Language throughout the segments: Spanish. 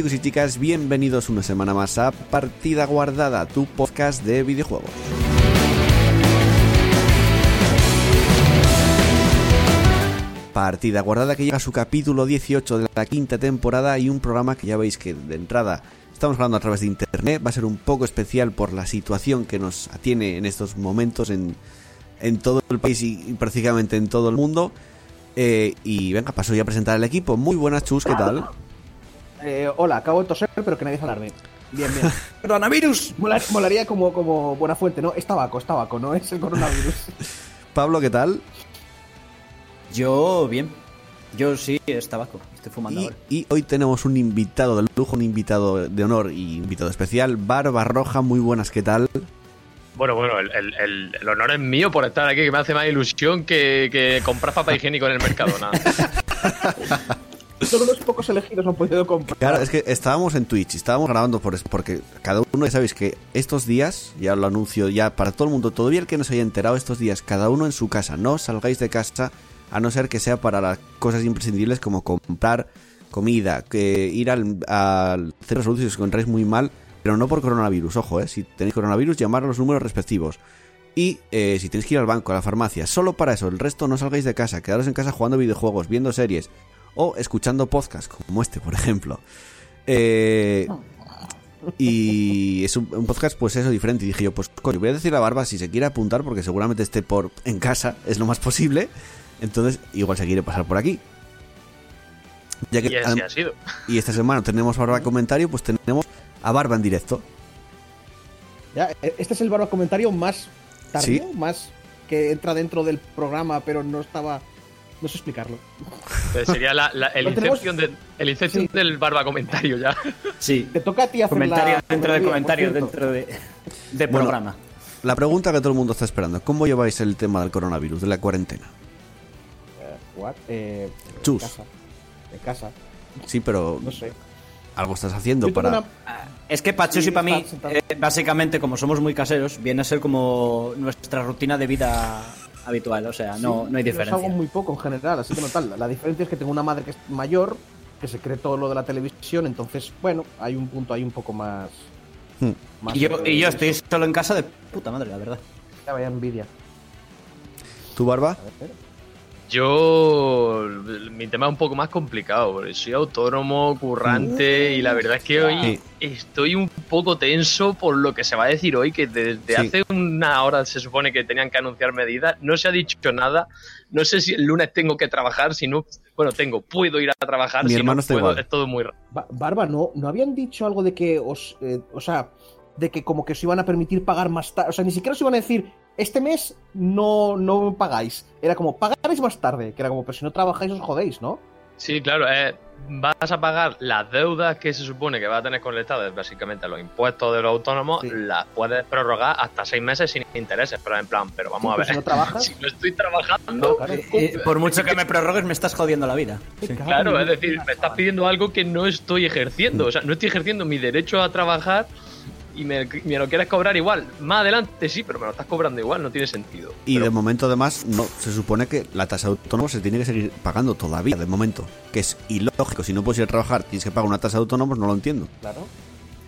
Chicos y chicas, bienvenidos una semana más a Partida Guardada, tu podcast de videojuegos. Partida Guardada que llega a su capítulo 18 de la quinta temporada y un programa que ya veis que de entrada estamos hablando a través de internet, va a ser un poco especial por la situación que nos atiene en estos momentos en, en todo el país y, prácticamente en todo el mundo. Eh, y venga, paso ya a presentar al equipo. Muy buenas chus, ¿qué tal? Eh, hola, acabo de toser, pero que nadie se alarme. Bien, bien. ¡Coronavirus! Molar- molaría como, como buena fuente, ¿no? Es tabaco, es tabaco, no es el coronavirus. Pablo, ¿qué tal? Yo, bien. Yo sí, es tabaco. Estoy fumando Y, ahora. y hoy tenemos un invitado de lujo, un invitado de honor y invitado especial, Barba Roja. Muy buenas, ¿qué tal? Bueno, bueno, el, el- el- el honor es mío por estar aquí, que me hace más ilusión que, que comprar papel higiénico en el mercado. Nada. Solo unos pocos elegidos han podido comprar. Claro, es que estábamos en Twitch, estábamos grabando por porque cada uno, ya sabéis que estos días, ya lo anuncio ya para todo el mundo, todavía el que no se haya enterado estos días, cada uno en su casa, no salgáis de casa a no ser que sea para las cosas imprescindibles como comprar comida, que ir al, al centro de salud si os encontráis muy mal, pero no por coronavirus, ojo, eh, si tenéis coronavirus, llamar a los números respectivos. Y eh, si tenéis que ir al banco, a la farmacia, solo para eso, el resto no salgáis de casa, quedaros en casa jugando videojuegos, viendo series o escuchando podcasts como este, por ejemplo. Eh, y es un, un podcast, pues eso, diferente. Y dije yo, pues coño, voy a decir a Barba si se quiere apuntar, porque seguramente esté por en casa, es lo más posible. Entonces, igual se quiere pasar por aquí. Ya que, Y así ha sido. y esta semana tenemos Barba comentario, pues tenemos a Barba en directo. Ya, eh, este es el barba comentario más tardío, Sí. más que entra dentro del programa, pero no estaba. No sé explicarlo. Entonces sería la, la- el, inception de- el inception Sí. del barba comentario ya. Sí. Te toca a ti hacer Comentario la- dentro de comentario dentro de, de Bueno. programa. La pregunta que todo el mundo está esperando, ¿cómo lleváis el tema del coronavirus, de la cuarentena? Eh, what? Eh, Chus. De casa. Sí, pero No sé. algo estás haciendo Yo para... una- Es que Pachus Sí, y para mí, eh, básicamente, como somos muy caseros, viene a ser como nuestra rutina de vida habitual. O sea, no, Sí, no hay yo diferencia. salgo muy poco en general, así que no tal. La diferencia es que tengo una madre que es mayor, que se cree todo lo de la televisión, entonces, bueno, hay un punto ahí un poco más. Hmm. más Y yo, y yo estoy solo en casa de puta madre, la verdad. Ya vaya envidia. ¿Tu Barba? A ver. Yo. Mi tema es un poco más complicado, porque soy autónomo, currante, y la verdad es que hoy Sí. estoy un poco tenso por lo que se va a decir hoy, que desde Sí. hace una hora se supone que tenían que anunciar medidas, no se ha dicho nada, no sé si el lunes tengo que trabajar, si no. Bueno, tengo, puedo ir a trabajar, Mi si hermano no está puedo, igual. es todo muy raro. Ba- Barba, ¿no, ¿no habían dicho algo de que os. eh, o sea, de que como que os iban a permitir pagar más tarde? O sea, ni siquiera os iban a decir, este mes no, no pagáis. Era como, pagaréis más tarde. Que era como, pero si no trabajáis os jodéis, ¿no? Sí, claro, eh, vas a pagar las deudas que se supone que vas a tener con el Estado, básicamente los impuestos de los autónomos, Sí. las puedes prorrogar hasta seis meses sin intereses, pero en plan, pero vamos Sí, a ver, si no trabajas. si no estoy trabajando, No, claro. Eh, por mucho que me prorrogues, me estás jodiendo la vida. claro, es decir, me estás pidiendo algo que no estoy ejerciendo, o sea, no estoy ejerciendo mi derecho a trabajar y me, me lo quieres cobrar igual. Más adelante sí, pero me lo estás cobrando igual, no tiene sentido. Y Pero- de momento, además, no se supone que la tasa de autónomo se tiene que seguir pagando todavía, de momento. Que es ilógico. Si no puedes ir a trabajar, tienes que pagar una tasa de autónomos, no lo entiendo. Claro.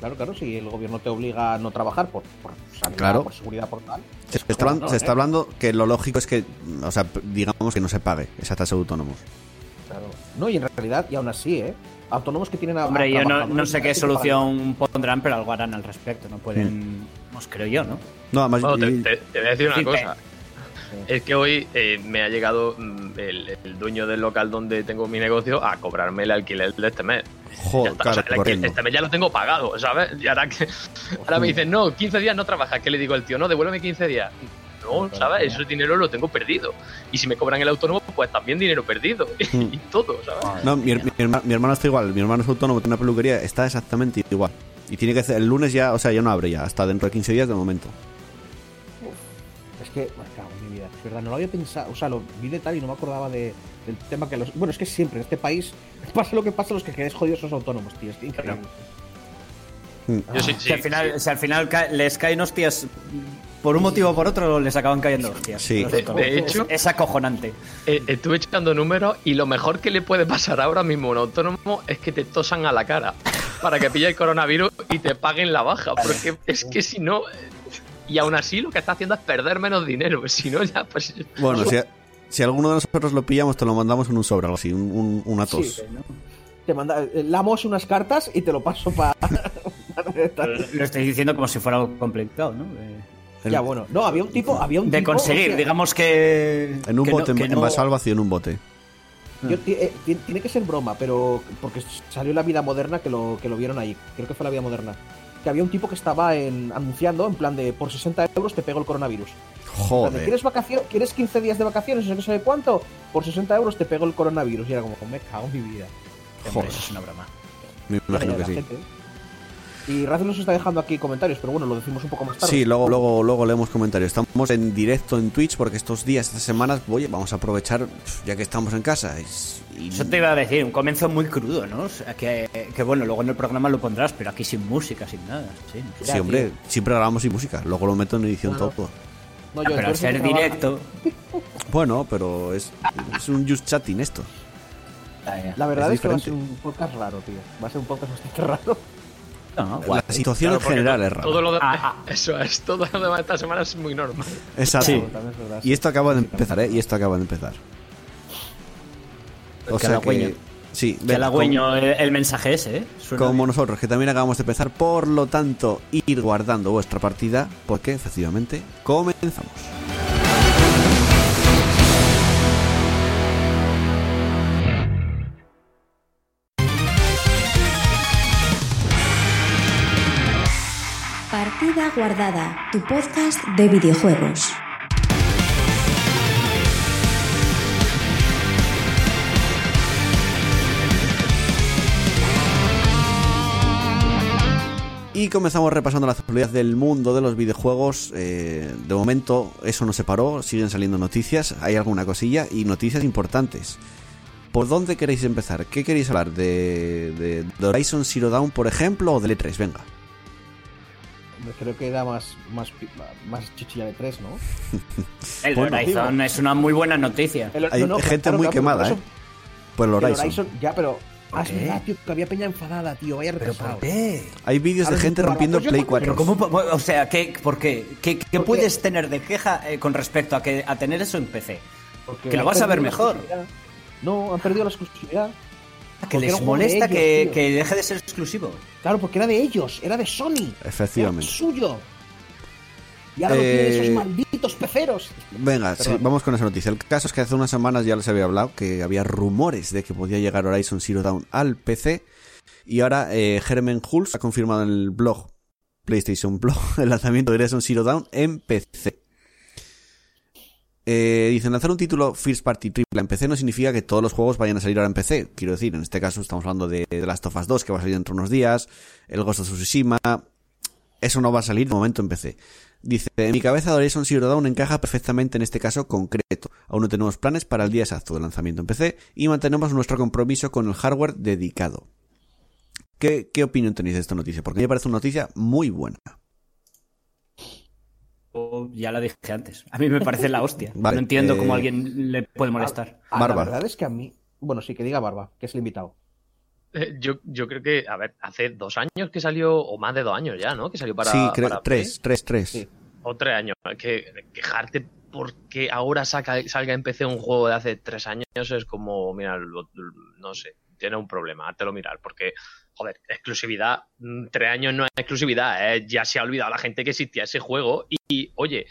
Claro, claro, si el gobierno te obliga a no trabajar por, por sanidad, Claro. por seguridad, por tal. Se está, ¿Cómo hablando, no, se eh? está hablando que lo lógico es que, o sea, digamos que no se pague esa tasa de autónomos. Claro. No, y en realidad, y aún así, ¿eh? Autónomos que tienen a. Hombre, a yo no, sé qué solución pondrán, pero algo harán al respecto. No pueden. Pues creo yo, ¿no? No, además, Bueno, te, y- te- te voy a decir una Sí, cosa. Es que hoy eh, me ha llegado mm, el, el dueño del local donde tengo mi negocio a cobrarme el alquiler de este mes. Joder, claro, o sea, este mes ya lo tengo pagado, ¿sabes? Y ahora, que, ahora me dicen, no, 15 días no trabajas. ¿Qué le digo al tío? No, devuélveme 15 días. No, ¿sabes? Ese dinero lo tengo perdido. Y si me cobran el autónomo, pues también dinero perdido. y todo, ¿sabes? No, mi, mi herma- mi hermano está igual. Mi hermano es autónomo, tiene una peluquería, está exactamente igual. Y tiene que hacer, el lunes ya, o sea, ya no abre ya, hasta dentro de 15 días de momento. Es que, me cago en mi vida, es verdad, no lo había pensado, o sea, lo vi de tal y no me acordaba de, del tema que los... Bueno, es que siempre en este país pasa lo que pasa, los que quedáis jodidos son los autónomos, tío, es que increíble. Yo sí, Si sí, al final, sí. si al final les caen hostias por un motivo o por otro, les acaban cayendo hostias. Sí. De- de hecho- es, es acojonante. Eh, estuve echando números y lo mejor que le puede pasar ahora mismo a un autónomo es que te tosan a la cara para que pille el coronavirus y te paguen la baja. Porque es que si no. Y aún así lo que está haciendo es perder menos dinero. Si no, ya pues. Bueno, si, si alguno de nosotros lo pillamos, te lo mandamos en un sobre, algo así, un, un- una tos. Sí, Te manda, eh, lamos unas cartas y te lo paso para... Lo estoy diciendo como si fuera algo complicado, ¿no? Eh, El- ya, bueno, no, había un tipo, había un De tipo, conseguir, digamos que. En un que bote, no- en no- envasado al vacío, en un bote. Yo ti- eh, ti- tiene que ser broma, pero porque salió en la vida moderna que lo, que lo vieron ahí. Creo que fue la vida moderna. Que había un tipo que estaba en, anunciando en plan de por 60 euros te pego el coronavirus. De, Joder. ¿Quieres, vacaciones, ¿Quieres 15 días de vacaciones? No sé sabe cuánto. Por 60 euros te pego el coronavirus. Y era como, me cago en mi vida. Hombre, Joder. eso es una broma. Me imagino que sí. gente. Y Razel nos está dejando aquí comentarios, pero bueno, lo decimos un poco más tarde. Sí, luego, luego, luego leemos comentarios. Estamos en directo en Twitch porque estos días, estas semanas, oye, vamos a aprovechar, ya que estamos en casa. es- y- Eso te iba a decir, un comienzo muy crudo, ¿no? O sea, que, que bueno, luego en el programa lo pondrás, pero aquí sin música, sin nada. Sí, hombre, siempre grabamos sin música. Luego lo meto en edición todo. No, Ah, yo, pero al ser directo. Bueno, pero es, es un just chatting esto. La verdad Es es, que va a diferente. ser un podcast raro, tío. Va a ser un podcast bastante raro. No, guay. La situación Claro, en general es rara. Todo lo de- Ah, Eso es, todo lo demás de esta semana es muy normal. Exacto. Sí. Y esto acaba de empezar, ¿eh? Y esto acaba de empezar. O Que sea que... Sí, Que el, el mensaje ese, ¿eh? como, Suena como bien. nosotros, que también acabamos de empezar. Por lo tanto, ir guardando vuestra partida, porque efectivamente comenzamos. Guardada, tu podcast de videojuegos. Y comenzamos repasando la actualidad del mundo de los videojuegos. Eh, de momento eso no se paró, siguen saliendo noticias, hay alguna cosilla y noticias importantes. ¿Por dónde queréis empezar? ¿Qué queréis hablar? ¿De, de, de Horizon Zero Dawn, por ejemplo, o del E3? Venga. Creo que da más, más, más chichilla de tres, ¿no? El Bueno, Horizon es una muy buena noticia. El- Hay no, no, gente claro, muy claro, quemada, por ¿eh? Por el el Horizon. Horizon, ya, pero. Ah, es qué? verdad, tío, que había peña enfadada, tío. Vaya retrasado. qué? Hay vídeos de gente rompiendo pues Play tampoco- 4. Pero cómo, o sea, ¿qué, ¿por qué? ¿Qué, qué Porque- puedes tener de queja eh, con respecto a que a tener eso en PC? Porque Que lo vas a ver mejor. No, han perdido la exclusividad. Que Porque era les molesta ellos, que, que deje de ser exclusivo. Claro, porque era de ellos, era de Sony. Efectivamente. Era suyo. Y ahora lo Eh, tienen esos malditos peceros. Venga, sí, vamos con esa noticia. El caso es que hace unas semanas ya les había hablado que había rumores de que podía llegar Horizon Zero Dawn al PC. Y ahora eh, Herman Hulse ha confirmado en el blog, PlayStation Blog, el lanzamiento de Horizon Zero Dawn en PC. Eh, dicen, lanzar un título First Party triple en PC no significa que todos los juegos vayan a salir ahora en PC. Quiero decir, en este caso estamos hablando de The Last of Us 2, que va a salir dentro de unos días, el Ghost of Tsushima, eso no va a salir de momento en PC. Dice, en mi cabeza Horizon Zero Dawn encaja perfectamente en este caso concreto. Aún no tenemos planes para el día exacto de lanzamiento en PC y mantenemos nuestro compromiso con el hardware dedicado. ¿Qué, qué opinión tenéis de esta noticia? Porque me parece una noticia muy buena. O ya la dije antes. A mí me parece la hostia. Vale, no entiendo eh, cómo a alguien le puede molestar. Barba. La verdad es que a mí. Bueno, sí, que diga Barba, que es el invitado. Eh, Yo, yo creo que, a ver, hace dos años que salió, o más de dos años ya, ¿no? Que salió para. sí, creo, para tres, tres, tres. Sí. o tres años. Que quejarte porque ahora saca, salga en PC un juego de hace tres años es como, mira, lo- lo- no sé, tiene un problema, háztelo mirar, porque, joder, exclusividad, mm, tres años no es exclusividad, ¿eh? ya se ha olvidado la gente que existía ese juego y, y, oye,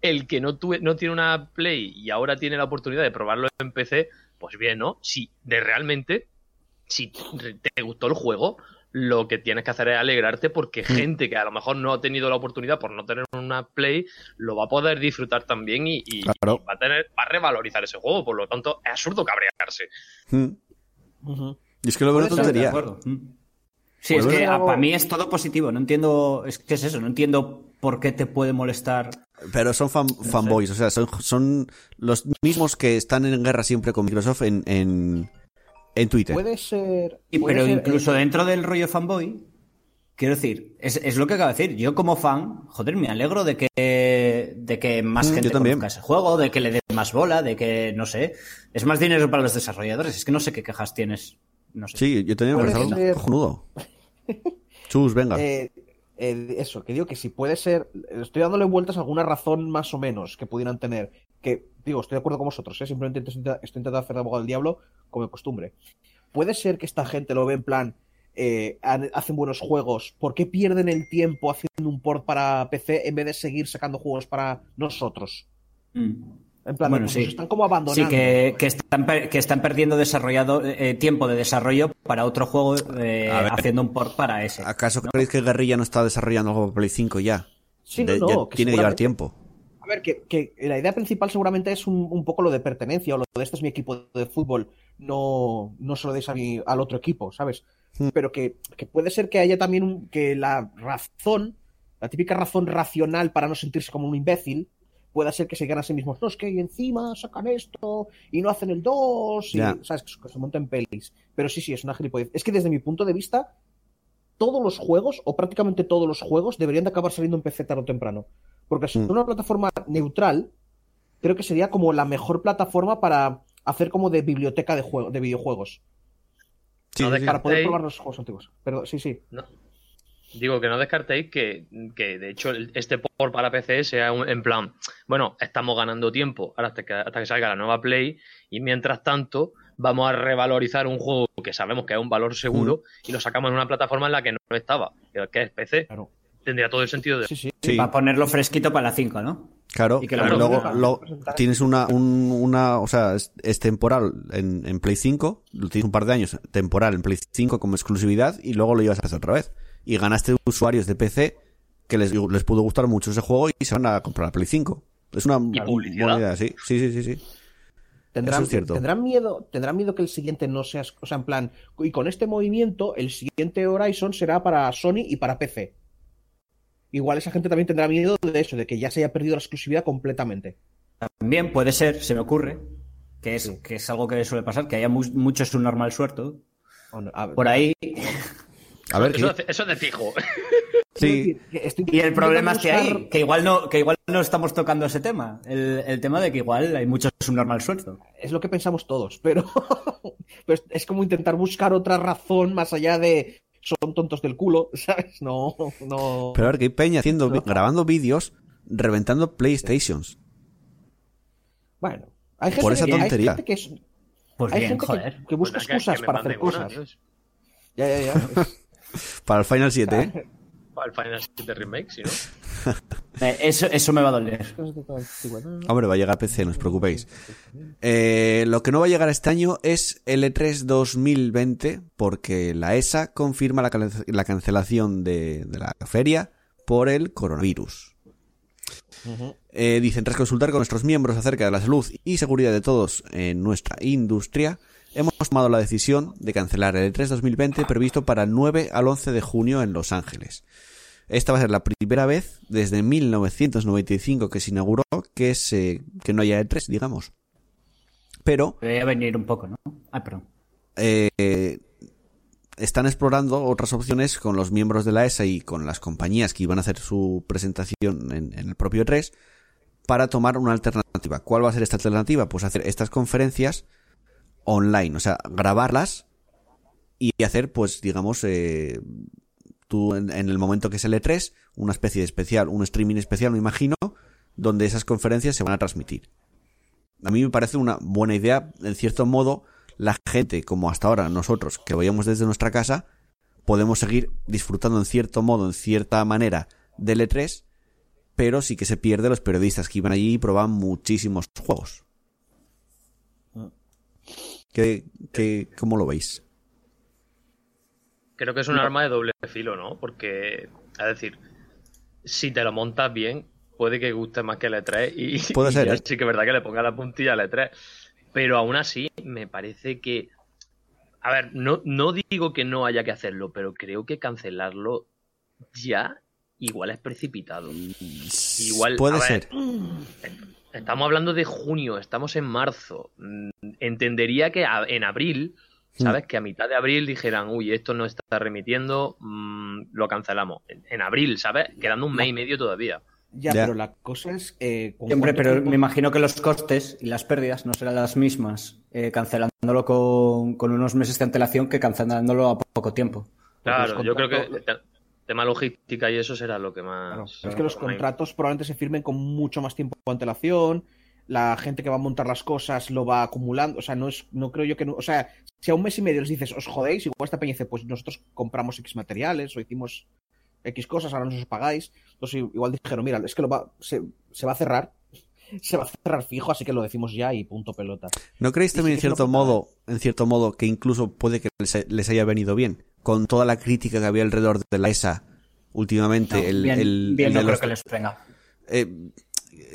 el que no, tuve, no tiene una Play y ahora tiene la oportunidad de probarlo en PC, pues bien, ¿no? Si de realmente, si te gustó el juego, lo que tienes que hacer es alegrarte porque gente que a lo mejor no ha tenido la oportunidad por no tener una Play lo va a poder disfrutar también y, y- Claro. y va a tener va a revalorizar ese juego. Por lo tanto, es absurdo cabrearse. Mm. Y es que lo veo De tontería. acuerdo. Mm. Sí, es Pues que luego- para mí es todo positivo. No entiendo. Es que es eso. No entiendo por qué te puede molestar. Pero son fan- fanboys, o sea, son, son los mismos que están en guerra siempre con Microsoft en, en, en Twitter. Puede ser. Y puede pero ser, incluso eh, dentro del rollo fanboy, quiero decir, es, es lo que acabo de decir. Yo como fan, joder, me alegro de que, de que más Mm, gente conozca ese juego, de que le dé más bola, de que, no sé, es más dinero para los desarrolladores. Es que no sé qué quejas tienes. No sé. Sí, yo tenía ser. cojonudo. Chus, venga. Eh, eh, eso, que digo que si puede ser. Estoy dándole vueltas a alguna razón más o menos que pudieran tener. Que, digo, estoy de acuerdo con vosotros, ¿eh? simplemente estoy, intentando hacer de abogado del diablo como de costumbre. Puede ser que esta gente lo ve en plan. eh, hacen buenos juegos. ¿Por qué pierden el tiempo haciendo un port para PC en vez de seguir sacando juegos para nosotros? Mm. En plan, Bueno, pues sí. están como abandonando. Sí, que, que están, que están perdiendo desarrollado eh, tiempo de desarrollo para otro juego eh, ver. haciendo un port para ese. ¿Acaso creéis que Guerrilla no está desarrollando algo para Play 5 ya? Sí, De- no, ya no, que tiene que llevar tiempo. A ver, que, que la idea principal seguramente es un, un poco lo de pertenencia o lo de este es mi equipo de fútbol, no, no solo deis a mi, al otro equipo, ¿sabes? Hmm. Pero que, que puede ser que haya también un, que la razón, la típica razón racional para no sentirse como un imbécil, pueda ser que se digan a sí mismos, no, es que y encima sacan esto y no hacen el 2, y, Ya. ¿sabes? Que se montan pelis. Pero sí, sí, es una gilipollez. Es que desde mi punto de vista, todos los juegos, o prácticamente todos los juegos, deberían de acabar saliendo en PC tarde o temprano. Porque si Mm. es una plataforma neutral, creo que sería como la mejor plataforma para hacer como de biblioteca de, juego, de videojuegos. Sí, No. Para poder probar los juegos antiguos. Pero sí, sí. No. Digo que no descartéis que, que, de hecho el- este port para PC sea un- en plan, bueno, estamos ganando tiempo ahora hasta que, hasta que salga la nueva Play y mientras tanto vamos a revalorizar un juego que sabemos que es un valor seguro y lo sacamos en una plataforma en la que no estaba, que es PC. Claro. Tendría todo el sentido de... Sí, sí. Sí. Para ponerlo fresquito para la 5, ¿no? Claro, Y que lo luego lo- tienes una, un- una, o sea, es, es temporal en, en Play 5, lo tienes un par de años temporal en Play 5 como exclusividad y luego lo llevas a hacer otra vez. Y ganaste usuarios de PC que les, les pudo gustar mucho ese juego y se van a comprar la Play 5. Es una buena idea, sí, sí, sí, sí. sí. Tendrán, Eso es cierto. tendrán miedo, tendrán miedo que el siguiente no sea, o sea, en plan, y con este movimiento, el siguiente Horizon será para Sony y para PC. Igual esa gente también tendrá miedo de eso, de que ya se haya perdido la exclusividad completamente. También puede ser, se me ocurre, que es, que es algo que suele pasar, que haya mu- mucho subnormal suelto ver, por ahí. A ver, eso, eso es de fijo. Sí, Y el problema es que hay, que igual no, que igual no estamos tocando ese tema. El, el tema de que igual hay mucho subnormal suelto. Es lo que pensamos todos, pero, pero es- como intentar buscar otra razón más allá de son tontos del culo, ¿sabes? No, no. pero a ver, que hay peña haciendo, No. grabando vídeos, reventando Playstations. Bueno, hay gente, Por esa que, hay tontería. gente que, es- Pues hay bien, gente que- joder. que, busca Pues excusas que para hacer una, cosas. ¿no? Ya, ya, ya. Para el Final 7, ¿eh? Para el Final 7 Remake, si no. Eh, Eso, eso me va a doler. Hombre, va a llegar a PC, no os preocupéis. Eh, lo que no va a llegar este año es el E E3 2020, porque la ESA confirma la, cance- la cancelación de, de la feria por el coronavirus. Eh, dicen, tras consultar con nuestros miembros acerca de la salud y seguridad de todos en nuestra industria, hemos tomado la decisión de cancelar el E3 2020 previsto para el 9 al 11 de junio en Los Ángeles. Esta va a ser la primera vez desde 1995 que se inauguró que, se, que no haya E3, digamos. Pero Debería venir un poco, ¿no? Ah, perdón. eh, están explorando otras opciones con los miembros de la ESA y con las compañías que iban a hacer su presentación en, en el propio E3 para tomar una alternativa. ¿Cuál va a ser esta alternativa? Pues hacer estas conferencias online, o sea, grabarlas y hacer, pues, digamos, eh, tú en, el momento que es el E3, una especie de especial, un streaming especial, me imagino, donde esas conferencias se van a transmitir. A mí me parece una buena idea, en cierto modo, la gente, como hasta ahora nosotros, que lo veíamos desde nuestra casa, podemos seguir disfrutando en cierto modo, en cierta manera, del E3, pero sí que se pierde los periodistas que iban allí y probaban muchísimos juegos. ¿Qué, qué, ¿Cómo lo veis? creo que es un arma de doble filo, ¿no? Porque, es decir, si te lo montas bien, puede que guste más que el E3 y, Puede y ser, ya ¿eh? sí que es verdad que le ponga la puntilla al E3. Pero aún así, me parece que. A ver, no, no digo que no haya que hacerlo, pero creo que cancelarlo ya igual es precipitado. Igual, Puede a ver, ser. Estamos hablando de junio, estamos en marzo. Mm, Entendería que a- en abril, ¿sabes? Que a mitad de abril dijeran, uy, esto no está remitiendo, mm, lo cancelamos. En, en abril, ¿sabes? Quedando un mes y medio todavía. Ya, Ya. pero la cosa es. Eh, ¿con Siempre, pero tiempo- me imagino que los costes y las pérdidas no serán las mismas eh, cancelándolo con, con unos meses de antelación que cancelándolo a poco tiempo. Claro, yo creo que tema logística y eso será lo que Claro, más. es que los contratos probablemente se firmen con mucho más tiempo de antelación. La gente que va a montar las cosas lo va acumulando. O sea, no es, no creo yo que no. O sea, si a un mes y medio les dices, os jodéis, igual esta peña dice, pues nosotros compramos X materiales o hicimos X cosas, ahora nos os pagáis. Entonces igual dijeron, mira, es que lo va, se, se va a cerrar. Se va a cerrar fijo, así que lo decimos ya y punto pelota. ¿No creéis también en cierto modo, en cierto modo, que incluso puede que les, les haya venido bien? Con toda la crítica que había alrededor de la ESA últimamente, No, el, bien, el- bien el no de creo los- que les venga. Eh,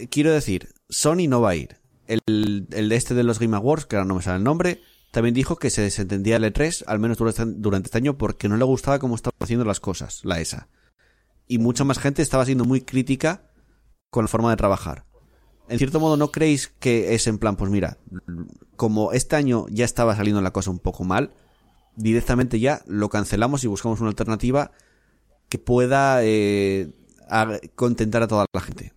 quiero decir, Sony no va a ir. El, el de este de los Game Awards, que ahora no me sale el nombre, también dijo que se desentendía el E3, al menos durante, durante este año, porque no le gustaba cómo estaba haciendo las cosas, la ESA. Y mucha más gente estaba siendo muy crítica con la forma de trabajar. En cierto modo, ¿no creéis que es en plan, pues mira, como este año ya estaba saliendo la cosa un poco mal, directamente ya lo cancelamos y buscamos una alternativa que pueda eh, contentar a toda la gente?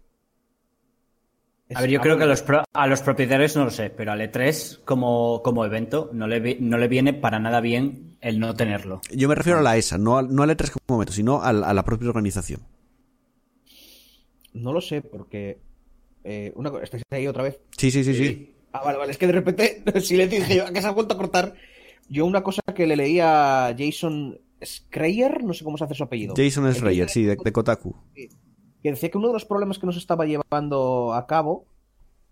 A ver, yo creo que a los, pro- a los propietarios no lo sé, pero al E3 como, como evento no le, no le viene para nada bien el no tenerlo. Yo me refiero a la ESA, no al, no al E3 como momento, sino a, la- a la propia organización. No lo sé, porque. Eh, una, ¿Estáis ahí otra vez? Sí, sí, sí, sí. Ah, vale, vale. Es que de repente, silencio, dije yo, ¿a qué se ha vuelto a cortar? Yo una cosa que le leí a Jason Schreier, no sé cómo se hace su apellido. Jason Schreier, sí, de, de Kotaku. Que decía que uno de los problemas que nos estaba llevando a cabo,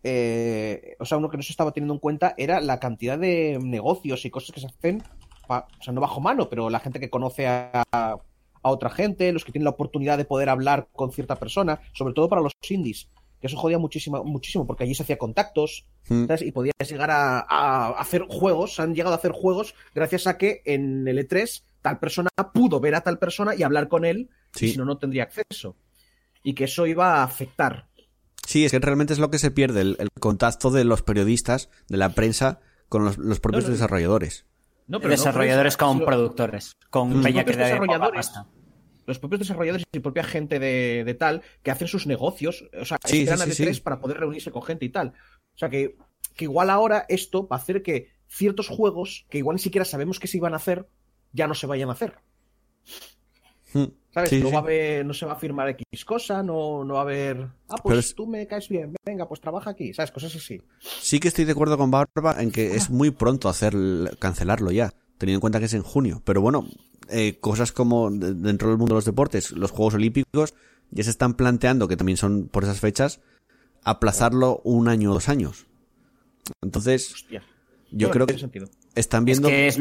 eh, o sea, uno que no se estaba teniendo en cuenta, era la cantidad de negocios y cosas que se hacen, pa- o sea, no bajo mano, pero la gente que conoce a, a otra gente, los que tienen la oportunidad de poder hablar con cierta persona, sobre todo para los indies, que eso jodía muchísimo, muchísimo porque allí se hacía contactos, Mm. ¿sabes? Y podías llegar a, a hacer juegos, han llegado a hacer juegos gracias a que en el E3 tal persona pudo ver a tal persona y hablar con él, Sí. y si no, no tendría acceso. Y que eso iba a afectar. Sí, es que realmente es lo que se pierde, el, el contacto de los periodistas, de la prensa, con los, los propios No, no, desarrolladores. No, Desarrolladores no, con pero- productores, con Los peña que desarrolladores. pasta. Los propios desarrolladores y propia gente de, de tal que hacen sus negocios, o sea, Sí, esperan sí, a sí, D3 sí. para poder reunirse con gente y tal. O sea, que, que igual ahora esto va a hacer que ciertos juegos que igual ni siquiera sabemos que se iban a hacer, ya no se vayan a hacer. Mm. ¿Sabes? Sí, no. Va a haber, no se va a firmar X cosa, no, no va a haber. Ah, pues es- tú me caes bien, venga, pues trabaja aquí, ¿sabes? Cosas así. Sí que estoy de acuerdo con Barba en que es muy pronto hacer cancelarlo ya, teniendo en cuenta que es en junio. Pero bueno, eh, cosas como de- dentro del mundo de los deportes, los Juegos Olímpicos ya se están planteando, que también son por esas fechas, aplazarlo un año o dos años. Entonces, Hostia. yo creo que sentido. están Es viendo que es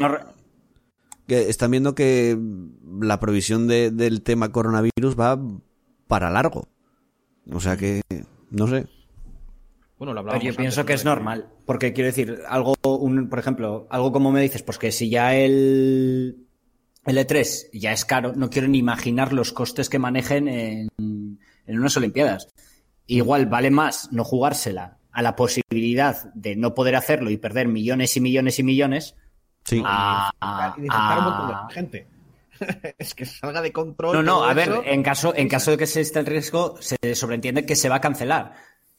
que están viendo que la provisión de- del tema coronavirus va para largo. O sea que, no sé. Bueno, lo Pero yo antes, pienso que es normal, porque quiero decir, algo, un, por ejemplo, algo como me dices, pues que si ya el, el E3 ya es caro, no quiero ni imaginar los costes que manejen en, en unas Olimpiadas. Igual vale más no jugársela a la posibilidad de no poder hacerlo y perder millones y millones y millones Sí. a, a- un montón a- de gente. es que salga de control. No, no, a ver, eso. en caso, en caso de que se esté el riesgo, se sobreentiende que se va a cancelar.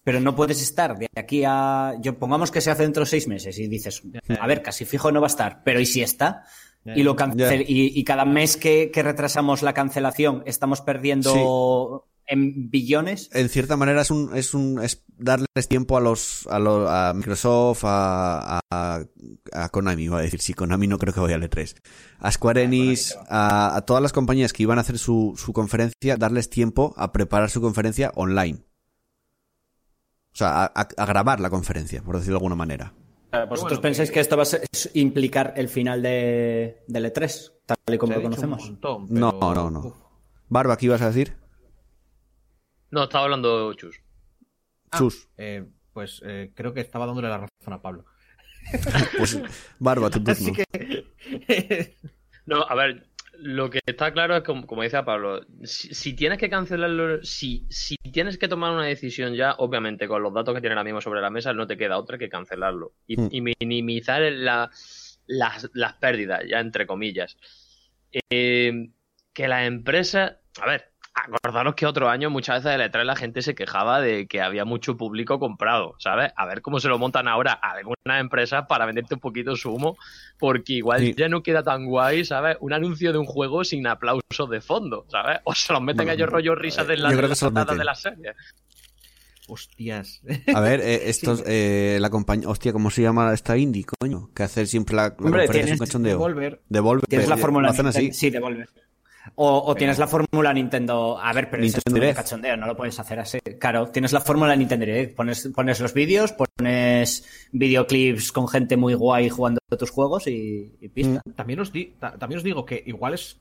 Pero no puedes estar de aquí a. Yo pongamos que se hace dentro de seis meses y dices, a ver, casi fijo no va a estar, pero ¿y si está? Y, lo cancel- y, y cada mes que, que retrasamos la cancelación estamos perdiendo en billones. En cierta manera es un, es un, es darles tiempo a los, a, lo- a Microsoft, a, a, a Konami, iba a decir, sí, Konami no creo que vaya al E3. A Square Enix, a, a todas las compañías que iban a hacer su, su conferencia, darles tiempo a preparar su conferencia online. O sea, a, a- a grabar la conferencia, por decirlo de alguna manera. ¿Vosotros Bueno, pensáis que- que esto va a ser- es implicar el final de, del E3, tal y como lo conocemos? montón, No, pero- no, no. Uf. Barba, ¿qué ibas a decir? No, estaba hablando Chus. Ah, Chus. eh, pues eh, creo que estaba dándole la razón a Pablo. Pues, Barba, tu turno. Así que. No, a ver, lo que está claro es como, como dice Pablo, si, si tienes que cancelarlo, si, si tienes que tomar una decisión ya, obviamente con los datos que tiene ahora mismo sobre la mesa no te queda otra que cancelarlo y, Hmm. y minimizar la- las, las pérdidas, ya entre comillas. Eh, que las empresas, a ver, acordaros que otro año muchas veces de E3 la gente se quejaba de que había mucho público comprado, ¿sabes? A ver cómo se lo montan ahora algunas empresas para venderte un poquito su humo, porque igual Sí. ya no queda tan guay, ¿sabes? Un anuncio de un juego sin aplausos de fondo, ¿sabes? O se los meten No, a ellos rollo risas de las, de que las se los patadas meten. de las series. Hostias. A ver, eh, estos, eh, la compañía. Hostia, ¿cómo se llama esta indie, coño? Que hacer siempre la, la Hombre, conferencia es un tienes cachondeo. Devolver. Devolver. Tienes la eh, fórmula así. Sí, devuelve. O, o tienes la fórmula Nintendo. A ver, pero ese es Nintendo un cachondeo, no lo puedes hacer así. Claro, tienes la fórmula Nintendo Direct. Pones, pones los vídeos, pones videoclips con gente muy guay jugando tus juegos y, y pista. También os, di- ta- también os digo que igual es.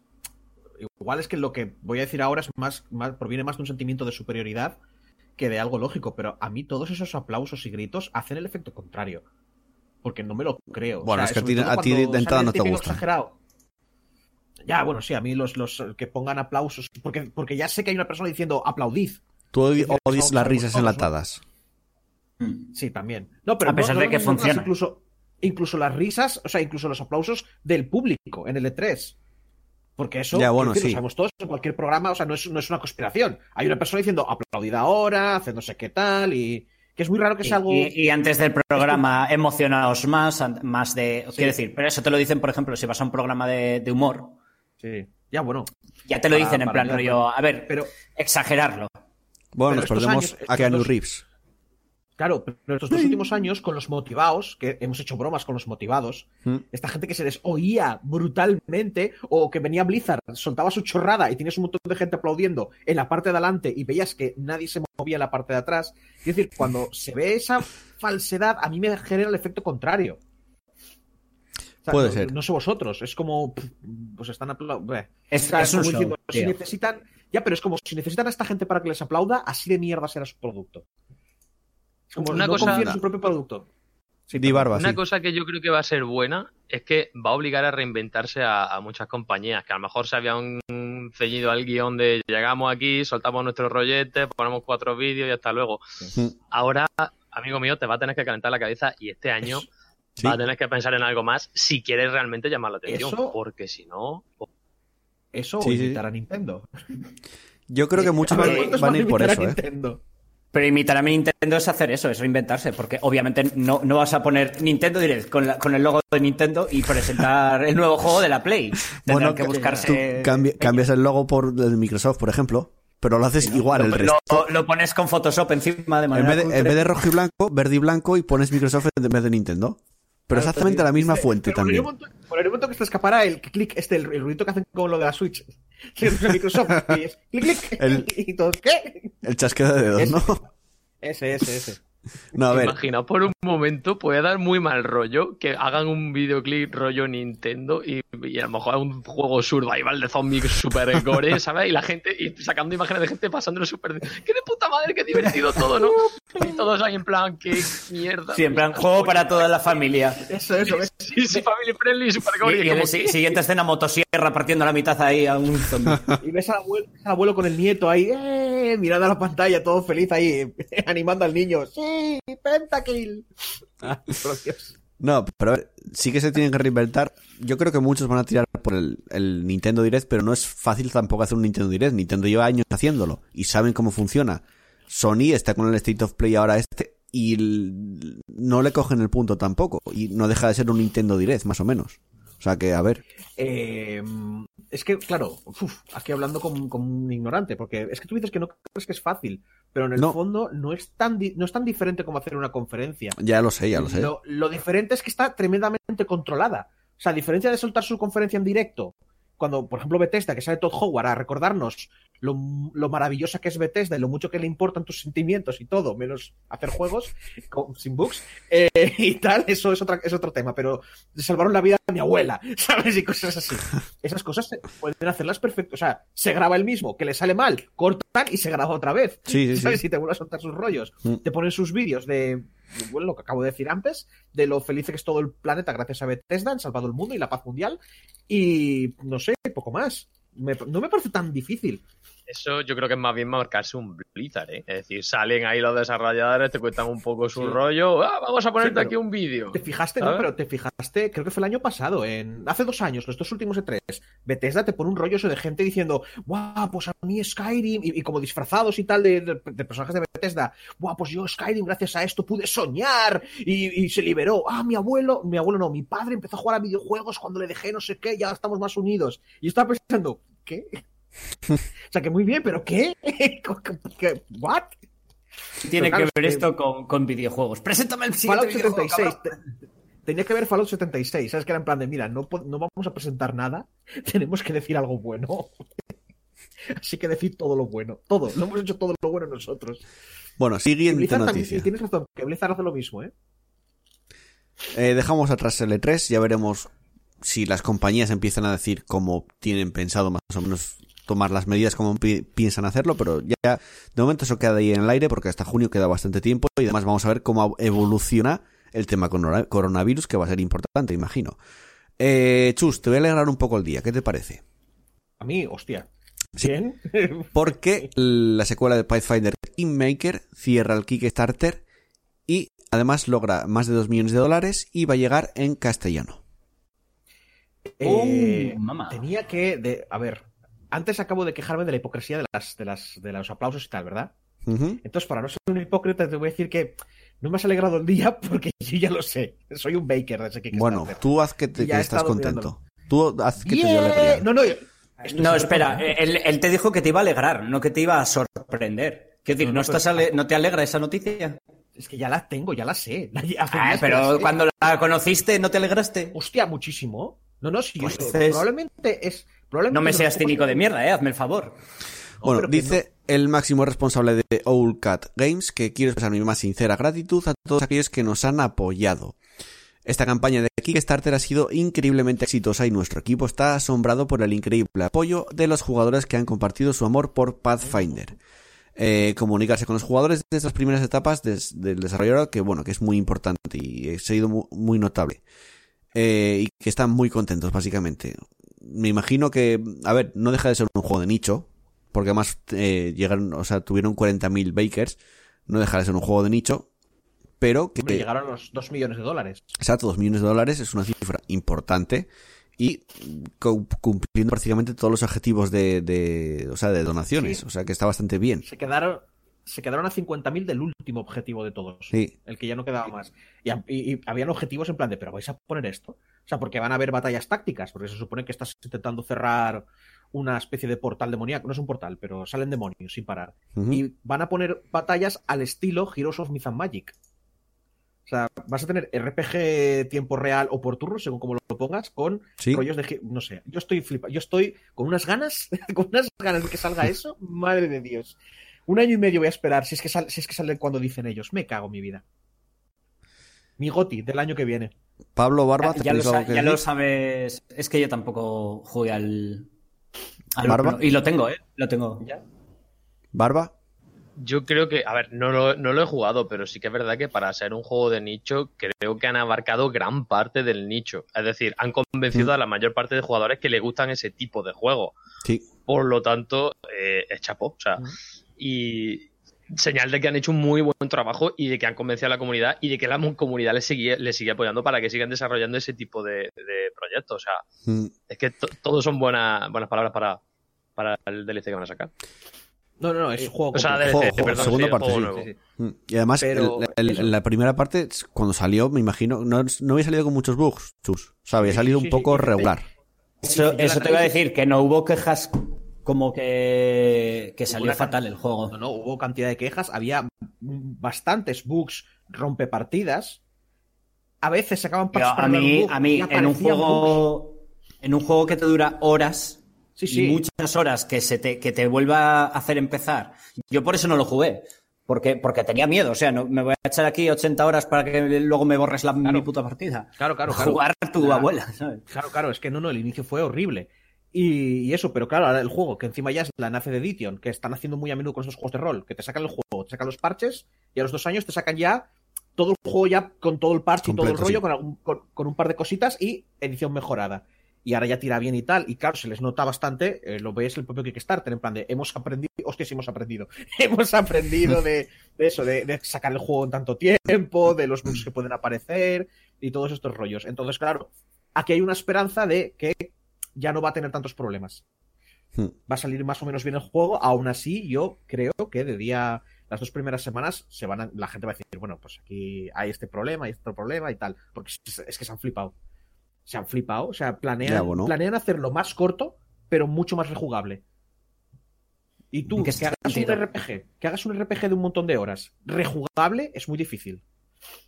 Igual es que lo que voy a decir ahora es más, más proviene más de un sentimiento de superioridad que de algo lógico, pero a mí todos esos aplausos y gritos hacen el efecto contrario. Porque no me lo creo. Bueno, es que a ti- a ti de entrada no te gusta. exagerado. Ya, bueno, sí, a mí los, los que pongan aplausos. Porque, porque ya sé que hay una persona diciendo aplaudid. Tú odias las risas enlatadas. Mm. Sí, también. No, pero A pesar no- de que funciona. Incluso, incluso las risas, o sea, incluso los aplausos del público en el E3. Porque eso, Ya, bueno, quiero decir, sí. lo sabemos todos en cualquier programa, o sea, no es, no es una conspiración. Hay una persona diciendo aplaudid ahora, haced no sé qué tal, y que es muy raro que Y, sea algo. y- y antes del programa emocionaos más, más de... Quiero decir, pero eso te lo dicen, por ejemplo, si vas a un programa de, de humor, Sí. Ya, bueno. ya te lo Para- dicen en para plan rollo, a ver, Pero, exagerarlo. Bueno, Pero nos perdemos años- a Keanu Reeves. claro, pero estos dos últimos años, con los motivados, que hemos hecho bromas con los motivados, Mm. esta gente que se les oía brutalmente, o que venía Blizzard, soltaba su chorrada y tienes un montón de gente aplaudiendo en la parte de adelante y veías que nadie se movía en la parte de atrás. Es decir, cuando se ve esa falsedad, a mí me genera el efecto contrario. Sea, Puede no, ser. No sé vosotros, es como. Pues están aplaudiendo. Es, es un show, si necesitan. Ya, pero es como si necesitan a esta gente para que les aplauda, así de mierda será su producto. Es como Una no cosa- confía en su propio producto. Sí, Di barba, Una sí. cosa que yo creo que va a ser buena es que va a obligar a reinventarse a, a muchas compañías que a lo mejor se habían ceñido al guion de llegamos aquí, soltamos nuestro rollete, ponemos cuatro vídeos y hasta luego. Ahora, amigo mío, te va a tener que calentar la cabeza y este año Sí. va a tener que pensar en algo más si quieres realmente llamar la atención. Eso- Porque si no, Eso Sí, o sí. imitar a Nintendo. Yo creo que muchos van, ¿Cuántos van a ir por eso, ¿eh? Nintendo? Pero imitar a mi Nintendo es hacer eso, es reinventarse, porque obviamente no, no vas a poner Nintendo Direct con, la- con el logo de Nintendo y presentar el nuevo juego de la Play. Tendrán Bueno, que tú buscarse... cambi- cambias el logo por el de Microsoft, por ejemplo, pero lo haces igual el lo, resto. lo- lo pones con Photoshop encima de En manera vez de, en vez de rojo y blanco, verde y blanco y pones Microsoft en vez de Nintendo. Pero Claro, exactamente la misma fuente también. Molaría un montón que se escapara el clic, este, el, el ruidito que hacen con lo de la Switch. De Microsoft. y es clic, clic. El- Y todos, ¿qué? El chasqueo de dedos, Ese. ¿no? Ese, ese, ese. No, a ver. imaginaos por un momento, puede dar muy mal rollo que hagan un videoclip rollo Nintendo y, y a lo mejor un juego survival de zombies super gore, ¿sabes? Y la gente, y sacando imágenes de gente pasándolo súper... ¡Qué de puta madre, qué divertido todo, ¿no? Y todos ahí en plan, qué mierda. Sí, en plan, juego para toda la familia. Eso, eso. ¿ves? Sí, sí, family friendly, super Y, gore. y y en la si- siguiente escena, motosierra partiendo la mitad ahí a un zombie. Y ves al abuelo, al abuelo con el nieto ahí, ¡eh! mirando a la pantalla, todo feliz ahí, animando al niño. ¡Sí! ¡Pentakill! Ah. No, pero a ver, sí que se tienen que reinventar. Yo creo que muchos van a tirar por el, el Nintendo Direct, pero no es fácil tampoco hacer un Nintendo Direct. Nintendo lleva años haciéndolo y saben cómo funciona. Sony está con el State of Play ahora este y no le cogen el punto tampoco. Y no deja de ser un Nintendo Direct, más o menos. O sea que, a ver. Eh, es que, claro, uf, aquí hablando como, como un ignorante, porque es que tú dices que no crees que es fácil, pero en el No. fondo no es, tan no es tan diferente como hacer una conferencia. Ya lo sé, ya lo sé. Lo, lo diferente es que está tremendamente controlada. O sea, a diferencia de soltar su conferencia en directo cuando, por ejemplo, Bethesda, que sale Todd Howard a recordarnos lo, lo, maravillosa que es Bethesda y lo mucho que le importan tus sentimientos y todo, menos hacer juegos con, sin bugs eh, y tal, eso es, otra, es otro tema, pero salvaron la vida a mi abuela, ¿sabes? Y cosas así. Esas cosas pueden hacerlas perfecto, o sea, se graba el mismo, que le sale mal, cortan y se graba otra vez, sí, sí, ¿sabes? Sí. Y te vuelve a soltar sus rollos, Mm. te ponen sus vídeos de, lo que acabo de decir antes, de lo feliz que es todo el planeta gracias a Bethesda, han salvado el mundo y la paz mundial, y no sé, poco más. No me parece tan difícil. Eso yo creo que es más bien marcarse un Blizzard, ¿eh? Es decir, salen ahí los desarrolladores, te cuentan un poco su Sí. rollo. "Ah, vamos a ponerte Sí, aquí un vídeo. Te fijaste, no, pero te fijaste, creo que fue el año pasado, en hace dos años, los dos últimos E3, Bethesda te pone un rollo eso de gente diciendo, guau, pues a mí Skyrim, y, y como disfrazados y tal de, de- de personajes de Bethesda, guau, pues yo Skyrim gracias a esto pude soñar y, y se liberó. Ah, mi abuelo, mi abuelo no, mi padre empezó a jugar a videojuegos cuando le dejé no sé qué, ya estamos más unidos. Y estaba pensando, ¿qué? o sea, que muy bien, pero ¿qué? ¿Qué? ¿What? Tiene claro, que ver que- esto con, con videojuegos. Preséntame el siguiente Fallout videojuego, 76. cabrón. te- tenía que ver Fallout 76. ¿Sabes? Que era en plan de, mira, no, no vamos a presentar nada. Tenemos que decir algo bueno. Así que decir todo lo bueno. Todo. Lo hemos hecho todo lo bueno nosotros. Bueno, Y siguiente Blizzard también, noticia. y tienes razón, que Blizzard hace lo mismo, ¿eh? Eh, dejamos atrás el E3, ya veremos si las compañías empiezan a decir cómo tienen pensado más o menos tomar las medidas, cómo pi- piensan hacerlo, pero ya de momento eso queda ahí en el aire porque hasta junio queda bastante tiempo y además vamos a ver cómo evoluciona el tema corona- coronavirus, que va a ser importante, imagino. Eh, Chus, te voy a alegrar un poco el día, ¿qué te parece? A mí, hostia. Sí. Bien. Porque la secuela de Pathfinder Kingmaker cierra el Kickstarter y además logra más de 2 millones de dólares y va a llegar en castellano. Eh, Oh, mamá. tenía que. De, a ver, antes acabo de quejarme de la hipocresía de, las, de, las, de los aplausos y tal, ¿verdad? Ujú. Entonces, para no ser un hipócrita, te voy a decir que no me has alegrado el día porque yo ya lo sé. Soy un baker de ese Kickstarter. Bueno, tú haz que, te, que estás contento. Tú haz que te ¡Bien! dio alegría. No, no. esto No, es espera, verdad. él, él te dijo que te iba a alegrar, no que te iba a sorprender. Quiero decir, No, ¿no, no, estás pero- ale- ¿no te alegra esa noticia? Es que ya la tengo, ya la sé. La- Ah, que la pero sé. cuando la conociste, ¿no te alegraste? Hostia, muchísimo. No, no, sí, yo Pues sé. entonces- Probablemente es. No me seas cínico de mierda, eh, hazme el favor. Bueno, dice el máximo responsable de Owlcat Games que quiero expresar mi más sincera gratitud a todos aquellos que nos han apoyado. Esta campaña de Kickstarter ha sido increíblemente exitosa y nuestro equipo está asombrado por el increíble apoyo de los jugadores que han compartido su amor por Pathfinder. Eh, comunicarse con los jugadores de estas primeras etapas des- del desarrollador, que bueno, que es muy importante y ha sido mu- muy, notable. Eh, y que están muy contentos, básicamente. Me imagino que, a ver, no deja de ser un juego de nicho, porque además eh, llegaron, o sea, tuvieron 40.000 bakers, no deja de ser un juego de nicho, pero que, Hombre, llegaron los 2 millones de dólares. exacto, 2 millones de dólares es una cifra importante y cu- cumpliendo prácticamente todos los objetivos de, de, o sea, de donaciones, Sí. o sea, que está bastante bien. Se quedaron, se quedaron a 50.000 del último objetivo de todos. Sí. El que ya no quedaba más. Y, y- y habían objetivos en plan de, ¿pero vais a poner esto? O sea, porque van a haber batallas tácticas, porque se supone que estás intentando cerrar una especie de portal demoníaco. No es un portal, pero salen demonios sin parar. Y van a poner batallas al estilo Heroes of Myth and Magic. O sea, vas a tener RPG tiempo real o por turno, según como lo pongas, con Sí. rollos de... No sé, yo estoy flipa, yo estoy con unas ganas, con unas ganas de que salga eso, madre de Dios. Un año y medio voy a esperar, si es que sale, si es que sale cuando dicen ellos. Me cago en mi vida. Mi goti del año que viene. Pablo Barba, Ya, ya ¿tenéis lo, sa- ya lo sabes. Es que yo tampoco jugué al. al ¿Barba? Y lo tengo, ¿eh? Lo tengo. Barba, Yo creo que, a ver, no lo, no lo he jugado, pero sí que es verdad que para ser un juego de nicho, creo que han abarcado gran parte del nicho. Es decir, han convencido Mm. a la mayor parte de jugadores que le gustan ese tipo de juego. sí. Por lo tanto, eh, es chapó. O sea, y señal de que han hecho un muy buen trabajo y de que han convencido a la comunidad y de que la mu- comunidad les sigue, les sigue apoyando para que sigan desarrollando ese tipo de, de proyectos. O sea, Mm, es que to- todos son buenas, buenas palabras para, para el DLC que van a sacar. No, no, no, es un juego. O sea. DLC, Juego, juego, perdón, segunda sí, parte, juego sí. nuevo. Sí, sí. Mm. Y además, Pero el- el- eso. la primera parte, cuando salió, me imagino, no, no había salido con muchos bugs, chus. O sea, había salido sí, un poco sí. regular. Eso, eso te iba a decir, que no hubo quejas como que, que salió fatal el juego. No, no, hubo cantidad de quejas, había bastantes bugs rompepartidas. A veces se acaban Pero a mí, a mí en un juego. en un juego que te dura horas, Sí, y sí. muchas horas que, se te, que te vuelva a hacer empezar. Yo por eso no lo jugué. Porque, porque tenía miedo. O sea, no, me voy a echar aquí 80 horas para que luego me borres la, mi puta partida. Claro, claro, claro. Jugar a tu Claro. abuela, ¿sabes? Claro, claro, es que no, no, el inicio fue horrible. Y, y eso, pero claro, ahora el juego, que encima ya es la Nace de Edition, que están haciendo muy a menudo con esos juegos de rol, que te sacan el juego, te sacan los parches, y a los dos años te sacan ya todo el juego ya con todo el parche y todo el rollo, sí. con, algún- con- con un par de cositas y edición mejorada. Y ahora ya tira bien y tal, y claro, se les nota bastante, eh, lo ves el propio Kickstarter, en plan de, hemos aprendido, hostia, sí hemos aprendido, hemos aprendido de, de eso, de, de sacar el juego en tanto tiempo, de los bugs que pueden aparecer, y todos estos rollos. Entonces, claro, aquí hay una esperanza de que ya no va a tener tantos problemas. Hmm. Va a salir más o menos bien el juego. Aún así, yo creo que de día, las dos primeras semanas, se van a- la gente va a decir, bueno, pues aquí hay este problema, hay otro problema y tal. Porque es, que se han flipado. Se han flipado. O sea, planean, Ya, bueno. planean hacerlo más corto, pero mucho más rejugable. Y tú, ¿En qué que hagas un? RPG, que hagas un RPG de un montón de horas, rejugable, es muy difícil.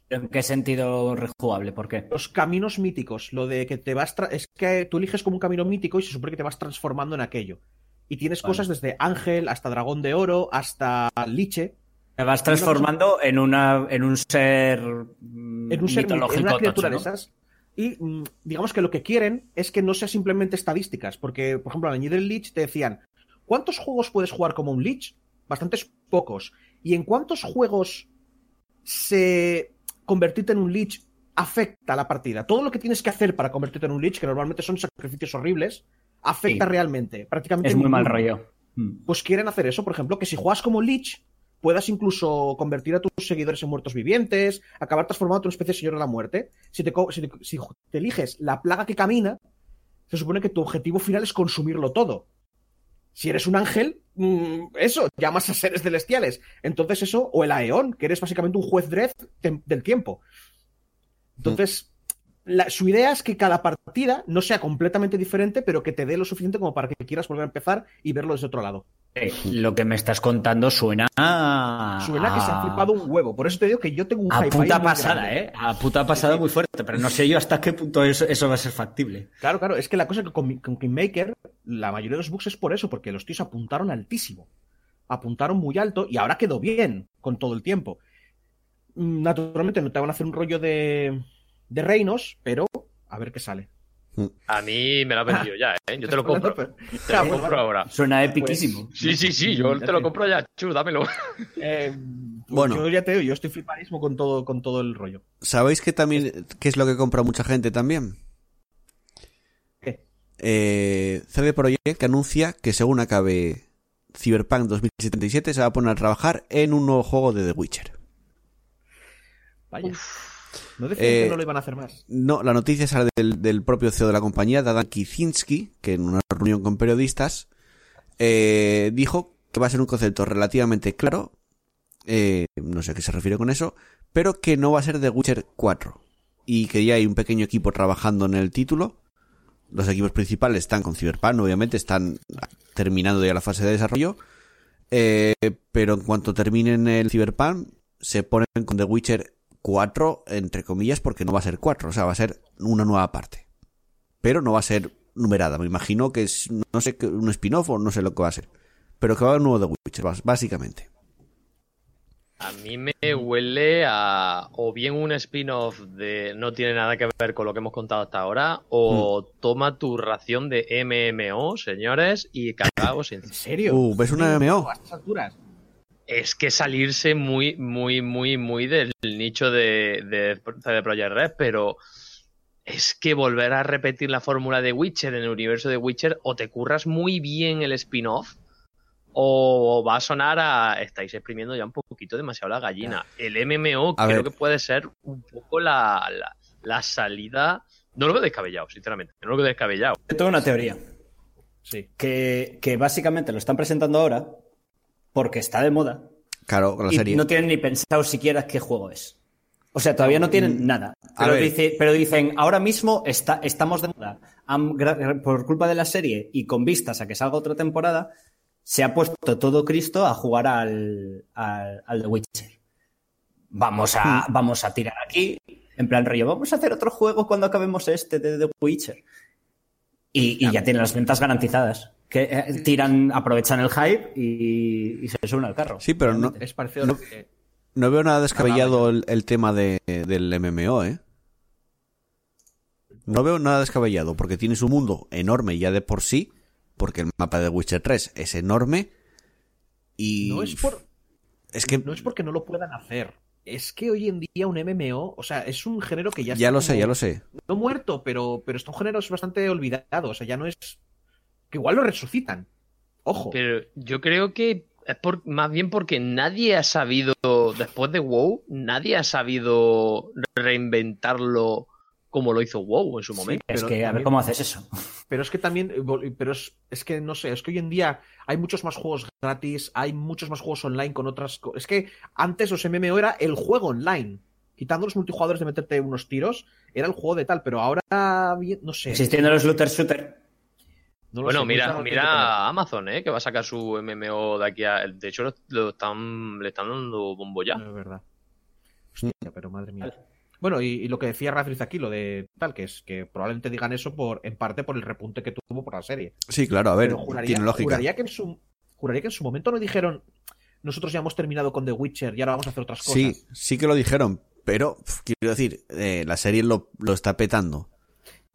¿En qué sentido rejugable? ¿Por qué? Los caminos míticos, lo de que te vas. Es que tú eliges como un camino mítico y se supone que te vas transformando en aquello. Y tienes Vale. cosas desde ángel hasta dragón de oro hasta liche. Te vas transformando en, una, en un ser mm, En un ser, en mitológico una criatura tocho, de esas. Y mm, digamos que lo que quieren es que no sea simplemente estadísticas. Porque, por ejemplo, al añadir el lich te decían: ¿cuántos juegos puedes jugar como un lich? Bastantes pocos. ¿Y en cuántos juegos se convertirte en un lich afecta a la partida? Todo lo que tienes que hacer para convertirte en un lich, que normalmente son sacrificios horribles, afecta Sí. realmente. Prácticamente Es muy mal rollo. Mm. Pues quieren hacer eso, por ejemplo, que si juegas como Lich, puedas incluso convertir a tus seguidores en muertos vivientes, acabar transformado en una especie de señor de la muerte. Si te, co- si te- si te eliges la plaga que camina, se supone que tu objetivo final es consumirlo todo. Si eres un ángel, mm, eso, llamas a seres celestiales. Entonces eso, o el Aeón, que eres básicamente un juez Dredd tem- del tiempo. Entonces, su idea es que cada partida no sea completamente diferente, pero que te dé lo suficiente como para que quieras volver a empezar y verlo desde otro lado. Lo que me estás contando suena a... Suena que se ha flipado un huevo. Por eso te digo que yo tengo un A hype puta pasada, grande. ¿eh? A puta pasada muy fuerte, pero no sé yo hasta qué punto eso, eso va a ser factible. Claro, claro. Es que la cosa es que con, con Kingmaker, la mayoría de los bugs es por eso, porque los tíos apuntaron altísimo. Apuntaron muy alto y ahora quedó bien con todo el tiempo. Naturalmente no te van a hacer un rollo de, de reinos, pero a ver qué sale. A mí me lo ha vendido ya, ¿eh? Yo te lo compro. Te Ah, lo pues compro ahora. Suena epiquísimo. Sí, sí, sí, yo te lo te- compro ya. Chu, dámelo. Eh, Bueno. Yo ya te digo, yo estoy flipadísimo con todo, con todo el rollo. ¿Sabéis que también qué es lo que compra mucha gente también? ¿Qué? Eh, CD Projekt que anuncia que según acabe Cyberpunk 2077 se va a poner a trabajar en un nuevo juego de The Witcher. Vaya. No decían Eh, que no lo iban a hacer más. No, la noticia sale del, del propio CEO de la compañía, Dadan Kicinski, que en una reunión con periodistas eh, dijo que va a ser un concepto relativamente claro, eh, no sé a qué se refiere con eso, pero que no va a ser The Witcher 4 y que ya hay un pequeño equipo trabajando en el título. Los equipos principales están con Cyberpunk, obviamente, están terminando ya la fase de desarrollo. Eh, pero en cuanto terminen el Cyberpunk, se ponen con The Witcher 4, entre comillas, porque no va a ser 4, o sea, va a ser una nueva parte. Pero no va a ser numerada, me imagino que es, no sé, que un spin-off o no sé lo que va a ser. Pero que va a haber un nuevo The Witcher, básicamente. A mí me huele a o bien un spin-off de no tiene nada que ver con lo que hemos contado hasta ahora, o toma tu ración de MMO, señores, y cagaos en ¿En serio? Uh, ¿ves una MMO? Es que salirse muy, muy, muy, muy del nicho de, de CD Projekt Red, pero es que volver a repetir la fórmula de Witcher en el universo de Witcher, o te curras muy bien el spin-off, o va a sonar a. Estáis exprimiendo ya un poquito demasiado la gallina. El MMO A creo ver. que puede ser un poco la, la, la salida. No lo veo descabellado, sinceramente. No lo veo descabellado. Tengo una teoría. Sí. Que, que básicamente lo están presentando ahora porque está de moda. Claro, con la y serie. no tienen ni pensado siquiera qué juego es. O sea, todavía no tienen nada. Pero, ver. dice- pero dicen, ahora mismo está, estamos de moda. Han- por culpa de la serie y con vistas a que salga otra temporada, se ha puesto todo Cristo a jugar al, al, al The Witcher. Vamos a, Hmm. vamos a tirar aquí, en plan rollo, vamos a hacer otro juego cuando acabemos este de The Witcher. Y, y ya tienen las ventas garantizadas. Que eh, tiran, aprovechan el hype y, y se suben al carro. Sí, pero no, Es parecido a No- lo que. no veo nada descabellado el, el tema de, del MMO, ¿eh? No veo nada descabellado, porque tienes un mundo enorme ya de por sí, porque el mapa de Witcher 3 es enorme y... No es por. Es que No es porque no lo puedan hacer. Es que hoy en día un MMO, o sea, es un género que ya ya está lo sé, como- ya lo sé. No muerto, pero, pero está un género bastante olvidado. O sea, ya no es. Que igual lo resucitan. Ojo. Pero yo creo que es por, más bien porque nadie ha sabido, después de WoW, nadie ha sabido reinventarlo como lo hizo WoW en su momento. Es que a ver cómo haces eso. Pero es que también, pero es, es que no sé, es que hoy en día hay muchos más juegos gratis, hay muchos más juegos online con otras co- Es que antes los MMO era el juego online. Quitando los multijugadores de meterte unos tiros, era el juego de tal, pero ahora, no sé. Existiendo los looter shooter. No bueno, mira, mira Amazon, ¿eh? que va a sacar su MMO de aquí a... De hecho, lo, lo están, le están dando bombo ya. Es verdad. Hostia, pero madre mía. Bueno, y, y lo que decía Razriz aquí, lo de tal, que es que probablemente digan eso por, en parte por el repunte que tuvo por la serie. Sí, claro, a ver, Pero juraría, tiene lógica. juraría que en su juraría que en su momento no dijeron nosotros ya hemos terminado con The Witcher y ahora vamos a hacer otras cosas. Sí, sí que lo dijeron, pero quiero decir, eh, la serie lo, lo está petando.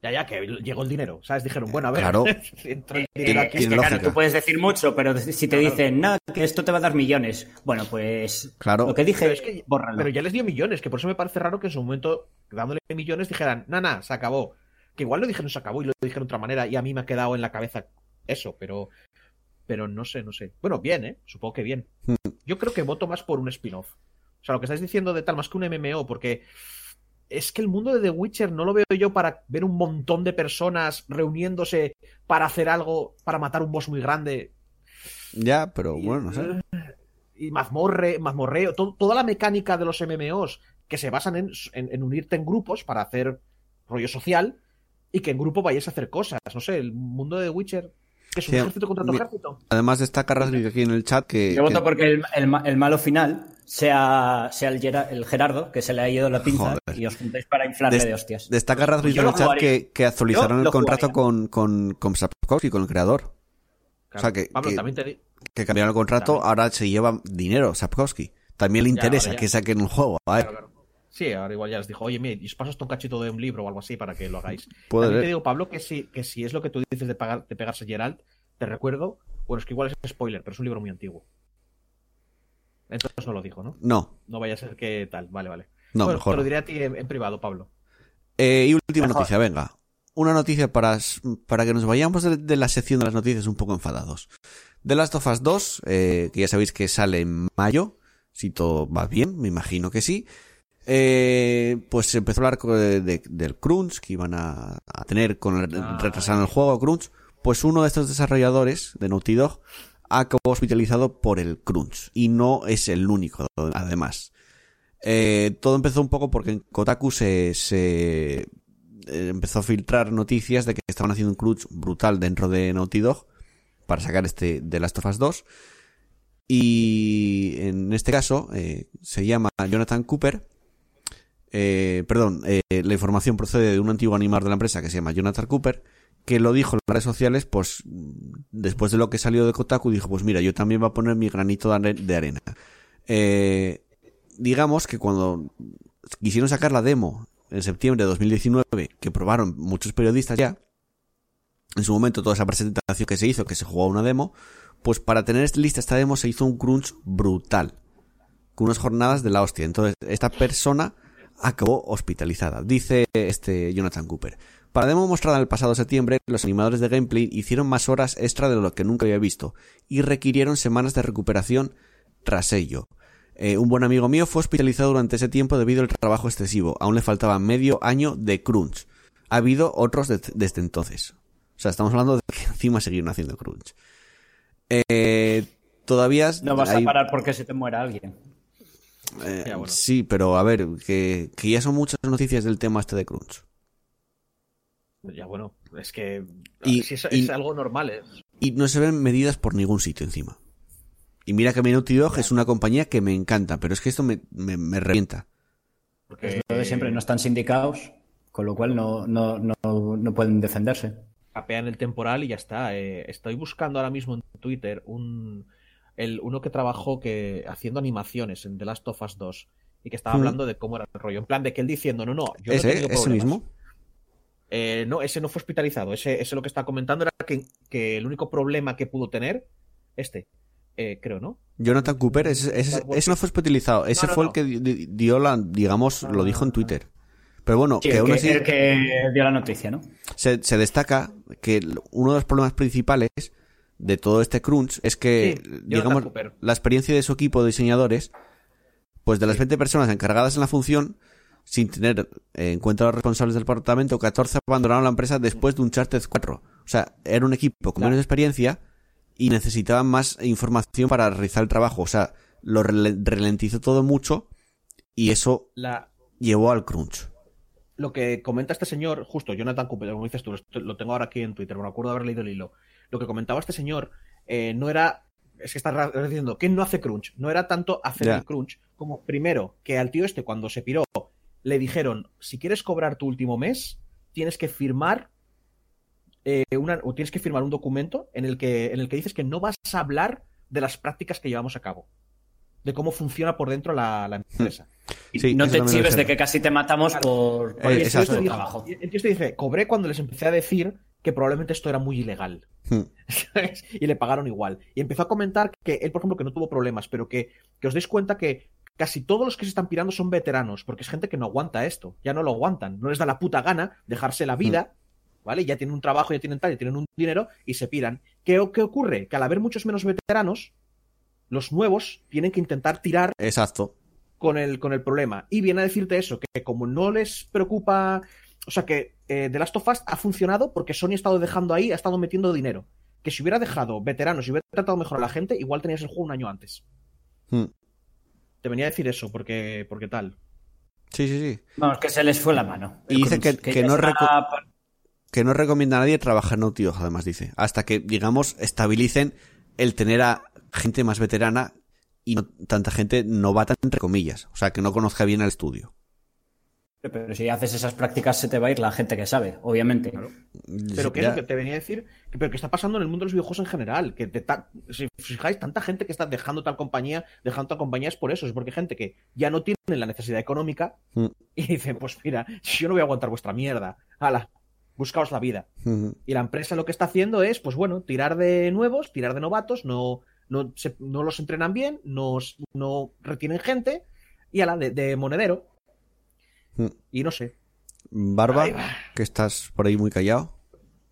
Ya, ya, que llegó el dinero. ¿Sabes? Dijeron, bueno, a ver. Claro. entra el dinero aquí. es que, claro, tú puedes decir mucho, pero si te Claro. dicen, no, que esto te va a dar millones. Bueno, pues Claro. lo que dije, Pero es que- bórralo. Pero ya les dio millones, que por eso me parece raro que en su momento, dándole millones, dijeran, nana, se acabó. Que igual lo dijeron se acabó y lo dijeron de otra manera y a mí me ha quedado en la cabeza eso, pero pero no sé, no sé. Bueno, bien, ¿eh? Supongo que bien. Hmm. Yo creo que voto más por un spin-off. O sea, lo que estáis diciendo de tal, más que un MMO, porque es que el mundo de The Witcher no lo veo yo para ver un montón de personas reuniéndose para hacer algo, para matar un boss muy grande. Ya, pero bueno, no sé. Y mazmorre, mazmorreo, to- toda la mecánica de los MMOs que se basan en, en- en unirte en grupos para hacer rollo social y que en grupo vayáis a hacer cosas. No sé, el mundo de The Witcher, que es un Sí, ejército contra otro mi- ejército. Además destaca Razgrid aquí en el chat que... Yo voto que- porque el, el ma- el malo final sea, sea el, Gera- el Gerardo, que se le ha ido la pinza, Joder. y os juntéis para inflarle Des- de hostias. Destaca en el chat que, que actualizaron Yo el contrato jugaría. con, con, con Sapkowski, con el creador. O sea, que- Pablo, que- también te di- Que cambiaron el contrato, También. ahora se lleva dinero Sapkowski. También le Ya, interesa ahora ya. que saquen un juego. Claro, claro. Sí, ahora igual ya les dijo, oye, mire, y os paso esto un cachito de un libro o algo así para que lo hagáis. puede También te digo, Pablo, que si, que si es lo que tú dices de, pagar, de pegarse Geralt, te recuerdo, bueno, es que igual es spoiler, pero es un libro muy antiguo. Entonces no lo dijo, ¿no? No, No vaya a ser que tal, vale, vale. no, Bueno, mejor. Te lo diré a ti en, en privado, Pablo. Eh, y última Mejor. noticia, venga. Una noticia para, para que nos vayamos de, de la sección de las noticias un poco enfadados. The Last of Us 2, eh, que ya sabéis que sale en mayo, si todo va bien, me imagino que sí. Eh, pues se empezó a hablar co- de- de- del crunch que iban a, a tener con el, Ah, retrasando el juego crunch. Pues uno de estos desarrolladores de Naughty Dog acabó hospitalizado por el crunch y no es el único, además. Eh, todo empezó un poco porque en Kotaku se, eh, empezó a filtrar noticias de que estaban haciendo un crunch brutal dentro de Naughty Dog para sacar este The Last of Us 2. Y en este caso eh, se llama Jonathan Cooper. Perdón, la información procede de un antiguo animador de la empresa que se llama Jonathan Cooper, que lo dijo en las redes sociales, pues después de lo que salió de Kotaku, dijo, pues mira, yo también voy a poner mi granito de are- de arena. Eh, digamos que cuando quisieron sacar la demo en septiembre de 2019, que probaron muchos periodistas ya, en su momento toda esa presentación que se hizo, que se jugó una demo, pues para tener lista esta demo se hizo un crunch brutal, con unas jornadas de la hostia. Entonces, esta persona acabó hospitalizada, dice este Jonathan Cooper. Para demo mostrada el pasado septiembre, los animadores de gameplay hicieron más horas extra de lo que nunca había visto y requirieron semanas de recuperación tras ello. Eh, un buen amigo mío fue hospitalizado durante ese tiempo debido al trabajo excesivo. Aún le faltaba medio año de crunch. Ha habido otros de- desde entonces. O sea, estamos hablando de que encima siguieron haciendo crunch. Eh, todavía No vas hay- a parar porque se te muera alguien. eh, Ya, bueno. Sí, pero a ver, que, que ya son muchas noticias del tema este de crunch. Ya bueno, es que Y- si es, y- es algo normal, ¿eh? Y no se ven medidas por ningún sitio encima. Y mira que mi Naughty Dog es una compañía que me encanta, pero es que esto me, me, me revienta. Porque Lo de siempre no están sindicados, con lo cual no, no, no, no pueden defenderse. capean el temporal y ya está. Eh, estoy buscando ahora mismo en Twitter un el, uno que trabajó que haciendo animaciones en The Last of Us 2 y que estaba Mm. hablando de cómo era el rollo. En plan de que él diciendo, no, no, yo no he ¿Ese, tenido ese problemas". mismo? Eh, no, ese no fue hospitalizado. Ese, ese lo que estaba comentando era que, que el único problema que pudo tener, este, eh, creo, ¿no? Jonathan Cooper, ese, ese- ese no fue utilizado, ese No, no, fue no. el que di- di- dio la, digamos, lo dijo en. Twitter. Pero bueno, Sí, que aún que, así el que dio la noticia, ¿no? se, se destaca que uno de los problemas principales de todo este crunch es que, Sí, digamos, la experiencia de su equipo de diseñadores, pues de las 20 personas encargadas en la función, sin tener en cuenta a los responsables del departamento, 14 abandonaron la empresa después de un Uncharted 4. O sea, era un equipo con menos experiencia y necesitaban más información para realizar el trabajo. O sea, lo ralentizó todo mucho y eso La, llevó al crunch. lo que comenta este señor, justo Jonathan Cooper, como dices tú, lo tengo ahora aquí en Twitter, me acuerdo de haber leído el hilo. Lo que comentaba este señor eh, no era. Es que está ra- diciendo que no hace crunch. No era tanto hacer el crunch como primero que al tío este, cuando se piró, le dijeron: si quieres cobrar tu último mes, tienes que firmar. eh, una, o tienes que firmar un documento en el, que, en el que dices que no vas a hablar de las prácticas que llevamos a cabo. De cómo funciona por dentro la, la empresa. Y Sí, no te chives de que casi te matamos por, por Eh, el trabajo. este dice, cobré cuando les empecé a decir que probablemente esto era muy ilegal. Hmm. ¿sabes? y le pagaron igual. Y empezó a comentar que él, por ejemplo, que no tuvo problemas, pero que, que os deis cuenta que casi todos los que se están pirando son veteranos, porque es gente que no aguanta esto, ya no lo aguantan, no les da la puta gana dejarse la vida, ¿vale? Ya tienen un trabajo, ya tienen tal, ya tienen un dinero y se piran. ¿Qué, qué ocurre? Que al haber muchos menos veteranos, los nuevos tienen que intentar tirar Exacto. con el, con el problema. Y viene a decirte eso, que como no les preocupa. O sea, que eh, The Last of Us ha funcionado porque Sony ha estado dejando ahí, ha estado metiendo dinero. Que si hubiera dejado veteranos y hubiera tratado mejor a la gente, igual tenías el juego un año antes. Hmm. Te venía a decir eso, porque, porque tal. Sí, sí, sí. Vamos, que se les fue la mano. Y dice que- que no está- que no recomienda a nadie trabajar en Naughty Dog, además dice, hasta que, digamos, estabilicen el tener a gente más veterana y no tanta gente novata, entre comillas, o sea, que no conozca bien el estudio. Pero si haces esas prácticas se te va a ir la gente que sabe, obviamente. Pero que es lo que te venía a decir, que, pero que está pasando en el mundo de los videojuegos en general. Que te ta- si fijáis, tanta gente que está dejando tal compañía, dejando tal compañía es por eso, es porque gente que ya no tiene la necesidad económica Mm. y dicen, pues mira, si yo no voy a aguantar vuestra mierda, ala, buscaos la vida. Ujú. Y la empresa lo que está haciendo es, pues bueno, tirar de nuevos, tirar de novatos, no, no, se- no los entrenan bien, no, no retienen gente, y ala, de, de monedero. Mm. Y no sé. Barba, que estás por ahí muy callado.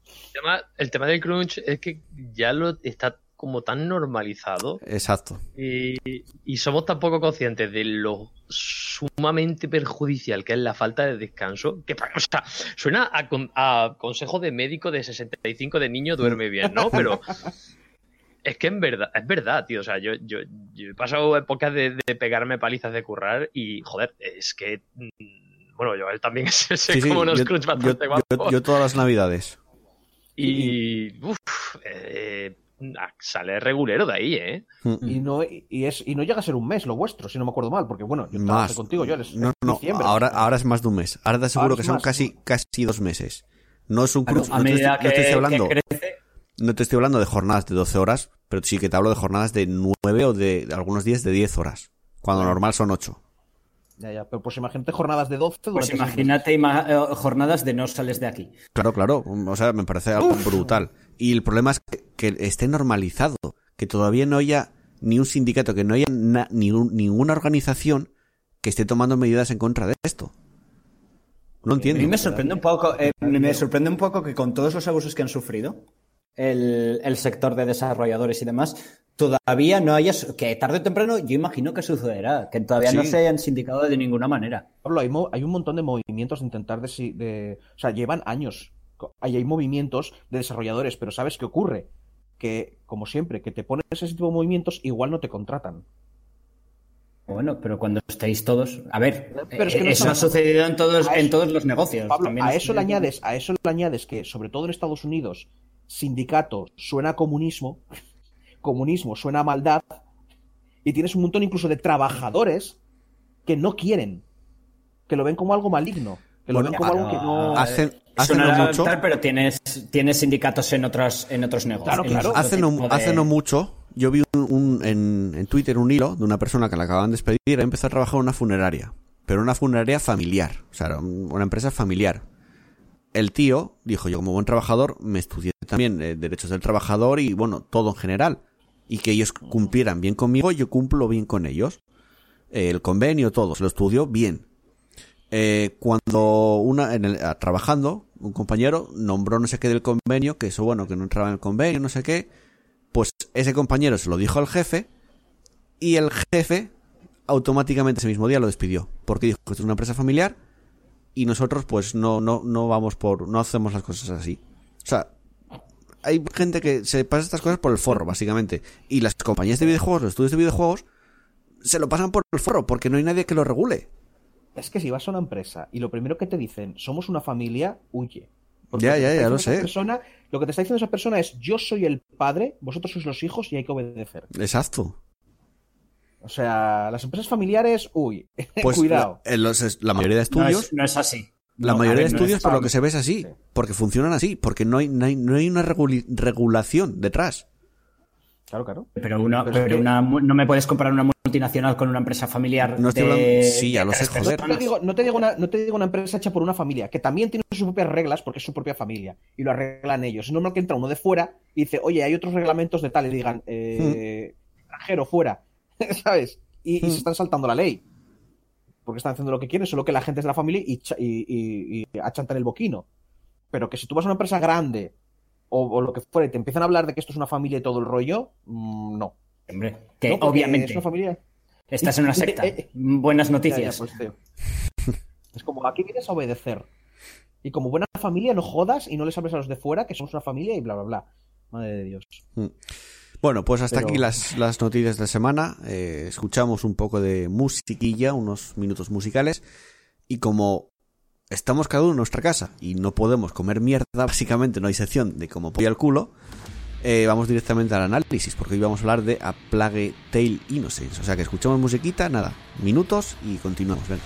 El tema, el tema del crunch es que ya lo está como tan normalizado Exacto. y, y somos tan poco conscientes de lo sumamente perjudicial que es la falta de descanso que o sea, suena a, a consejo de médico de 65 de niño duerme bien, ¿no? Pero es que en verdad, es verdad, tío. O sea, yo, yo, yo he pasado épocas de, de pegarme palizas de currar y, joder, es que. Bueno, yo él también se, se Sí, sí, come unos yo, crunch yo- bastante yo- guapos. yo todas las navidades. Y. Uf, eh, sale regulero de ahí, ¿eh? Y no, y, es, y no llega a ser un mes lo vuestro, si no me acuerdo mal, porque bueno, yo Más. contigo, yo les, No, en no, diciembre. ahora, ahora es más de un mes. Ahora te aseguro Ahora que es son más. casi, casi dos meses. No es un crunch, a no, te, medida estoy- no te que- estoy hablando, que crece, no te estoy hablando de jornadas de 12 horas, pero sí que te hablo de jornadas de 9 o de, de algunos días de 10 horas, cuando normal son 8. Ya, ya, pero pues imagínate jornadas de 12 pues imagínate ima- eh, jornadas de no sales de aquí. Claro, claro, o sea, me parece algo brutal. Y el problema es que, que esté normalizado, que todavía no haya ni un sindicato, que no haya na- ni un- ninguna organización que esté tomando medidas en contra de esto. No A entiendo. mí me sorprende un poco, eh, me sorprende un poco que con todos los abusos que han sufrido el, el sector de desarrolladores y demás, todavía no haya, que tarde o temprano yo imagino que sucederá, que todavía no se hayan sindicado de ninguna manera. Pablo, hay, mo- hay un montón de movimientos de intentar de, O sea, llevan años. Hay, hay movimientos de desarrolladores, pero ¿sabes qué ocurre? Que, como siempre, que te pones ese tipo de movimientos, igual no te contratan. Bueno, pero cuando estéis todos, a ver, Pero es que no eso ha sucedido en todos, en todos los negocios. Pablo, También a eso le añades, a eso le añades que, sobre todo en Estados Unidos, sindicato suena a comunismo, comunismo suena a maldad, y tienes un montón incluso de trabajadores que no quieren, que lo ven como algo maligno. Que lo Bueno, ven como algo que no... hacen, hacen Suena no mucho. tal, pero tienes, tienes sindicatos en otros, en otros negocios. Claro, claro. Hace no, de- hace no mucho, yo vi un, un- en, en Twitter un hilo de una persona que la acababan de despedir y empezó a trabajar en una funeraria. Pero una funeraria familiar. O sea, una empresa familiar. El tío dijo, yo como buen trabajador me estudié también eh, derechos del trabajador y bueno, todo en general. Y que ellos cumplieran bien conmigo, yo cumplo bien con ellos. El convenio, todo, se lo estudió bien. Eh, cuando una, en el- ah, trabajando, un compañero nombró no sé qué del convenio, que eso bueno, que no entraba en el convenio, no sé qué, pues ese compañero se lo dijo al jefe y el jefe automáticamente ese mismo día lo despidió, porque dijo que esto es una empresa familiar y nosotros pues no, no, no vamos por, no hacemos las cosas así. O sea, hay gente que se pasa estas cosas por el forro, básicamente. Y las compañías de videojuegos, los estudios de videojuegos, se lo pasan por el forro, porque no hay nadie que lo regule. Es que si vas a una empresa y lo primero que te dicen, somos una familia, huye. Ya, ya, ya lo sé. persona- lo que te está diciendo esa persona es, yo soy el padre, vosotros sois los hijos y hay que obedecer. Exacto. O sea, las empresas familiares, uy, Pues cuidado. La, en los- la mayoría de No estudios, es, no es así. la No, mayoría de no estudios es- por lo que se ve es así, Sí. porque funcionan así, porque no hay, no hay, no hay una reguli- regulación detrás. Claro, claro. Pero, una, Pero una, no me puedes comparar una multinacional con una empresa familiar. No estoy de- hablando- sí, ya lo sé, joder. No te, digo, no, te digo una, no te digo una empresa hecha por una familia, que también tiene sus propias reglas porque es su propia familia y lo arreglan ellos. Es normal que entra uno de fuera y dice, oye, hay otros reglamentos de tal, y digan, eh, extranjero, fuera, ¿sabes? Y, y se están saltando la ley. Porque están haciendo lo que quieren, solo que la gente es de la familia y, y, y- y achantan el boquino. Pero que si tú vas a una empresa grande o, o lo que fuera y te empiezan a hablar de que esto es una familia y todo el rollo, mm, no. Hombre, que No, obviamente Es una familia. estás en una secta. Eh, eh, Buenas Ya, ya, noticias. pues. Es como, aquí vienes a obedecer. Y como buena familia, no jodas y no les hables a los de fuera que somos una familia y bla, bla, bla. Madre de Dios. Bueno, pues hasta Pero- aquí las, las noticias de la semana. Eh, escuchamos un poco de musiquilla, unos minutos musicales. Y como estamos cada uno en nuestra casa y no podemos comer mierda, básicamente no hay sección de como pollo al culo, eh, vamos directamente al análisis, porque hoy vamos a hablar de A Plague Tale Innocence. O sea que escuchamos musiquita, nada, minutos y continuamos. Venga.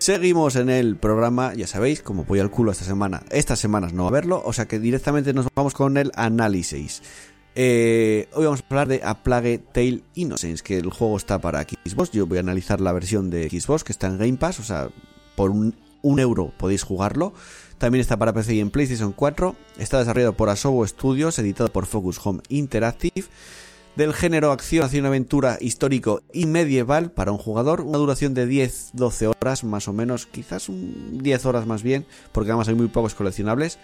Seguimos en el programa, ya sabéis, como voy al culo esta semana. Estas semanas no va a verlo, o sea que directamente nos vamos con el análisis. Eh, hoy vamos a hablar de A Plague Tale Innocence, que el juego está para Xbox. Yo voy a analizar la versión de Xbox que está en Game Pass, o sea, por un, un euro podéis jugarlo. También está para PC y en PlayStation 4. Está desarrollado por Asobo Studios, editado por Focus Home Interactive. Del género acción, acción, aventura, histórico y medieval para un jugador. Una duración de 10-12 horas más o menos, quizás un 10 horas más bien, porque además hay muy pocos coleccionables.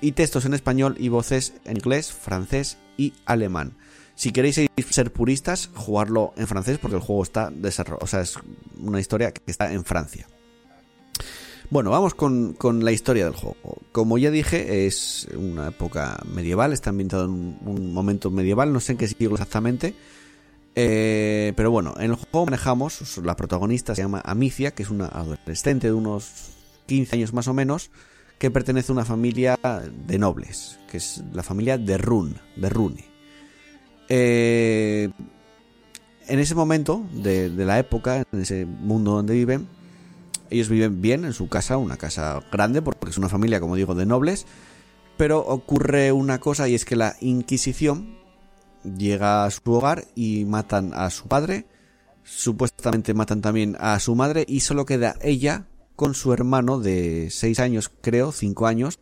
Y textos en español y voces en inglés, francés y alemán. Si queréis ser puristas, jugarlo en francés porque el juego está desarrollado. O sea, es una historia que está en Francia. Bueno, vamos con, con, la historia del juego. Como ya dije, es una época medieval, está ambientado en un, momento medieval, no sé en qué siglo exactamente. Eh, pero bueno, en el juego manejamos, la protagonista se llama Amicia, que es una adolescente de unos 15 años más o menos, que pertenece a una familia de nobles, que es la familia de Run, de Rune. Eh, en ese momento de la época, en ese mundo donde viven, ellos viven bien en su casa, una casa grande, porque es una familia, como digo, de nobles. Pero ocurre una cosa y es que la Inquisición llega a su hogar y matan a su padre. Supuestamente matan también a su madre y solo queda ella con su hermano de 6 años, creo, 5 años,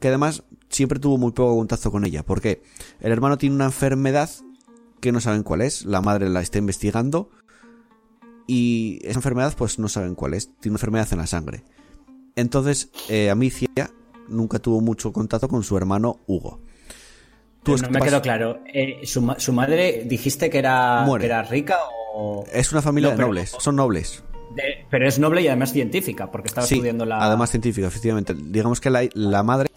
que además siempre tuvo muy poco contacto con ella. porque El hermano tiene una enfermedad que no saben cuál es, la madre la está investigando y esa enfermedad pues no saben cuál es, tiene una enfermedad en la sangre. Entonces eh, Amicia nunca tuvo mucho contacto con su hermano Hugo. ¿Tú no me quedó claro, eh, ¿su, ¿su, madre dijiste que era, que era rica o...? Es una familia no, de nobles, son nobles. De, pero es noble y además científica, porque estaba sí, estudiando la... además científica, efectivamente. Digamos que la, la madre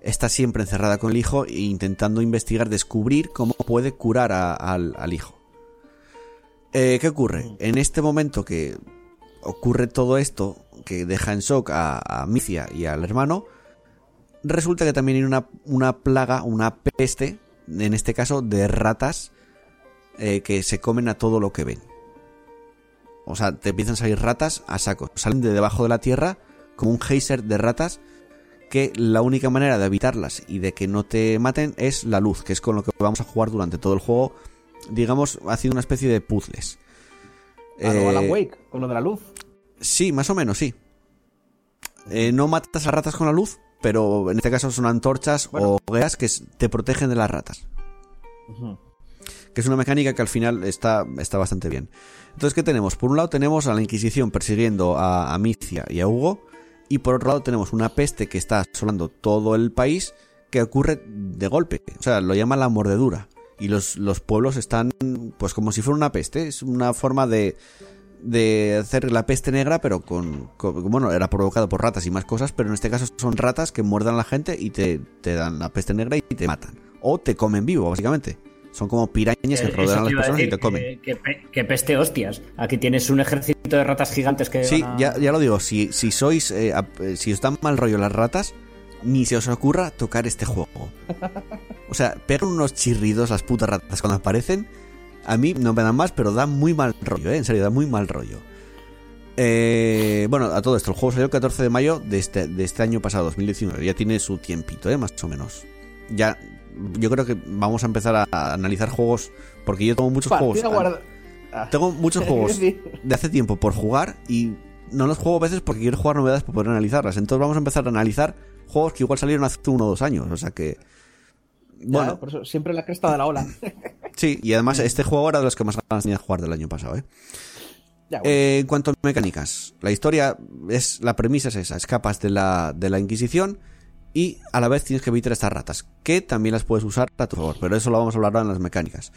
está siempre encerrada con el hijo e intentando investigar, descubrir cómo puede curar a, al, al hijo. Eh, ¿Qué ocurre? En este momento que ocurre todo esto, que deja en shock a, Micia y al hermano, resulta que también hay una, una, plaga, una peste, en este caso de ratas, eh, que se comen a todo lo que ven. O sea, te empiezan a salir ratas a saco. Salen de debajo de la tierra como un geyser de ratas que la única manera de evitarlas y de que no te maten es la luz, que es con lo que vamos a jugar durante todo el juego digamos, haciendo una especie de puzzles. ¿A eh, Alan Wake, con lo de la luz? Sí, más o menos, sí. Eh, no matas a ratas con la luz, pero en este caso son antorchas bueno. o hogueras que te protegen de las ratas. Uh -huh. Que es una mecánica que al final está, está bastante bien. Entonces, ¿qué tenemos? Por un lado tenemos a la Inquisición persiguiendo a Amicia y a Hugo. Y por otro lado tenemos una peste que está asolando todo el país que ocurre de golpe. O sea, lo llama la mordedura y los, los pueblos están pues como si fuera una peste. Es una forma de, de hacer la peste negra, pero con, con, Bueno, era provocado por ratas y más cosas, pero en este caso son ratas que muerdan a la gente y te, te dan la peste negra y te matan. O te comen vivo, básicamente. Son como pirañas que rodean a las personas y te comen. Que, que, que, peste hostias. Aquí tienes un ejército de ratas gigantes que. Sí, a... ya, ya lo digo. Si, si sois. Eh, si os dan mal rollo las ratas, ni se os ocurra tocar este juego. O sea, pegan unos chirridos las putas ratas cuando aparecen. A mí no me dan más, pero da muy mal rollo, ¿eh? En serio, da muy mal rollo. Eh, bueno, a todo esto, el juego salió el 14 de mayo de este, de este año pasado, 2019. Ya tiene su tiempito, ¿eh? Más o menos. Ya, yo creo que vamos a empezar a, a analizar juegos, porque yo tengo muchos juegos. Ah, tengo muchos juegos de hace tiempo por jugar y no los juego a veces porque quiero jugar novedades para poder analizarlas. Entonces vamos a empezar a analizar juegos que igual salieron hace uno o dos años. O sea que. Bueno. Ya, por eso, siempre la cresta de la ola. sí, y además este juego era de los que más ganas tenía de jugar del año pasado, ¿eh? Ya, bueno. eh, en cuanto a mecánicas, la historia es. La premisa es esa: escapas de la, de la Inquisición y a la vez tienes que evitar estas ratas, que también las puedes usar a tu favor, pero eso lo vamos a hablar ahora en las mecánicas.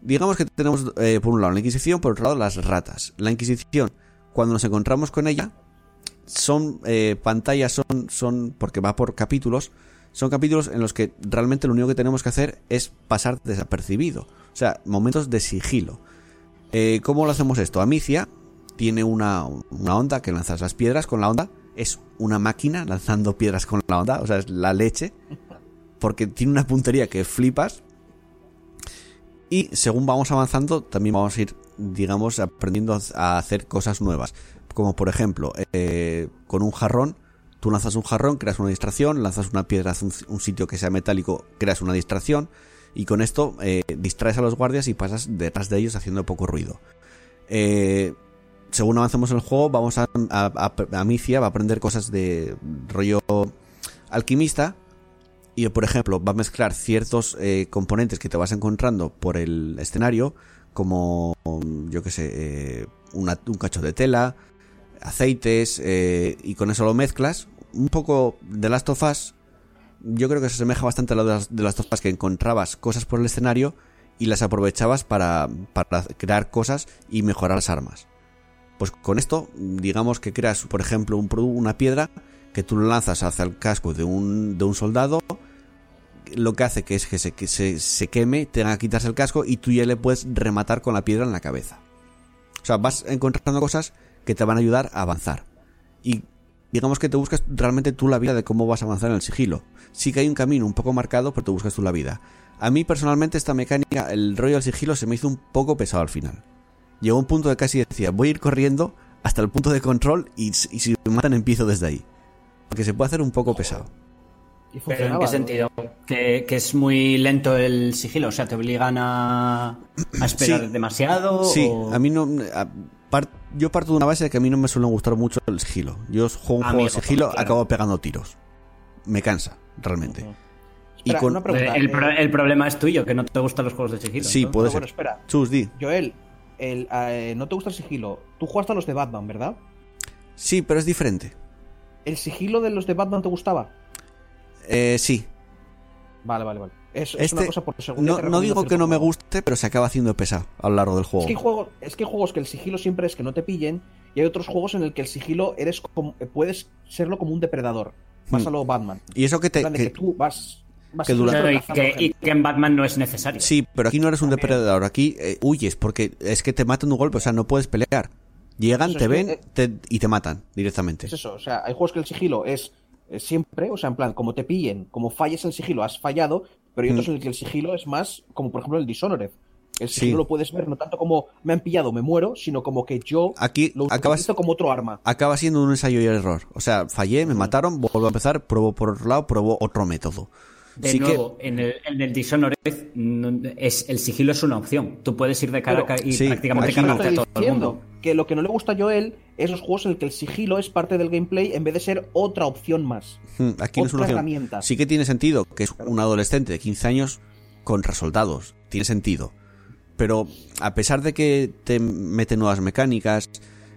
Digamos que tenemos eh, por un lado la Inquisición, por otro lado las ratas. La Inquisición, cuando nos encontramos con ella, son eh, pantallas, son, son, porque va por capítulos, son capítulos en los que realmente lo único que tenemos que hacer es pasar desapercibido. O sea, momentos de sigilo. Eh, ¿Cómo lo hacemos esto? Amicia tiene una, una onda que lanzas las piedras con la onda. Es una máquina lanzando piedras con la onda. O sea, es la leche. Porque tiene una puntería que flipas. Y según vamos avanzando, también vamos a ir, digamos, aprendiendo a hacer cosas nuevas. Como por ejemplo, eh, con un jarrón, tú lanzas un jarrón, creas una distracción, lanzas una piedra hacia un, sitio que sea metálico, creas una distracción, y con esto eh, distraes a los guardias y pasas detrás de ellos haciendo poco ruido. Eh, según avancemos en el juego, vamos a, a, a- Amicia va a aprender cosas de rollo alquimista. Y por ejemplo, va a mezclar ciertos eh, componentes que te vas encontrando por el escenario, como yo que sé, un cacho de tela, aceites, eh, y con eso lo mezclas. Un poco de Last of Us, yo creo que se asemeja bastante a lo de las, de Last of Us, que encontrabas cosas por el escenario y las aprovechabas para, para crear cosas y mejorar las armas. Pues con esto, digamos que creas, por ejemplo, un, una piedra que tú lanzas hacia el casco de un, de un soldado, lo que hace que es que se, se, se queme, tenga que quitarse el casco y tú ya le puedes rematar con la piedra en la cabeza. O sea, vas encontrando cosas que te van a ayudar a avanzar. Y digamos que te buscas realmente tú la vida de cómo vas a avanzar en el sigilo. Sí que hay un camino un poco marcado, pero te buscas tú la vida. A mí personalmente esta mecánica, el rollo del sigilo, se me hizo un poco pesado al final. Llegó un punto de casi decía, voy a ir corriendo hasta el punto de control y, y si me matan empiezo desde ahí. Porque se puede hacer un poco pesado. Y ¿Pero en qué sentido? ¿Que, que es muy lento el sigilo? O sea, ¿te obligan a, a esperar Sí. demasiado? Sí, o- a mí no... a- par- yo parto de una base de que a mí no me suele gustar mucho el sigilo. Yo juego un A juego de no, sigilo, claro. acabo pegando tiros. Me cansa, realmente. Y Espera, con... una pregunta. el, pro- el problema es tuyo, que no te gustan los juegos de sigilo. Sí, entonces. puede bueno, espera. Chus, di. Joel, el, eh, no te gusta el sigilo. Tú jugaste a los de Batman, ¿verdad? Sí, pero es diferente. ¿El sigilo de los de Batman te gustaba? Eh, sí. Vale, vale, vale. Es, es Este, una cosa por segundo. no, digo que no me guste, pero se acaba haciendo pesado a lo largo del juego. Es que, hay juego- es que hay juegos que el sigilo siempre es que no te pillen y hay otros juegos en el que el sigilo eres como, eh, puedes serlo como un depredador. Más Hmm. a lo Batman. Y eso que te... que- que tú vas... vas que dura- y, que, y que en Batman no es necesario. Sí, pero aquí no eres un depredador, aquí eh, huyes porque es que te matan de un golpe, o sea, no puedes pelear. Llegan, Eso te que, ven eh, te- y te matan directamente. Es eso, o sea, hay juegos que el sigilo es, es siempre, o sea, en plan, como te pillen, como falles el sigilo, has fallado, pero hay otros Mm. en el que el sigilo es más, como por ejemplo el Dishonored. El Sí. sigilo lo puedes ver no tanto como me han pillado, me muero, sino como que yo Aquí lo utilizo como otro arma. acaba siendo un ensayo y error. O sea, fallé, me mataron, vuelvo a empezar, pruebo por otro lado, pruebo otro método. De sí nuevo, en, el, en el Dishonored no- es, el sigilo es una opción. Tú puedes ir de cara Pero- a cara y Sí, prácticamente cargarte a todo el mundo. que lo que no le gusta a Joel es los juegos en el que el sigilo es parte del gameplay en vez de ser otra opción más. Hmm, Aquí no es una herramienta. Sí que tiene sentido que es un adolescente de 15 años contra soldados. Tiene sentido. Pero a pesar de que te mete nuevas mecánicas,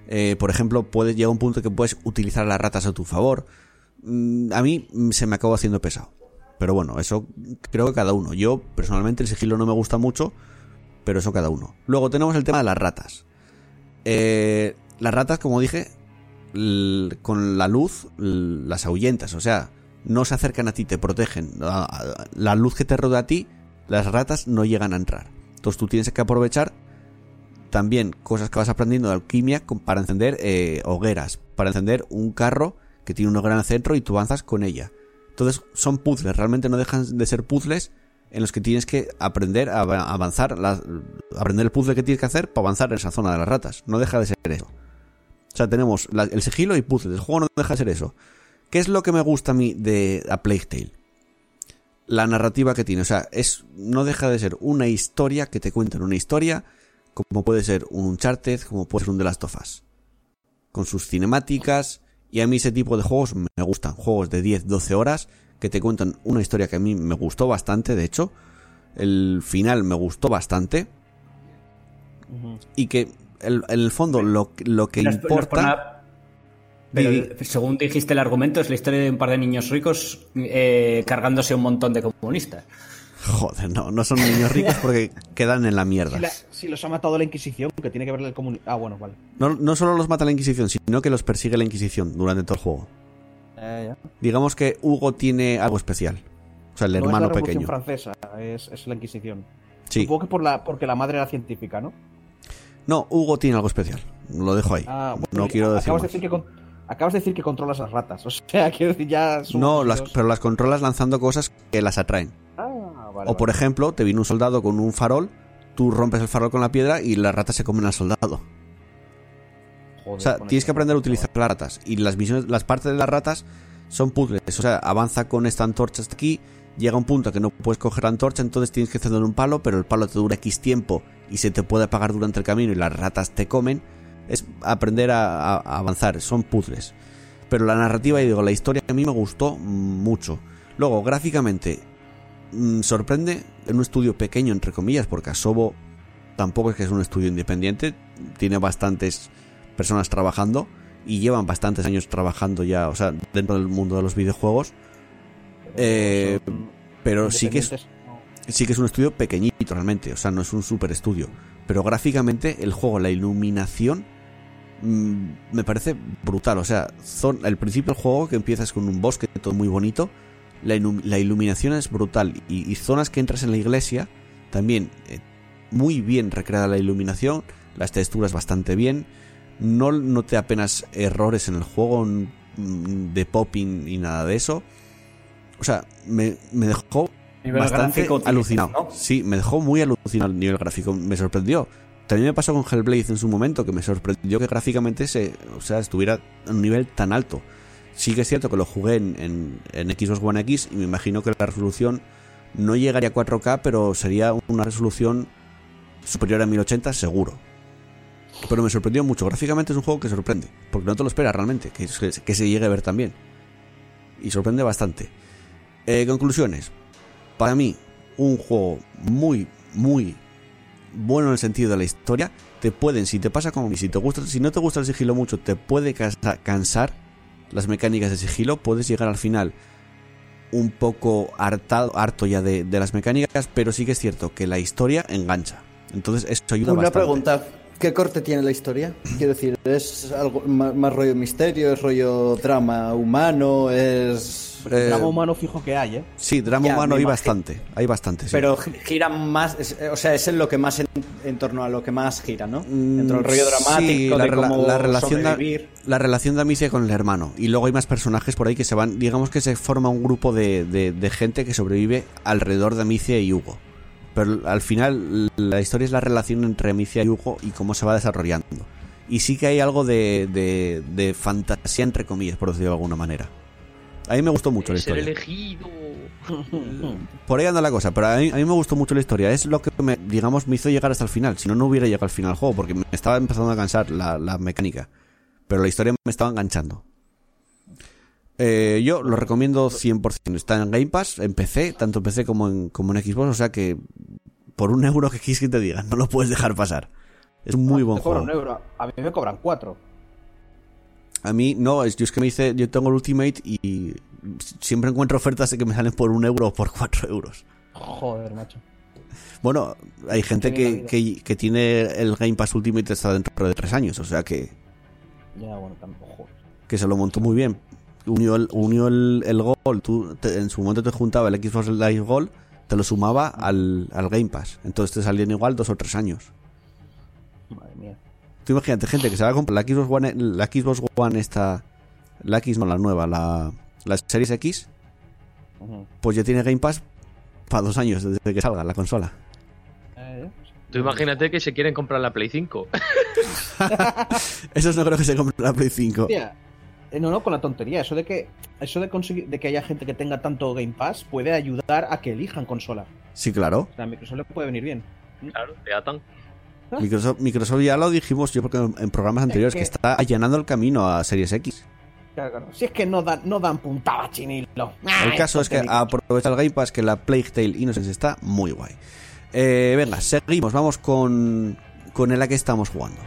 eh, por ejemplo, puedes llegar a un punto que puedes utilizar las ratas a tu favor. mm, A mí se me acabó haciendo pesado. Pero bueno, eso creo que cada uno. Yo, personalmente, el sigilo no me gusta mucho, pero eso cada uno. Luego tenemos el tema de las ratas. Eh, las ratas, como dije, con la luz las ahuyentas, o sea, no se acercan a ti, te protegen. La luz que te rodea a ti, las ratas no llegan a entrar. Entonces tú tienes que aprovechar también cosas que vas aprendiendo de alquimia para encender eh, hogueras, para encender un carro que tiene en el centro y tú avanzas con ella. Entonces son puzzles, realmente no dejan de ser puzzles en los que tienes que aprender a av- avanzar, aprender el puzzle que tienes que hacer para avanzar en esa zona de las ratas. No deja de ser eso. O sea, tenemos el sigilo y puzzles. El juego no deja de ser eso. ¿Qué es lo que me gusta a mí de A Plague Tale? La narrativa que tiene. O sea, es, no deja de ser una historia que te cuentan una historia, como puede ser un Uncharted, como puede ser un The Last of Us. Con sus cinemáticas. Y a mí ese tipo de juegos me gustan. Juegos de 10, 12 horas que te cuentan una historia que a mí me gustó bastante, de hecho. El final me gustó bastante. Y que el- en el fondo lo, lo que importa... Pero según dijiste el argumento, es la historia de un par de niños ricos eh, cargándose un montón de comunistas. Joder, no, no son niños ricos porque quedan en la mierda. Si, la- si los ha matado la Inquisición, que tiene que ver el comuni... Ah, bueno, vale. No, no solo los mata la Inquisición, sino que los persigue la Inquisición durante todo el juego. Digamos que Hugo tiene algo especial. O sea, el No es la hermano pequeño. francesa, es, es la Inquisición. Sí. Supongo que por la, porque la madre era científica, ¿no? No, Hugo tiene algo especial. Lo dejo ahí. Ah, bueno, no quiero decir acabas de decir que con- acabas de decir que controlas las ratas. O sea, quiero decir, ya No, las- pero las controlas lanzando cosas que las atraen. Ah, vale, o por vale. ejemplo, te viene un soldado con un farol, tú rompes el farol con la piedra y las ratas se comen al soldado. Joder, O sea, tienes que aprender a utilizar las ratas. Y las misiones, las partes de las ratas son puzzles. O sea, avanza con esta antorcha hasta aquí. Llega un punto que no puedes coger la antorcha, entonces tienes que encender un palo, pero el palo te dura X tiempo y se te puede apagar durante el camino y las ratas te comen. Es aprender a, avanzar, son puzzles. Pero la narrativa, y digo, la historia a mí me gustó mucho. Luego, gráficamente, mm, sorprende en un estudio pequeño, entre comillas, porque Asobo tampoco es que es un estudio independiente, tiene bastantes personas trabajando y llevan bastantes años trabajando ya, o sea, dentro del mundo de los videojuegos. Eh, pero sí que es sí que es un estudio pequeñito realmente, o sea, no es un super estudio. Pero gráficamente el juego, la iluminación, mm, me parece brutal. O sea, zon- al principio del juego que empiezas con un bosque todo muy bonito, la, ilu- la iluminación es brutal. Y, y zonas que entras en la iglesia, también eh, muy bien recreada la iluminación, las texturas bastante bien. No noté apenas errores en el juego de popping y nada de eso. O sea, me, me dejó bastante gráfico alucinado. ¿no? Sí, me dejó muy alucinado el nivel gráfico. Me sorprendió. También me pasó con Hellblade en su momento, que me sorprendió que gráficamente se, o sea, estuviera a un nivel tan alto. Sí que es cierto que lo jugué en, en, en Xbox One X y me imagino que la resolución no llegaría a 4K, pero sería una resolución superior a 1080 seguro. Pero me sorprendió mucho. Gráficamente es un juego que sorprende, porque no te lo esperas realmente, que, que, se llegue a ver también. Y sorprende bastante. Eh, conclusiones. Para mí, un juego muy, muy bueno en el sentido de la historia. Te pueden, si te pasa como si, te gusta, si no te gusta el sigilo mucho, te puede cansa- cansar las mecánicas de sigilo. Puedes llegar al final un poco hartado, harto ya de, de las mecánicas, pero sí que es cierto que la historia engancha. Entonces, eso ayuda Una bastante. pregunta. ¿Qué corte tiene la historia? Quiero decir, ¿es algo más, más rollo misterio? ¿Es rollo drama humano? ¿Es...? Eh, Drama humano fijo que hay, ¿eh? Sí, drama Ya, humano hay imagino. bastante. Hay bastante, sí. Pero gi- gira más, es- o sea, es en lo que más en, en torno a lo que más gira, ¿no? Mm, Dentro del rollo dramático, sí, la, de rela- cómo la relación de, sobrevivir. la relación de Amicia con el hermano. Y luego hay más personajes por ahí que se van. Digamos que se forma un grupo de, de- de gente que sobrevive alrededor de Amicia y Hugo. Pero al final, la historia es la relación entre Amicia y Hugo y cómo se va desarrollando. Y sí que hay algo de, de- de fantasía, entre comillas, por decirlo de alguna manera. A mí me gustó mucho la Ser historia. elegido. Por ahí anda la cosa, pero a mí, a mí me gustó mucho la historia. Es lo que, me, digamos, me hizo llegar hasta el final. Si no, no hubiera llegado al final del juego, porque me estaba empezando a cansar la, la mecánica. Pero la historia me estaba enganchando. Eh, yo lo recomiendo 100%. Está en Game Pass, en PC, tanto en PC como en, como en Xbox. O sea que por un euro que quieres que te digan, no lo puedes dejar pasar. Es un muy buen Te cobran juego. un euro. A mí me cobran cuatro. A mí, no, es, yo es que me dice, yo tengo el Ultimate y siempre encuentro ofertas de que me salen por un euro o por cuatro euros. Joder, macho. Bueno, hay gente que, que, que tiene el Game Pass Ultimate hasta dentro de tres años, o sea que, Ya, bueno, tampoco. Que se lo montó muy bien. Unió el, unió el, el Gold, tú te- en su momento te juntaba el Xbox Live Gold, te lo sumaba al, al Game Pass, entonces te salían igual dos o tres años. Tú imagínate, gente que se va a comprar la Xbox One, la Xbox One esta, la X no, la nueva, la, la Series X, pues ya tiene Game Pass para dos años desde que salga la consola. Eh, Tú imagínate que se quieren comprar la Play 5. Esos no creo que se compre la Play 5. Hostia, eh, no, no, con la tontería. Eso de que eso de conseguir de que haya gente que tenga tanto Game Pass puede ayudar a que elijan consola. Sí, claro. O sea, a Microsoft le puede venir bien. Claro, te atan. Microsoft, Microsoft ya lo dijimos yo porque en, programas anteriores que... que- está allanando el camino a Series X. Claro, claro. Si es que no dan, no dan puntada, chinilo. El caso es que aprovecha el Game Pass que la Plague Tale Innocence está muy guay. Eh, venga, seguimos, vamos con, con el a que estamos jugando.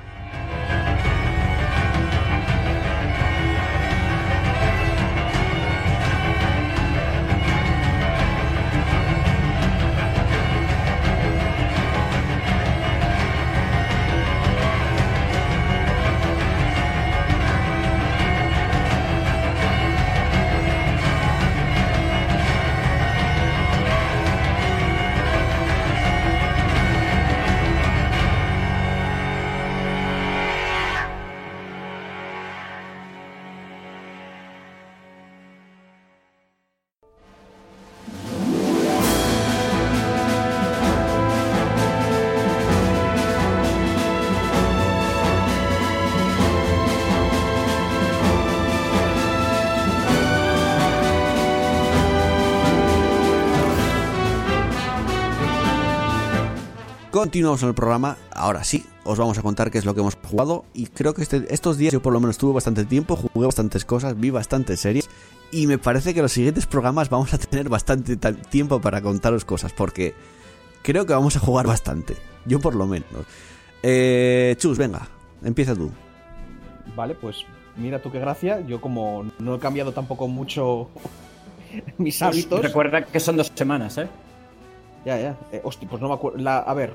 Continuamos en el programa. Ahora sí, os vamos a contar qué es lo que hemos jugado. Y creo que este- estos días yo por lo menos tuve bastante tiempo, jugué bastantes cosas, vi bastantes series. Y me parece que los siguientes programas vamos a tener bastante ta- tiempo para contaros cosas. Porque creo que vamos a jugar bastante. Yo por lo menos. Eh, Chus, venga, empieza tú. Vale, pues mira tú qué gracia. Yo como no he cambiado tampoco mucho mis hábitos. Recuerda que son dos semanas, ¿eh? Ya, ya. Eh, hostia, pues no me acuerdo. La- a ver,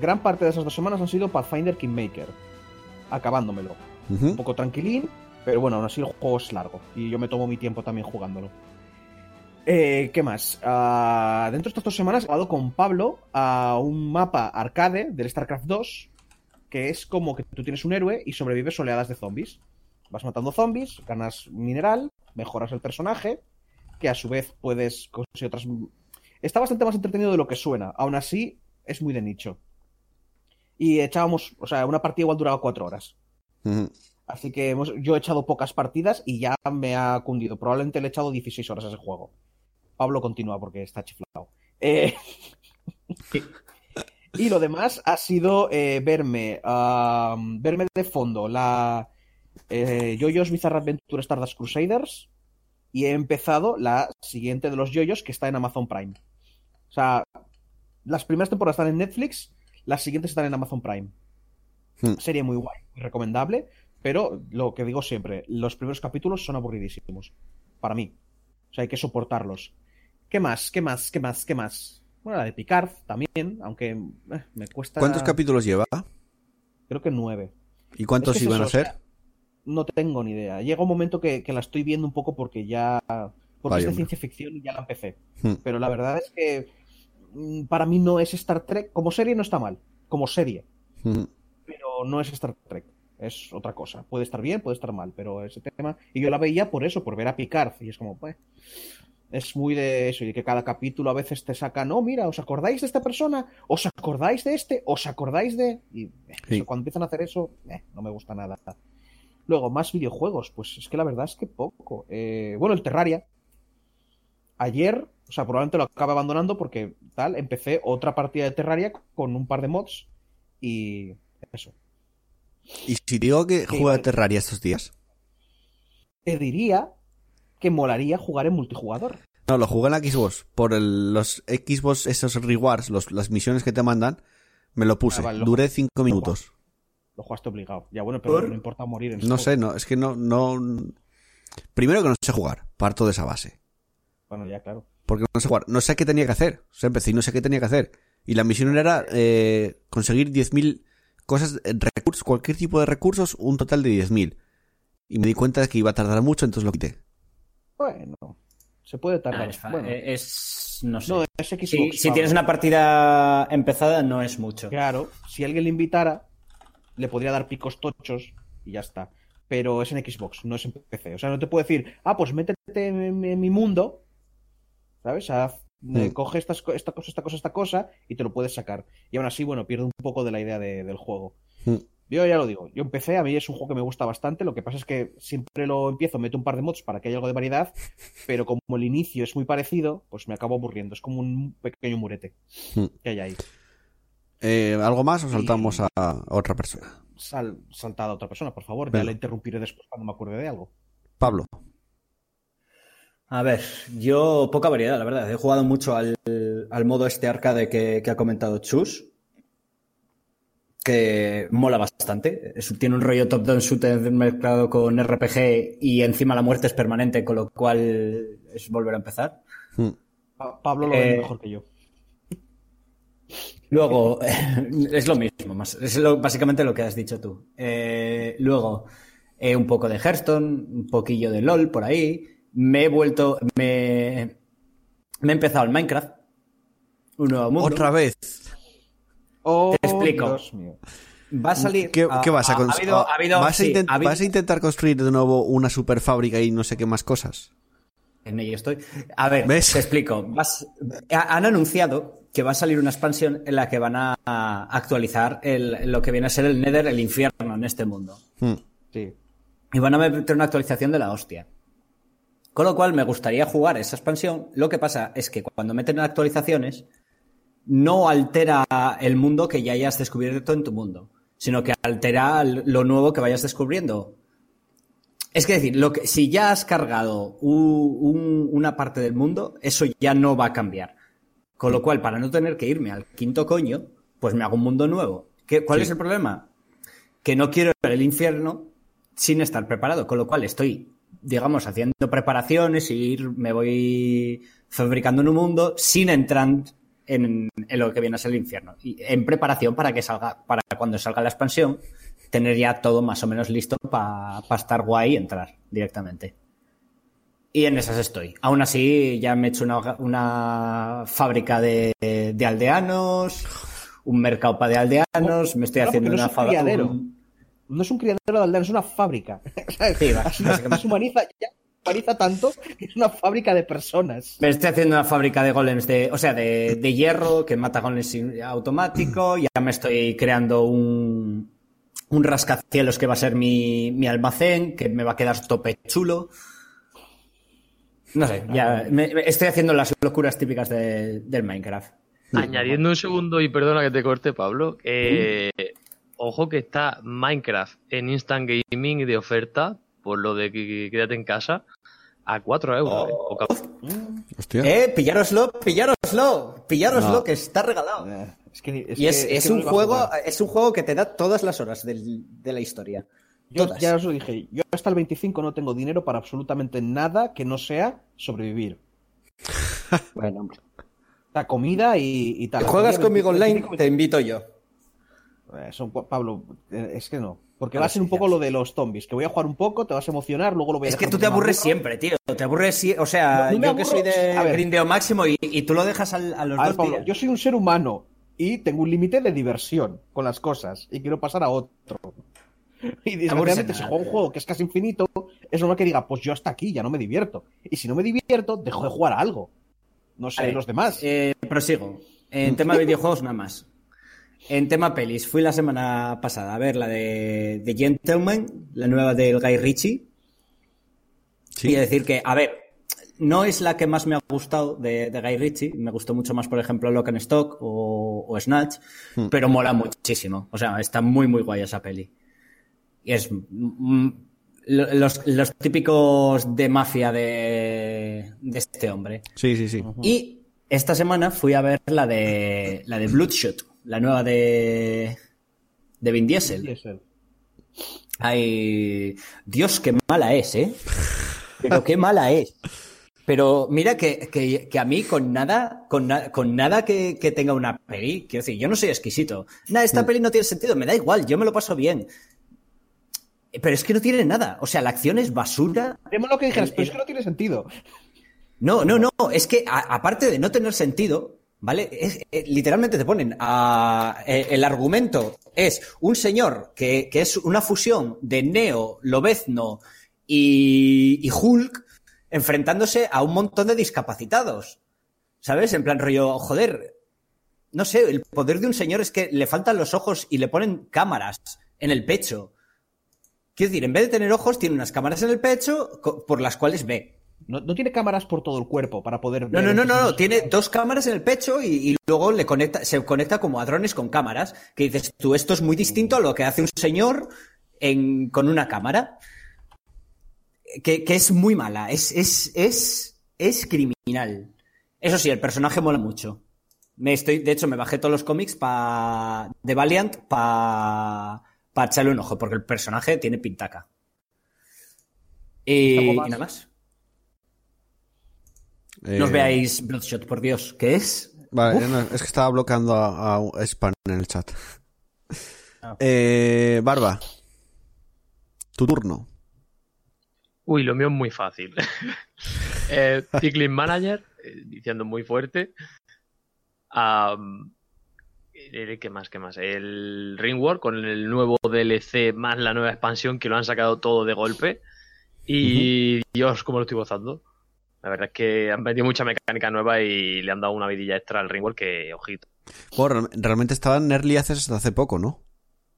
gran parte de esas dos semanas han sido Pathfinder Kingmaker. Acabándomelo. Ujú. Un poco tranquilín, pero bueno, aún así el juego es largo. Y yo me tomo mi tiempo también jugándolo. Eh, ¿Qué más? Ah, dentro de estas dos semanas he jugado con Pablo a un mapa arcade del StarCraft 2, que es como que tú tienes un héroe y sobrevives oleadas de zombies. Vas matando zombies, ganas mineral, mejoras el personaje, que a su vez puedes conseguir otras... Está bastante más entretenido de lo que suena. Aún así, es muy de nicho. Y echábamos, o sea, una partida igual duraba cuatro horas. Así que hemos- yo he echado pocas partidas y ya me ha cundido. Probablemente le he echado 16 horas a ese juego. Pablo continúa porque está chiflado. Eh, y lo demás ha sido eh, verme, verme de fondo la eh, JoJo's Bizarre Adventure Stardust Crusaders y he empezado la siguiente de los JoJo's que está en Amazon Prime. O sea, las primeras temporadas están en Netflix, las siguientes están en Amazon Prime. Hmm. Serie muy guay, muy recomendable, pero lo que digo siempre, los primeros capítulos son aburridísimos. Para mí. O sea, hay que soportarlos. ¿Qué más? ¿Qué más? ¿Qué más? ¿Qué más? Bueno, la de Picard también, aunque eh, me cuesta. ¿Cuántos capítulos lleva? Creo que nueve. ¿Y cuántos Es que es iban eso, a o ser? sea, no tengo ni idea. Llega un momento que, que la estoy viendo un poco porque ya. Porque Vaya, es de hombre. ciencia ficción y ya la empecé. Hmm. Pero la verdad es que para mí no es Star Trek. Como serie no está mal. Como serie. Pero no es Star Trek. Es otra cosa. Puede estar bien, puede estar mal. Pero ese tema. Y yo la veía por eso, por ver a Picard. Y es como, pues. Es muy de eso. Y que cada capítulo a veces te saca. No, mira, ¿os acordáis de esta persona? ¿Os acordáis de este? ¿Os acordáis de.? Y eh, Sí. eso, cuando empiezan a hacer eso, eh, no me gusta nada. Luego, más videojuegos. Pues es que la verdad es que poco. Eh, bueno, el Terraria. Ayer, o sea, probablemente lo acabe abandonando porque tal, empecé otra partida de Terraria con un par de mods y eso. ¿Y si digo que juega vale. Terraria estos días? Te diría que molaría jugar en multijugador. No, lo jugué en la Xbox. Por el- los Xbox, esos rewards, los- las misiones que te mandan, me lo puse. Ah, vale, lo Duré cinco Lo minutos. Lo jugaste obligado. Ya bueno, pero ¿Por? no importa morir en No sé, no, es que no, no. Primero que no sé jugar, parto de esa base. Bueno, ya claro. Porque no sé jugar, no sé qué tenía que hacer. O sea, empecé y no sé qué tenía que hacer. Y la misión era eh, conseguir 10.000 cosas, eh, recursos, cualquier tipo de recursos, un total de 10.000. Y me di cuenta de que iba a tardar mucho, entonces lo quité. Bueno, se puede Ah, tardar. es, fa- bueno, eh, es- no sé. no, es Xbox. si, tienes una partida empezada, no es mucho. Claro, si alguien le invitara, le podría dar picos tochos y ya está. Pero es en Xbox, no es en PC. O sea, no te puedo decir, ah, pues métete en mi mundo, ¿sabes? Haz- eh, coge estas co- esta cosa, esta cosa, esta cosa y te lo puedes sacar. Y aún así, bueno, pierde un poco de la idea de- del juego. Yo ya lo digo, yo empecé, a mí es un juego que me gusta bastante, lo que pasa es que siempre lo empiezo, meto un par de mods para que haya algo de variedad, pero como el inicio es muy parecido, pues me acabo aburriendo, es como un pequeño murete que hay ahí. Eh, ¿Algo más o saltamos a, a otra persona? Sal, saltada a otra persona, por favor, ya la interrumpiré después cuando me acuerde de algo. Pablo. A ver, yo poca variedad, la verdad. He jugado mucho al, al modo este arcade que, que ha comentado Chus, que mola bastante. Es- tiene un rollo top-down shooter mezclado con RPG y encima la muerte es permanente, con lo cual es volver a empezar. Mm. Pa- Pablo lo ve Eh, mejor que yo. Luego, es lo mismo, más, es lo- básicamente lo que has dicho tú. Eh, luego, eh, un poco de Hearthstone, un poquillo de LOL por ahí. Me he vuelto, me, me he empezado el Minecraft. Un nuevo mundo. Otra vez. Oh, te explico. Dios mío. Va a salir. ¿Qué, vas a ha- ha cons- habido- ha habido- ¿Vas, a sí, intent- ha habido- vas a intentar construir de nuevo una super fábrica y no sé qué más cosas? En ello estoy. A ver, ¿Ves? te explico. Vas- han anunciado que va a salir una expansión en la que van a, actualizar el- lo que viene a ser el Nether, el infierno en este mundo. Mm. Sí. Y van a meter una actualización de la hostia. Con lo cual me gustaría jugar esa expansión. Lo que pasa es que cuando meten actualizaciones, no altera el mundo que ya hayas descubierto en tu mundo, sino que altera lo nuevo que vayas descubriendo. Es que decir, lo que, si ya has cargado un- un- una parte del mundo, eso ya no va a cambiar. Con lo cual, para no tener que irme al quinto coño, pues me hago un mundo nuevo. ¿Qué, ¿Cuál Sí. es el problema? Que no quiero ver el infierno sin estar preparado, con lo cual estoy, digamos, haciendo preparaciones y ir, me voy fabricando en un mundo sin entrar en, en lo que viene a ser el infierno. Y en preparación para que salga, para cuando salga la expansión, tener ya todo más o menos listo para estar guay y entrar directamente. Y en esas estoy. Aún así, ya me he hecho una, una fábrica de, de aldeanos, un mercado para de aldeanos, me estoy No, haciendo no una fábrica. No es un criadero de aldeanos, es una fábrica. Sí, va, se humaniza, ya humaniza tanto que es una fábrica de personas. Me estoy haciendo una fábrica de golems de, o sea, de, de hierro que mata golems automático. Ya me estoy creando un, un rascacielos que va a ser mi, mi almacén, que me va a quedar tope chulo. No sé, ya me- me- estoy haciendo las locuras típicas de- del Minecraft. Añadiendo un segundo, y perdona que te corte, Pablo. eh, Ojo que está Minecraft en Instant Gaming de oferta, por lo de que quédate en casa, a 4 euros. eh. Poca- Hostia. Eh, pillároslo, pillároslo, pillároslo, No. que está regalado. Eh, Es que, es Y es, que- es que no un juego, es un juego que te da todas las horas del- de la historia. Yo Todas. ya os lo dije, yo hasta el 25 no tengo dinero para absolutamente nada que no sea sobrevivir. Bueno, hombre. La comida y, y tal. La ¿Juegas conmigo 25, online? Te invito yo. Eso, Pablo, eh, es que no. Porque va a ser un poco lo de los zombies, que voy a jugar un poco, te vas a emocionar, luego lo voy a Es que tú te aburres siempre, tío. Te aburres siempre. O sea, No, no me yo que soy de A ver. grindeo máximo y, y tú lo dejas al- a los A ver, dos Pablo, yo soy un ser humano y tengo un límite de diversión con las cosas y quiero pasar a otro. Y desgraciadamente, si juego un juego que es casi infinito, es normal que diga, pues yo hasta aquí ya no me divierto. Y si no me divierto, dejo de jugar a algo. No sé, A ver, los demás. eh, prosigo. En tema de videojuegos, nada más. En tema pelis, fui la semana pasada a ver la de, de Gentleman, la nueva del Guy Ritchie. Sí. Y decir que, a ver, no es la que más me ha gustado de, de Guy Ritchie. Me gustó mucho más, por ejemplo, Lock and Stock o, o Snatch, Hmm. pero mola muchísimo. O sea, está muy, muy guay esa peli. Y es mm, lo- los, los típicos de mafia de, de este hombre. Sí, sí, sí. Y esta semana fui a ver la de la de Bloodshot, la nueva de de Vin Diesel. Diesel. Ay, Dios, qué mala es, ¿eh? Pero qué mala es. Pero mira que, que- que a mí con nada, con, na- con nada que, que tenga una peli, quiero decir, yo no soy exquisito. Nada, esta peli no tiene sentido, me da igual, yo me lo paso bien. Pero es que no tiene nada. O sea, la acción es basura, Haremos lo que dijeras, pero es que no tiene sentido. no, no, no, es que a- aparte de no tener sentido, ¿vale? Eh, literalmente te ponen a, eh, el argumento es un señor que, que es una fusión de Neo, Lobezno y, y Hulk enfrentándose a un montón de discapacitados. ¿Sabes? En plan rollo, joder, no sé, el poder de un señor es que le faltan los ojos y le ponen cámaras en el pecho. Quiero decir, en vez de tener ojos, tiene unas cámaras en el pecho por las cuales ve. No, no tiene cámaras por todo el cuerpo para poder No, ver no, no, no, no, tiene dos cámaras en el pecho y, y luego le conecta, se conecta como a drones con cámaras, que dices tú, esto es muy distinto a lo que hace un señor en- con una cámara, que, que es muy mala, es, es, es, es criminal. Eso sí, el personaje mola mucho. Me estoy, de hecho, me bajé todos los cómics pa, de Valiant para pa echarle un ojo, porque el personaje tiene pintaca. Y, ¿Algo y más? nada más. Eh, No os veáis Bloodshot, por Dios. ¿Qué es? Vale, no, es que estaba bloqueando a, a Spam en el chat. Ah. Eh, Barba. Tu turno. Uy, lo mío es muy fácil. eh, Cycling Manager, eh, diciendo muy fuerte. Eh, ¿Qué más? ¿Qué más? El Ringworld con el nuevo DLC más la nueva expansión que lo han sacado todo de golpe. Y Dios, cómo lo estoy gozando. La verdad es que han metido mucha mecánica nueva y le han dado una vidilla extra al Ringworld que, ojito. Bueno, real- realmente estaba en Early Access hace poco, ¿no?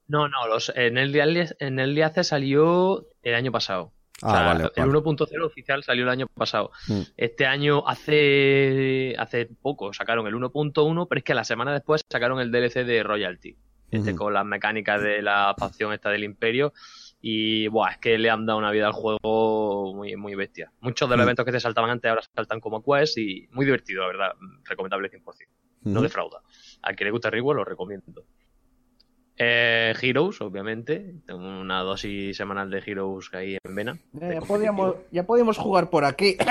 No, no, los, en, Early- en el DLC salió el año pasado. Ah, O sea, vale, el vale. 1.0 oficial salió el año pasado. Mm. Este año, hace, hace poco, sacaron el 1.1, pero es que la semana después sacaron el DLC de Royalty. Este con las mecánicas de la facción esta del Imperio. Y buah, es que le han dado una vida al juego muy, muy bestia. Muchos de los Mm. eventos que te saltaban antes ahora saltan como quest y muy divertido, la verdad. Recomendable 100%. No Ujú. defrauda. A quien le gusta Rigwell lo recomiendo. Eh, Heroes, obviamente. Tengo una dosis semanal de Heroes ahí en vena. Ya, ya podíamos, ya podíamos jugar por aquí.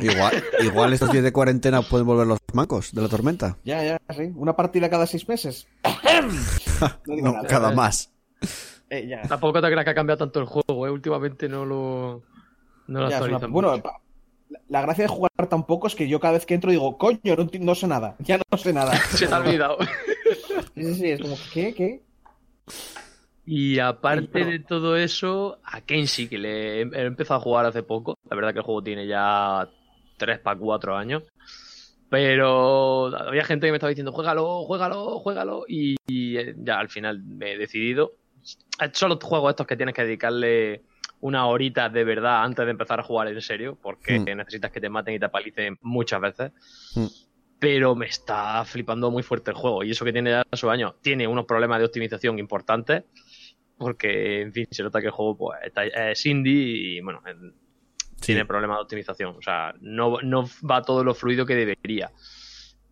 Igual, igual estos días de cuarentena pueden volver los mancos de la tormenta. ya, ya, sí. Una partida cada seis meses. No No, cada más. Eh, ya. Tampoco te creas que ha cambiado tanto el juego, ¿eh? Últimamente no lo, no lo Ya, una- bueno, la- gracia de jugar tampoco es que yo cada vez que entro digo, coño, no, sé nada. Ya no sé nada. Se te ha olvidado. Sí, sí, sí, es como, ¿qué? ¿Qué? Y aparte de todo eso, a Kenshi, que le he empezado a jugar hace poco. La verdad que el juego tiene ya 3 para 4 años. Pero había gente que me estaba diciendo, juégalo, juégalo, juégalo. Y, y, eh, ya al final me he decidido. Son los juegos estos que tienes que dedicarle una horita de verdad antes de empezar a jugar en serio, porque Hmm. necesitas que te maten y te apalicen muchas veces. Hmm. Pero me está flipando muy fuerte el juego. Y eso que tiene ya su año. Tiene unos problemas de optimización importantes. Porque, en fin, se nota que el juego pues, está, es indie y, bueno, en- Sí. tiene problemas de optimización. O sea, no, no va todo lo fluido que debería.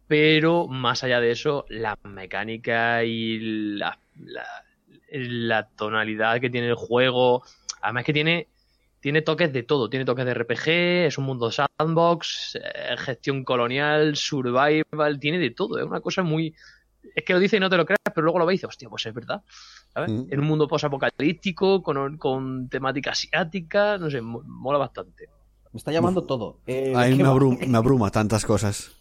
Pero, más allá de eso, la mecánica y la, la, la tonalidad que tiene el juego. Además que tiene, tiene toques de todo. Tiene toques de RPG, es un mundo sandbox, eh, gestión colonial, survival, tiene de todo. Es una cosa muy... Es que lo dice y no te lo creas, pero luego lo ves y dices, hostia, pues es verdad. ¿sabes? Mm. En un mundo posapocalíptico, con, con temática asiática, no sé, mo- mola bastante. Me está llamando todo. Eh, A mí ¿qué me, me abruma tantas cosas.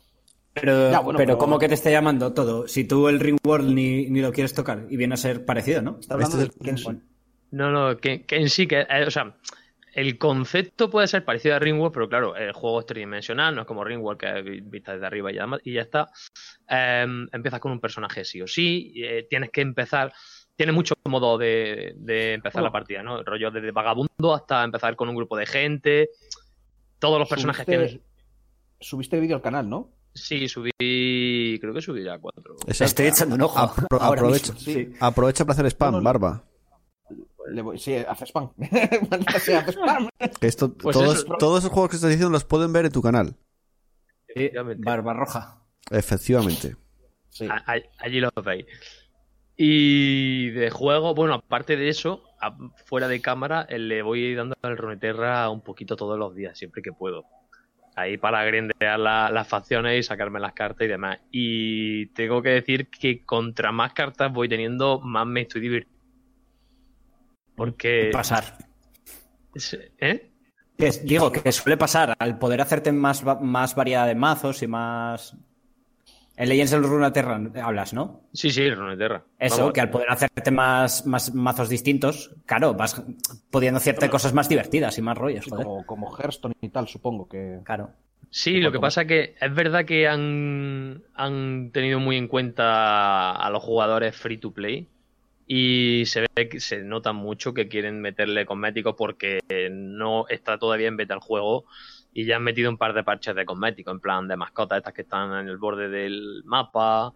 Pero, Ya, bueno, pero, pero- ¿cómo que te está llamando todo? Si tú el Ring World ni, ni lo quieres tocar y viene a ser parecido, ¿no? Está hablando Este es. No, no, que, que en sí, que, eh, o sea, el concepto puede ser parecido a Ringworld, pero claro, el juego es tridimensional, no es como Ringworld que es vi- vista desde arriba y ya, y ya está. Eh, empiezas con un personaje sí o sí, eh, tienes que empezar, tiene muchos modos de, de empezar Bueno. la partida, ¿no? El rollo desde vagabundo hasta empezar con un grupo de gente. Todos los personajes Subiste- tienen... Subiste vídeo al canal, ¿no? Sí, subí, creo que subí ya cuatro. Estoy echando un ojo. Apro- ahora aprovecha, mismo. Sí. aprovecha para hacer spam, No, no, no. barba. Le voy- Sí, hace spam. Hace esto, Pues todos, eso. todos esos juegos que estás diciendo los pueden ver en tu canal. Sí, Efectivamente. Barba roja. Efectivamente. Sí. A- a- allí lo veis. Y de juego, bueno, aparte de eso, a- fuera de cámara, eh, le voy dando al Runeterra un poquito todos los días, siempre que puedo. Ahí para grindear la- las facciones y sacarme las cartas y demás. Y tengo que decir que contra más cartas voy teniendo, más me estoy divirtiendo. Porque... Pasar. ¿Eh? Es- digo, que suele pasar al poder hacerte más, más variedad de mazos y más. En Legends of Runeterra hablas, ¿no? Sí, sí, el Runeterra. Eso, Vamos, que al poder hacerte más, más mazos distintos, claro, vas pudiendo hacerte cosas más divertidas y más rollos, joder. como, como Hearthstone y tal, supongo que. Claro. Sí, lo que pasa que es verdad que han, han tenido muy en cuenta a los jugadores free to play y se ve que se nota mucho que quieren meterle cosméticos porque no está todavía en beta el juego y ya han metido un par de parches de cosméticos en plan de mascotas estas que están en el borde del mapa.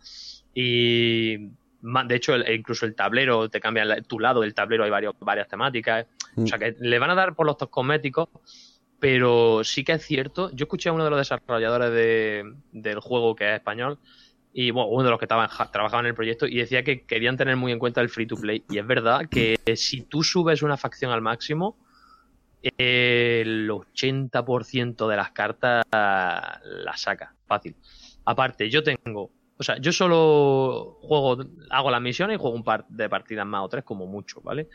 Y de hecho el- incluso el tablero te cambia la- tu lado del tablero hay varios, varias temáticas. O sea que le van a dar por los cosméticos pero sí que es cierto, yo escuché a uno de los desarrolladores de- del juego que es español, y bueno, uno de los que estaban, ja- trabajaban en el proyecto, y decía que querían tener muy en cuenta el free to play. Y es verdad que si tú subes una facción al máximo, el 80% de las cartas las saca, fácil. Aparte, yo tengo, o sea, yo solo juego, hago las misiones y juego un par de partidas más o tres como mucho, ¿vale?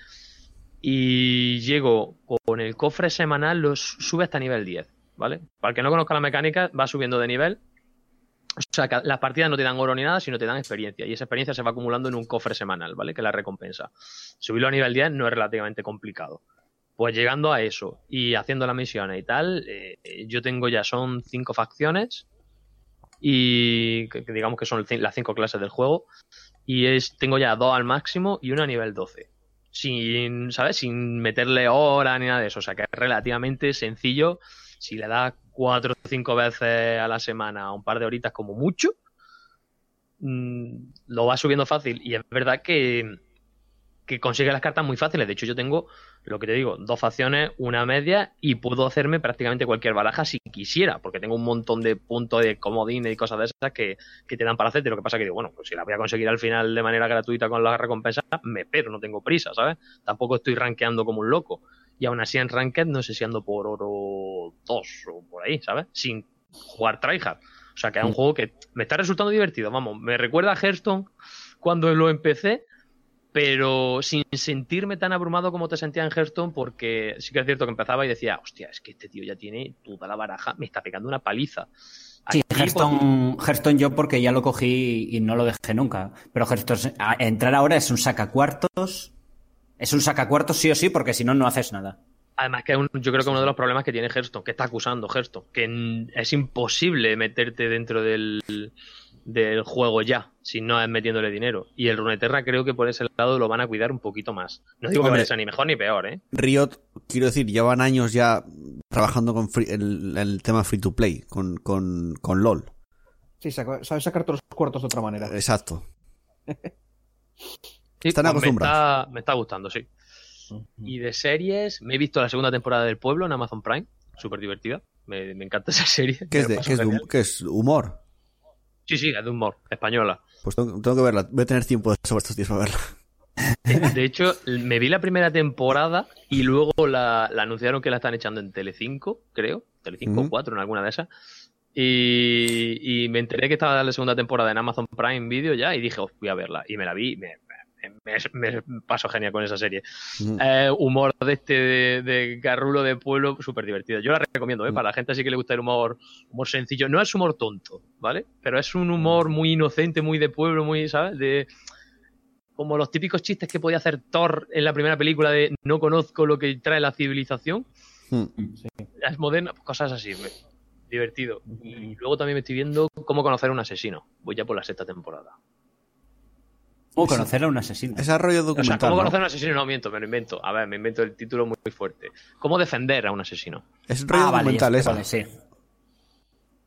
y llego con el cofre semanal, los sube hasta nivel 10, ¿vale? Para el que no conozca la mecánica, va subiendo de nivel. O sea, las partidas no te dan oro ni nada, sino te dan experiencia. Y esa experiencia se va acumulando en un cofre semanal, ¿vale? Que la recompensa. Subirlo a nivel 10 no es relativamente complicado. Pues llegando a eso y haciendo las misiones y tal, eh, yo tengo ya, son cinco facciones y que- digamos que son las cinco clases del juego y es tengo ya dos al máximo y una a nivel 12. sin, ¿sabes? Sin meterle hora ni nada de eso. O sea, que es relativamente sencillo. Si le das cuatro o cinco veces a la semana, un par de horitas como mucho, mm, lo va subiendo fácil. Y es verdad que, que consigue las cartas muy fáciles. De hecho, yo tengo, lo que te digo, dos facciones, una media, y puedo hacerme prácticamente cualquier baraja si quisiera, porque tengo un montón de puntos de comodines y cosas de esas que, que te dan para hacerte. Lo que pasa que digo, bueno, pues si la voy a conseguir al final de manera gratuita con las recompensas, me pero, no tengo prisa, ¿sabes? Tampoco estoy rankeando como un loco. Y aún así en Ranked no sé si ando por oro 2 o por ahí, ¿sabes? Sin jugar tryhard. O sea que es un juego que me está resultando divertido, vamos. Me recuerda a Hearthstone cuando lo empecé, pero sin sentirme tan abrumado como te sentía en Hearthstone, porque sí que es cierto que empezaba y decía, hostia, es que este tío ya tiene toda la baraja, me está pegando una paliza. Sí, pues, Hearthstone, yo porque ya lo cogí y no lo dejé nunca. Pero Hearthstone, a- entrar ahora es un sacacuartos. Es un sacacuartos sí o sí, porque si no, no haces nada. Además que un- yo creo que uno de los problemas que tiene Hearthstone, que está acusando Hearthstone, que es imposible meterte dentro del, del juego ya, si no es metiéndole dinero. Y el Runeterra creo que por ese lado lo van a cuidar un poquito más. No digo que Hombre. vaya a ser ni mejor ni peor, ¿eh? Riot, quiero decir, llevan años ya trabajando con free- el, el tema free to play, con, con, con LOL. Sí, sabes sacar todos los cuartos de otra manera. Exacto. Sí, Están pues me acostumbrados. está, me está gustando, sí. Y de series, me he visto la segunda temporada del Pueblo en Amazon Prime, súper divertida. Me, me encanta esa serie. ¿Qué es, Me de, qué es, de qué es humor? Sí, sí, es de humor, española. Pues tengo, tengo que verla. Voy a tener tiempo sobre estos días para verla. De hecho, me vi la primera temporada y luego la, la anunciaron que la están echando en Telecinco, creo. Telecinco Ujú. 4, en alguna de esas. Y, y me enteré que estaba la segunda temporada en Amazon Prime Video ya y dije, "Oh, voy a verla. Y me la vi, me, me, paso genial con esa serie. Eh, humor de este de, de garrulo de pueblo, súper divertido. Yo la recomiendo, ¿eh? para la gente así que le gusta el humor, humor sencillo. No es humor tonto, ¿vale? Pero es un humor muy inocente, muy de pueblo, muy, ¿sabes? De como los típicos chistes que podía hacer Thor en la primera película de no conozco lo que trae la civilización. Mm. Es moderna, pues cosas así. divertido. Y luego también me estoy viendo cómo conocer a un asesino. Voy ya por la sexta temporada. ¿Cómo conocer a un asesino? Es rollo O sea, documental. ¿cómo ¿no? conocer a un asesino? No, miento, me lo invento. A ver, me invento el título muy fuerte. ¿Cómo defender a un asesino? Es rollo Ah, vale, documental sé esa. es, sí.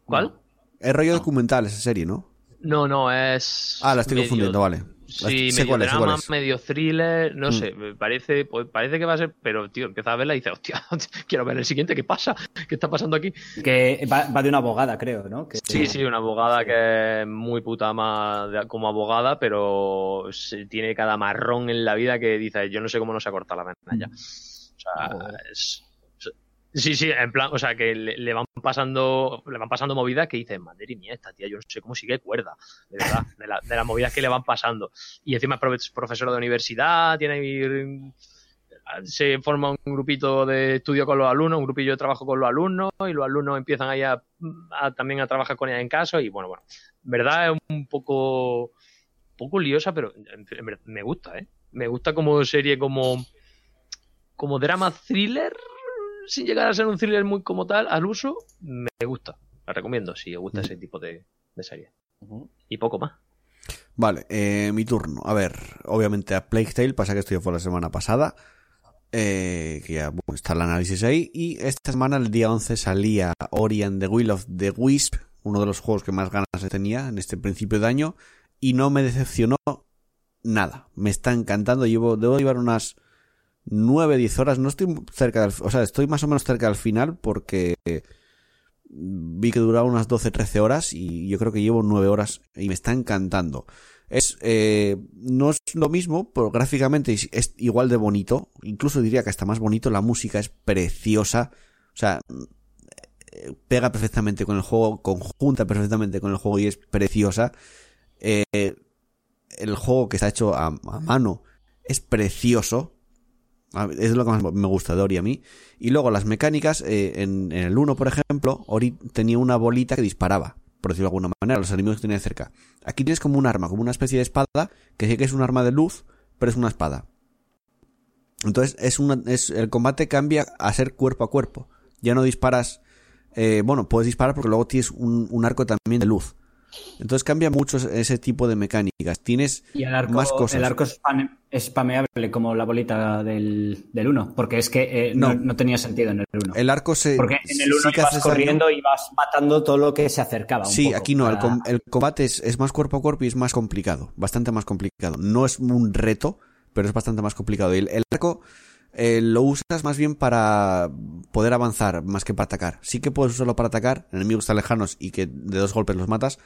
¿Cuál? Es rollo documental esa serie, ¿no? No, no, es. Ah, la estoy medio- confundiendo, vale. Sí, sé medio cuál es, sé cuál drama, es. medio thriller, no Mm. sé, parece, pues, parece que va a ser, pero tío, empieza a verla y dice, hostia, quiero ver el siguiente, ¿qué pasa? ¿Qué está pasando aquí? Que va, va de una abogada, creo, ¿no? Que- Sí, sí, una abogada que es muy puta más como abogada, pero se- tiene cada marrón en la vida que dice, yo no sé cómo no se ha cortado la vena ya. O sea, es- sí, sí, en plan, o sea, que le, van pasando, le van pasando movidas que dices, madre mía, esta tía, yo no sé cómo sigue cuerda, de verdad, de, la- de las movidas que le van pasando. Y encima es profe- profesora de universidad, tiene se forma un grupito de estudio con los alumnos, un grupillo de trabajo con los alumnos, y los alumnos empiezan ahí a, también a trabajar con ella en caso, y bueno, bueno, en verdad es un poco, poco liosa, pero me gusta, ¿eh? Me gusta como serie, como, como drama thriller, sin llegar a ser un thriller muy como tal, al uso, me gusta. La recomiendo si os gusta ese tipo de, de serie. Y poco más. Vale, eh, mi turno. A ver, obviamente a Plague Tale, pasa que esto ya fue la semana pasada. eh, que ya bueno, está el análisis ahí. Y esta semana, el día 11, salía Ori and the Will of the Wisp, uno de los juegos que más ganas tenía en este principio de año. Y no me decepcionó nada. Me está encantando. Llevo, debo llevar unas 9, 10 horas. No estoy cerca del. O sea, estoy más o menos cerca del final porque vi que duraba unas 12, 13 horas y yo creo que llevo 9 horas y me está encantando. Es, eh, no es lo mismo, pero gráficamente es, igual de bonito, incluso diría que hasta más bonito, la música es preciosa, o sea, eh, pega perfectamente con el juego, conjunta perfectamente con el juego y es preciosa. Eh, el juego que está hecho a, mano es precioso, es lo que más me gusta de Ori a mí. Y luego las mecánicas, eh, en, el 1, por ejemplo, Ori tenía una bolita que disparaba, por decirlo de alguna manera, los enemigos que tenía cerca. Aquí tienes como un arma, como una especie de espada, que sí que es un arma de luz, pero es una espada. Entonces, es una, es, el combate cambia a ser cuerpo a cuerpo. Ya no disparas, eh, bueno, puedes disparar porque luego tienes un arco también de luz. Entonces cambia mucho ese tipo de mecánicas. Tienes Y el arco, más cosas. el arco es spam- es spameable como la bolita del, del 1, porque es que eh, no. No. no tenía sentido en el 1. El arco se. Porque en el 1 sí ibas corriendo y vas matando todo lo que se acercaba. un Sí, poco aquí no, el, com- el combate es, es más cuerpo a cuerpo y es más complicado, bastante más complicado. No es un reto, pero es bastante más complicado. Y el, el arco eh, lo usas más bien para poder avanzar, más que para atacar. Sí que puedes usarlo para atacar, enemigos tan lejanos y que de dos golpes los matas,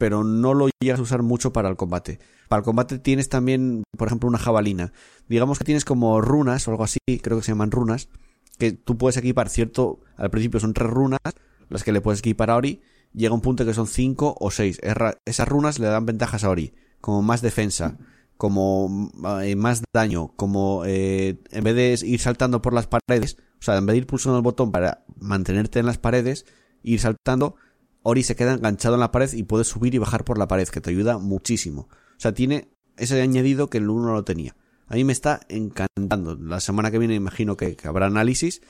pero no lo llegas a usar mucho para el combate. Para el combate tienes también, por ejemplo, una jabalina. Digamos que tienes como runas o algo así, creo que se llaman runas, que tú puedes equipar cierto, al principio son tres runas, las que le puedes equipar a Ori, llega un punto que son cinco o seis. Esas runas le dan ventajas a Ori, como más defensa, como eh, más daño, como eh, en vez de ir saltando por las paredes, o sea, en vez de ir pulsando el botón para mantenerte en las paredes, ir saltando, Ori se queda enganchado en la pared y puedes subir y bajar por la pared, que te ayuda muchísimo. O sea, tiene ese añadido que el 1 no lo tenía. A mí me está encantando. La semana que viene imagino que, que habrá análisis.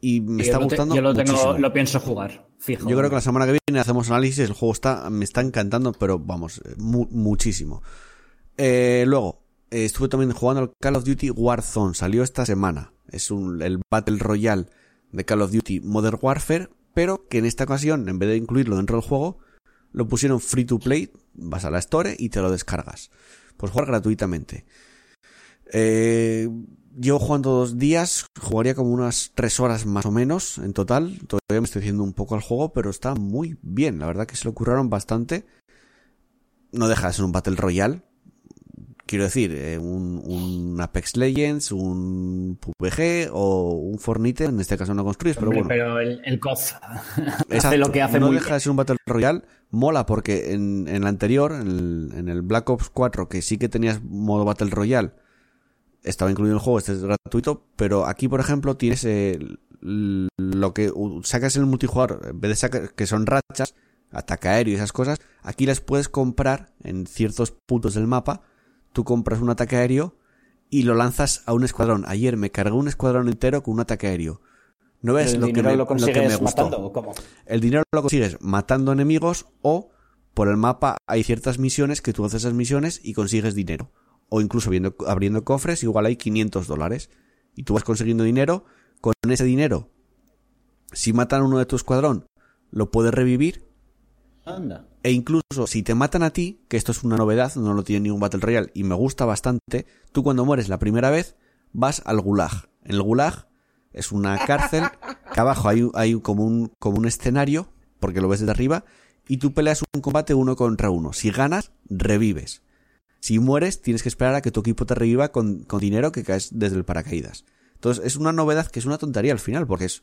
Y me Yo está lo te- gustando Yo lo, tengo, lo pienso jugar, fijo. Yo creo que la semana que viene hacemos análisis. El juego está, me está encantando, pero vamos, eh, mu- muchísimo. Eh, luego, eh, estuve también jugando al Call of Duty Warzone. Salió esta semana. Es un, el Battle Royale de Call of Duty Modern Warfare. Pero que en esta ocasión, en vez de incluirlo dentro del juego, lo pusieron free to play. Vas a la Store y te lo descargas. Pues jugar gratuitamente. Eh, llevo jugando dos días, jugaría como unas tres horas más o menos en total. Todavía me estoy haciendo un poco al juego, pero está muy bien. La verdad que se lo curraron bastante. No deja de ser un Battle Royale. Quiero decir, eh, un, un Apex Legends, un PUBG o un Fornite. En este caso no construyes, pero Hombre, bueno. pero el, el COF hace lo que hace no muy deja bien. de ser un Battle Royale. Mola porque en, en el anterior, en el, en el Black Ops 4, que sí que tenías modo Battle Royale, estaba incluido en el juego, este es gratuito, pero aquí, por ejemplo, tienes el- l- lo que sacas en el multijugador, en vez de sacar, que son rachas, ataque aéreo y esas cosas, aquí las puedes comprar en ciertos puntos del mapa. Tú compras un ataque aéreo y lo lanzas a un escuadrón. Ayer me cargué un escuadrón entero con un ataque aéreo. No ves lo que, me, lo lo que me consigues gustó. matando, ¿o cómo? El dinero lo consigues matando enemigos o por el mapa hay ciertas misiones que tú haces esas misiones y consigues dinero. O incluso viendo- abriendo cofres, igual hay 500 dólares. Y tú vas consiguiendo dinero. Con ese dinero, si matan a uno de tu escuadrón, lo puedes revivir. Anda. E incluso si te matan a ti, que esto es una novedad, no lo tiene ningún Battle Royale y me gusta bastante, tú cuando mueres la primera vez vas al gulag. En el gulag es una cárcel que abajo hay, como, un, como un escenario, porque lo ves desde arriba, y tú peleas un combate uno contra uno. Si ganas, revives. Si mueres, tienes que esperar a que tu equipo te reviva con, con dinero que caes desde el paracaídas. Entonces es una novedad que es una tontería al final, porque es,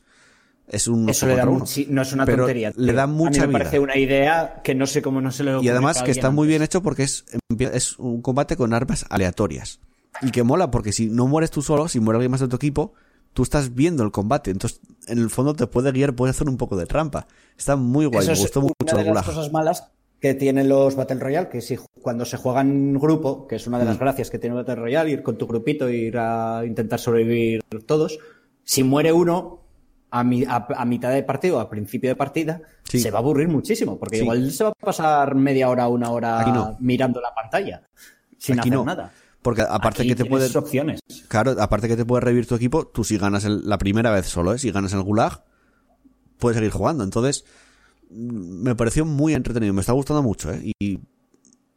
es un Eso le da no es una Pero tontería. le da A mí mucha me vida. parece una idea que no sé cómo no se le Y además que está muy antes. bien hecho porque es, es un combate con armas aleatorias. Y que mola porque si no mueres tú solo, si muere alguien más de tu equipo, tú estás viendo el combate. Entonces, en el fondo te puede guiar, puedes hacer un poco de trampa. Está muy guay, Eso me es gustó mucho una de las cosas malas que tienen los Battle Royale, que si cuando se juega en grupo, que es una de Mm. las gracias que tiene Battle Royale, ir con tu grupito, ir a intentar sobrevivir todos, si muere uno a, mi- a- a mitad de partido, a principio de partida, Sí. se va a aburrir muchísimo, porque Sí. igual se va a pasar media hora, una hora no. mirando la pantalla, sin Aquí hacer no. nada. Porque aparte Aquí que te tienes puede... opciones. Claro, aparte que te puede revivir tu equipo, tú si ganas el- la primera vez solo, ¿eh? si ganas el Gulag, puedes seguir jugando. Entonces, mm, me pareció muy entretenido, me está gustando mucho, ¿eh? Y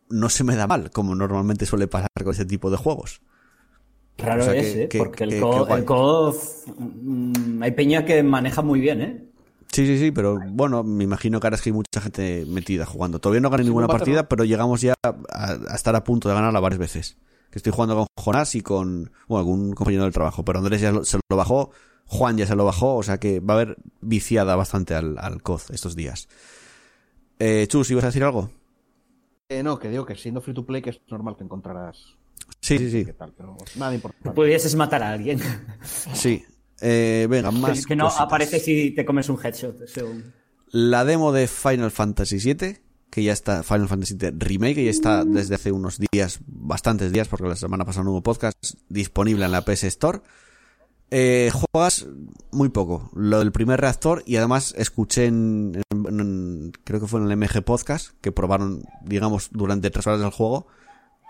no se me da mal, como normalmente suele pasar con ese tipo de juegos. Raro O sea, es, que- ¿eh? que- porque que- el, co que guay. el COF, mm, hay peña que maneja muy bien, ¿eh? Sí, sí, sí, pero bueno, me imagino que ahora es que hay mucha gente metida jugando. Todavía no gané ninguna partida, pero llegamos ya a, a estar a punto de ganarla varias veces. Que estoy jugando con Jonás y con, bueno, algún compañero del trabajo, pero Andrés ya se lo bajó, Juan ya se lo bajó, o sea que va a haber viciada bastante al, al COD estos días. Eh, Chus, ¿ibas a decir algo? Eh, no, que digo que siendo free to play que es normal que encontrarás Sí, sí, sí, qué tal, pero nada importante. Pudieses matar a alguien. sí. Eh, venga, más que, que no cositas. aparece si te comes un headshot. según. La demo de Final Fantasy VII, que ya está, Final Fantasy VII Remake, que ya está desde hace unos días, bastantes días, porque la semana pasada no hubo podcast, disponible en la PS Store. Eh, juegas muy poco. Lo del primer reactor y además escuché en, en- en- creo que fue en el MG Podcast que probaron, digamos, durante tres horas del juego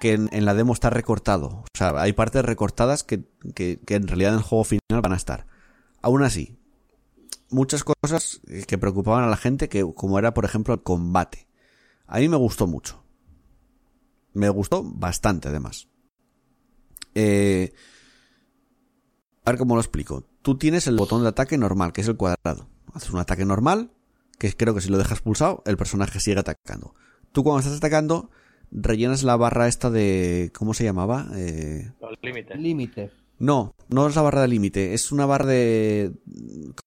que en, la demo está recortado. O sea, hay partes recortadas que, que, que en realidad en el juego final van a estar. Aún así, muchas cosas que preocupaban a la gente, que como era, por ejemplo, el combate. A mí me gustó mucho. Me gustó bastante, además. Eh, a ver cómo lo explico. Tú tienes el botón de ataque normal, que es el cuadrado. Haces un ataque normal, que creo que si lo dejas pulsado, el personaje sigue atacando. Tú cuando estás atacando, rellenas la barra esta de... ¿Cómo se llamaba? Eh, Los límites. Límite. no, no es la barra de límite, es una barra de...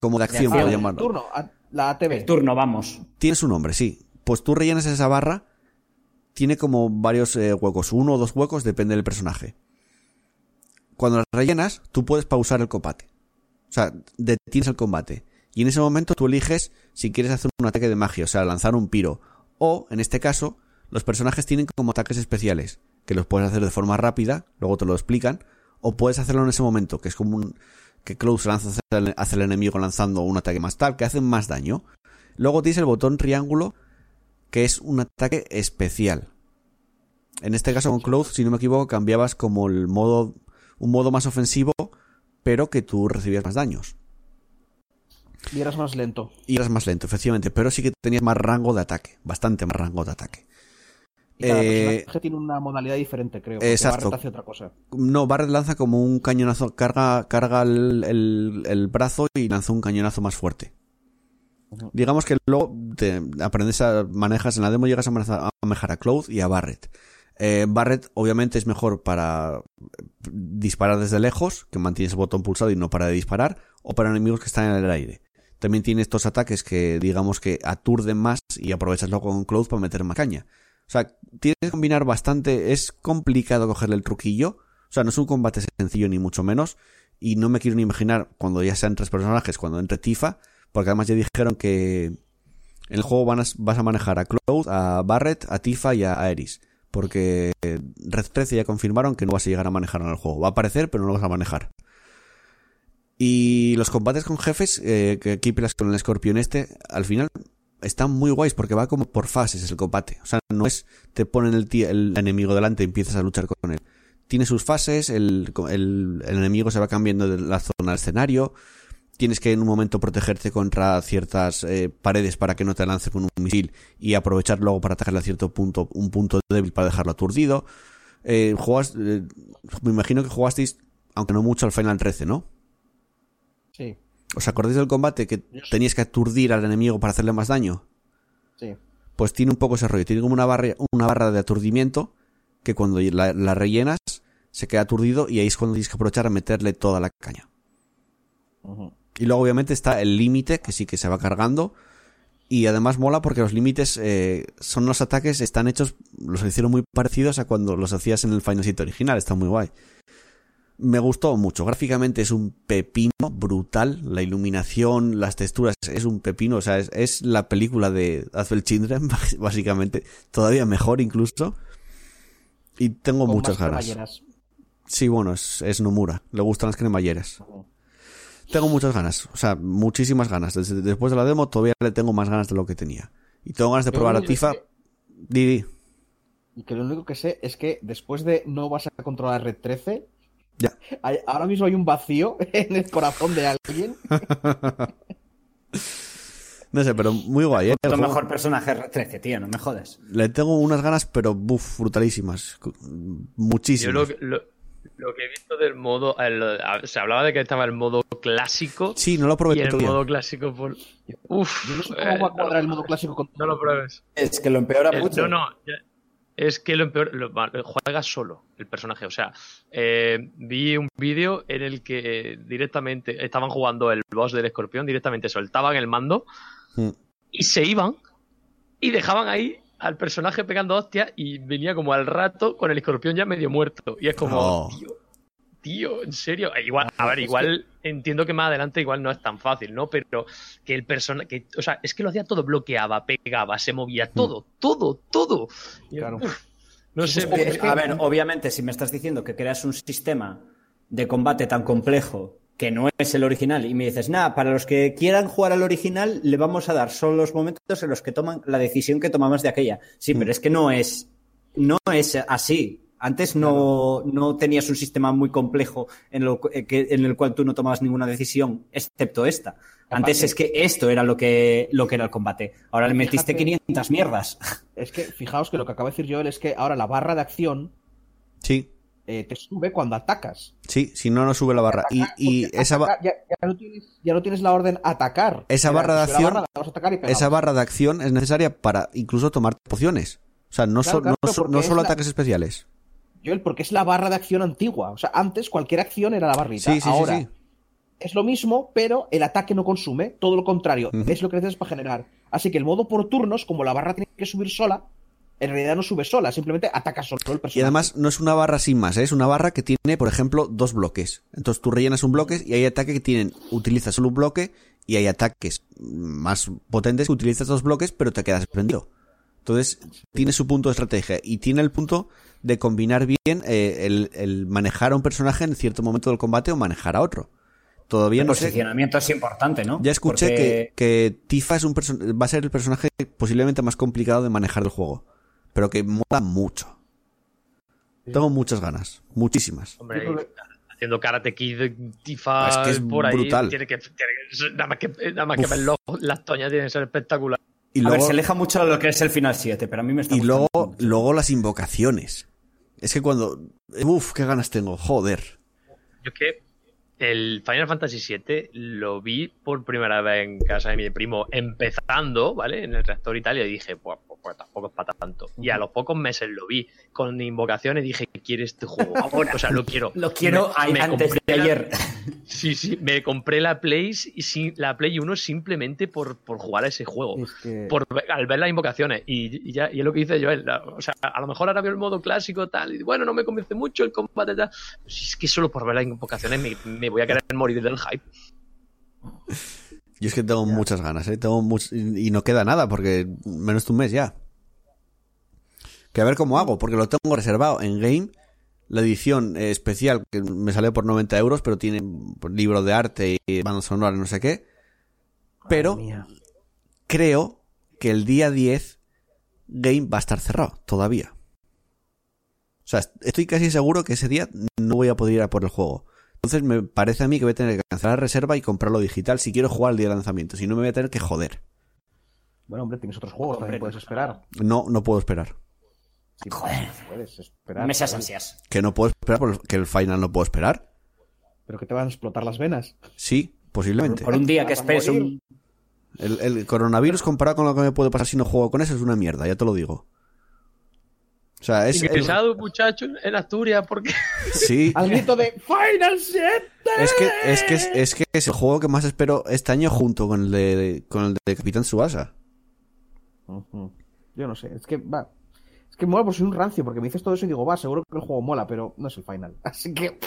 como de acción, acción. por Ah, llamarlo. Turno, a- la ATV. El turno, vamos. Tiene su nombre, sí. Pues tú rellenas esa barra, tiene como varios eh, huecos, uno o dos huecos, depende del personaje. Cuando las rellenas, tú puedes pausar el combate. O sea, detienes el combate. Y en ese momento tú eliges si quieres hacer un ataque de magia, o sea, lanzar un piro. O, en este caso, los personajes tienen como ataques especiales, que los puedes hacer de forma rápida, luego te lo explican, o puedes hacerlo en ese momento, que es como un... que Close lanza hacia el, enemigo lanzando un ataque más tal, que hacen más daño. Luego tienes el botón triángulo, que es un ataque especial. En este caso con Cloud, si no me equivoco, cambiabas como el modo, un modo más ofensivo, pero que tú recibías más daños. Y eras más lento. Y eras más lento, efectivamente, pero sí que tenías más rango de ataque, bastante más rango de ataque. Y cada Eh, personaje tiene una modalidad diferente, creo. exacto. Barret hace otra cosa. No, Barret lanza como un cañonazo, carga, carga el, el- el brazo y lanza un cañonazo más fuerte. Digamos que luego te aprendes a manejas en la demo llegas a manejar a, manejar a Cloud y a Barret. Eh, Barret obviamente es mejor para disparar desde lejos, que mantienes el botón pulsado y no para de disparar, o para enemigos que están en el aire. También tiene estos ataques que digamos que aturden más y aprovechas luego con Cloud para meter más caña. O sea, tienes que combinar bastante, es complicado cogerle el truquillo. O sea, no es un combate sencillo ni mucho menos. Y no me quiero ni imaginar cuando ya sean tres personajes, cuando entre Tifa, porque además ya dijeron que en el juego vas a manejar a Cloud, a Barret, a Tifa y a Aeris. Porque Red 13 ya confirmaron que no vas a llegar a manejar en el juego. Va a aparecer, pero no lo vas a manejar. Y los combates con jefes, eh, que aquí con el escorpión este, al final están muy guays porque va como por fases el combate. O sea, no es te ponen el, ti- el enemigo delante y empiezas a luchar con él. Tiene sus fases, el, el- el enemigo se va cambiando de la zona del escenario. Tienes que en un momento protegerte contra ciertas eh, paredes para que no te lance con un misil y aprovechar luego para atacarle a cierto punto, un punto débil para dejarlo aturdido. Eh, eh, me imagino que jugasteis, aunque no mucho, al Final 13, ¿no? Sí, ¿Os acordáis del combate que tenías que aturdir al enemigo para hacerle más daño? sí. Pues tiene un poco ese rollo. Tiene como una barra, una barra de aturdimiento que cuando la, la rellenas se queda aturdido y ahí es cuando tienes que aprovechar a meterle toda la caña. Y luego obviamente está el límite que sí que se va cargando y además mola porque los límites eh, son los ataques, están hechos, los hicieron muy parecidos a cuando los hacías en el Final original, está muy guay. Me gustó mucho, gráficamente es un pepino brutal, la iluminación, las texturas, es un pepino, o sea, es, es la película de Advent Children, básicamente, todavía mejor incluso. Y tengo Con muchas ganas. cremalleras. Sí, bueno, es, es Nomura, le gustan las cremalleras. Tengo muchas ganas, o sea, muchísimas ganas. Desde- después de la demo todavía le tengo más ganas de lo que tenía. Y tengo ganas de probar a Tifa. que- Didi, Y que lo único que sé es que después de no vas a controlar Red 13, Ya. hay- ahora mismo hay un vacío en el corazón de alguien. no sé, pero muy guay, ¿eh? El mejor personaje R13, tío, no me jodes. Le tengo unas ganas, pero buf, brutalísimas. Yo Muchísimas. lo, que- lo, lo que he visto del modo. el- se hablaba de que estaba el modo clásico. Sí, no lo probé y el todavía. modo clásico por. Uf. Yo no sé eh, cómo va a cuadrar el modo clásico con No lo pruebes. Es que lo empeora El- mucho. no, no. ya- Es que lo empeor, lo- juega solo el personaje. O sea, eh, vi un vídeo en el que directamente estaban jugando el boss del escorpión, directamente soltaban el mando Mm. y se iban y dejaban ahí al personaje pegando hostias y venía como al rato con el escorpión ya medio muerto. Y es como, Oh. tío, tío, en serio. Eh, Igual, a ver, igual entiendo que más adelante igual no es tan fácil, ¿no? Pero que el personaje, que, o sea, es que lo hacía todo, bloqueaba, pegaba, se movía, todo, todo, todo. Y, Claro. no sé, Es que- a ver, obviamente, si me estás diciendo que creas un sistema de combate tan complejo que no es el original, y me dices, nada, para los que quieran jugar al original, le vamos a dar solo los momentos en los que toman la decisión que tomamos de aquella. Sí, pero es que no es, no es así. Antes no, no tenías un sistema muy complejo en, lo, eh, que, en el cual tú no tomabas ninguna decisión, excepto esta. Antes es que esto era lo que, lo que era el combate. Ahora le metiste Fíjate- 500 mierdas. Es que fijaos que lo que acaba de decir Joel es que ahora la barra de acción Sí, eh, te sube cuando atacas. sí, si no, no sube la barra. Y, y esa, ya, ya no tienes, ya no tienes la orden atacar. Esa Era, barra de acción- barra, vamos a atacar y pegamos. esa barra de acción es necesaria para incluso tomar pociones. O sea, no, Claro, so- claro, no solo la- ataques especiales. Joel, porque es la barra de acción antigua. O sea, antes cualquier acción era la barrita. Sí, sí, Ahora sí. es lo mismo, pero el ataque no consume. Todo lo contrario. Es lo que necesitas para generar. Así que el modo por turnos, como la barra tiene que subir sola, en realidad no sube sola. Simplemente ataca solo el personaje. Y además no es una barra sin más, ¿eh? es una barra que tiene, por ejemplo, dos bloques. Entonces tú rellenas un bloque y hay ataques que tienen, utilizas solo un bloque y hay ataques más potentes que utilizas dos bloques pero te quedas prendido. Entonces tiene su punto de estrategia y tiene el punto de combinar bien eh, el, el manejar a un personaje en cierto momento del combate o manejar a otro. Todavía El no sé. posicionamiento es importante, ¿no? Ya escuché Porque- que, que Tifa es un va a ser el personaje posiblemente más complicado de manejar del juego. Pero que mola mucho. Tengo muchas ganas. Muchísimas. Hombre, haciendo Karate Kid, Tifa Es que es por ahí. brutal. Tiene que, tiene que- nada más que, nada más que verlo, las toñas tienen que ser espectacular. Y a luego, ver, se aleja mucho de lo que es el final 7, pero a mí me está y luego, mucho. luego las invocaciones. Es que cuando... Uf, qué ganas tengo. Joder. Yo es que el Final Fantasy VII lo vi por primera vez en casa de mi primo empezando, ¿vale? En el reactor y y dije, pues, pues, pues tampoco es para tanto. Y a los pocos meses lo vi con invocaciones y dije, quiero este juego. O sea, lo quiero. Lo quiero Me- me antes de la- ayer. Sí, sí, me compré la Play, y sin, la Play 1 simplemente por, por jugar a ese juego. Es que- Por, al ver las invocaciones. Y, y ya, y es lo que dice Joel. la- o sea, a lo mejor ahora veo el modo clásico, tal. Y bueno, no me convence mucho el combate, tal. Si es que solo por ver las invocaciones me, me voy a querer morir del hype. Yo es que tengo muchas ganas, ¿eh? Tengo much- y no queda nada porque menos de un mes ya. Que a ver cómo hago, porque lo tengo reservado en Game. La edición eh, especial que me sale por 90 euros, pero tiene pues, libro de arte y banda sonora, no sé qué. Pero creo que el día 10 Game va a estar cerrado todavía. O sea, estoy casi seguro que ese día no voy a poder ir a por el juego. Entonces me parece a mí que voy a tener que cancelar la reserva y comprarlo digital si quiero jugar el día de lanzamiento. Si no, me voy a tener que joder. Bueno, hombre, tienes otros juegos, también puedes esperar. No, no puedo esperar. Sí, Puedes esperar. Mesas Joel. ansias. Que no puedo esperar porque el final no puedo esperar. Pero que te van a explotar las venas. Sí, posiblemente. Por un día que esperes un... El, el coronavirus comparado con lo que me puede pasar si no juego con eso es una mierda, ya te lo digo. O sea, es... es- Ingresado, muchacho, en Asturias, porque. sí, Al grito de Final 7. es que, es que es, es que es el juego que más espero este año junto con el de, con el de Capitán Subasa. Yo no sé, es que va. Es que mola por soy un rancio, porque me dices todo eso y digo, va, seguro que el juego mola, pero no es el final. Así que.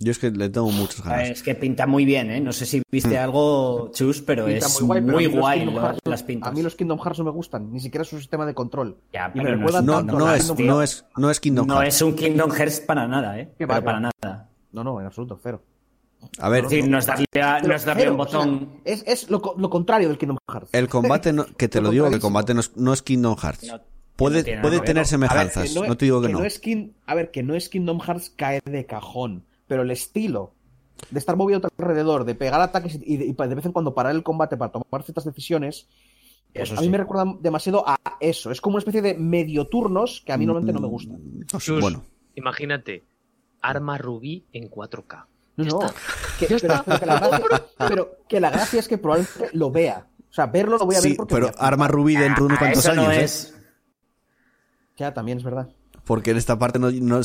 Yo es que le tengo muchas ganas. Es que pinta muy bien, ¿eh? No sé si viste algo, Chus, pero pinta es muy muy guay, pero Hearts- las pintas. A mí los Kingdom Hearts no me gustan, ni siquiera su sistema de control. Ya, pero no es- No, no Kingdom no Hearts. es, no es Kingdom No Hearts. es un Kingdom Hearts para nada, ¿eh? Pero para nada. No, no, en absoluto, cero. A ver, Es decir, no es darle, a- no es darle Cero, un o sea, botón... es es lo, co- lo contrario del Kingdom Hearts. el combate, no- que te Lo lo digo, que el combate no es, no es Kingdom Hearts. No, Puede, tener semejanzas, no, te digo que, que no. es King- a ver, que no es Kingdom Hearts caer de cajón, pero el estilo de estar movido alrededor, de pegar ataques y de, y de vez en cuando parar el combate para tomar ciertas decisiones, Eso a mí sí. me recuerda demasiado a eso. Es como una especie de medio turnos que a mí normalmente no me gustan. No sé, Chus, bueno, Imagínate, arma rubí en 4K. No. Que, pero, pero que la gracia, pero que la gracia es que probablemente lo vea. O sea, verlo lo voy a ver sí, porque pero Arma Rubí dentro de unos Ah, cuantos eso no años, ¿eh? Ya, también es verdad. Porque en esta parte no, no,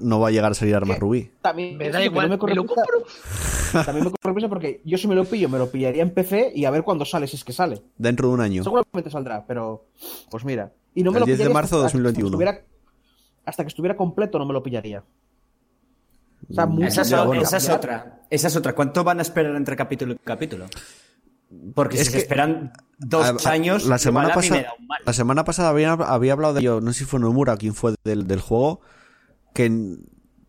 no, va a llegar a salir Arma. Rubí. También Me da igual, no corre me lo prisa- compro. También me corre prisa porque yo si me lo pillo, me lo pillaría en PC y a ver cuándo sale, si es que sale. Dentro de un año. Seguramente saldrá, pero pues mira. Y no me El lo 10 de pillaría marzo de hasta- hasta que 2021. estuviera- Hasta que estuviera completo no me lo pillaría. O sea, muy- Esa es, bueno. esa es otra. Esa es otra. ¿Cuánto van a esperar entre capítulo y capítulo? Porque Es si que- se esperan dos A- a- años, la semana, igual a mí me pasada, da un mal. la semana pasada había, había hablado de ello, no sé si fue Nomura quien fue del, del juego, que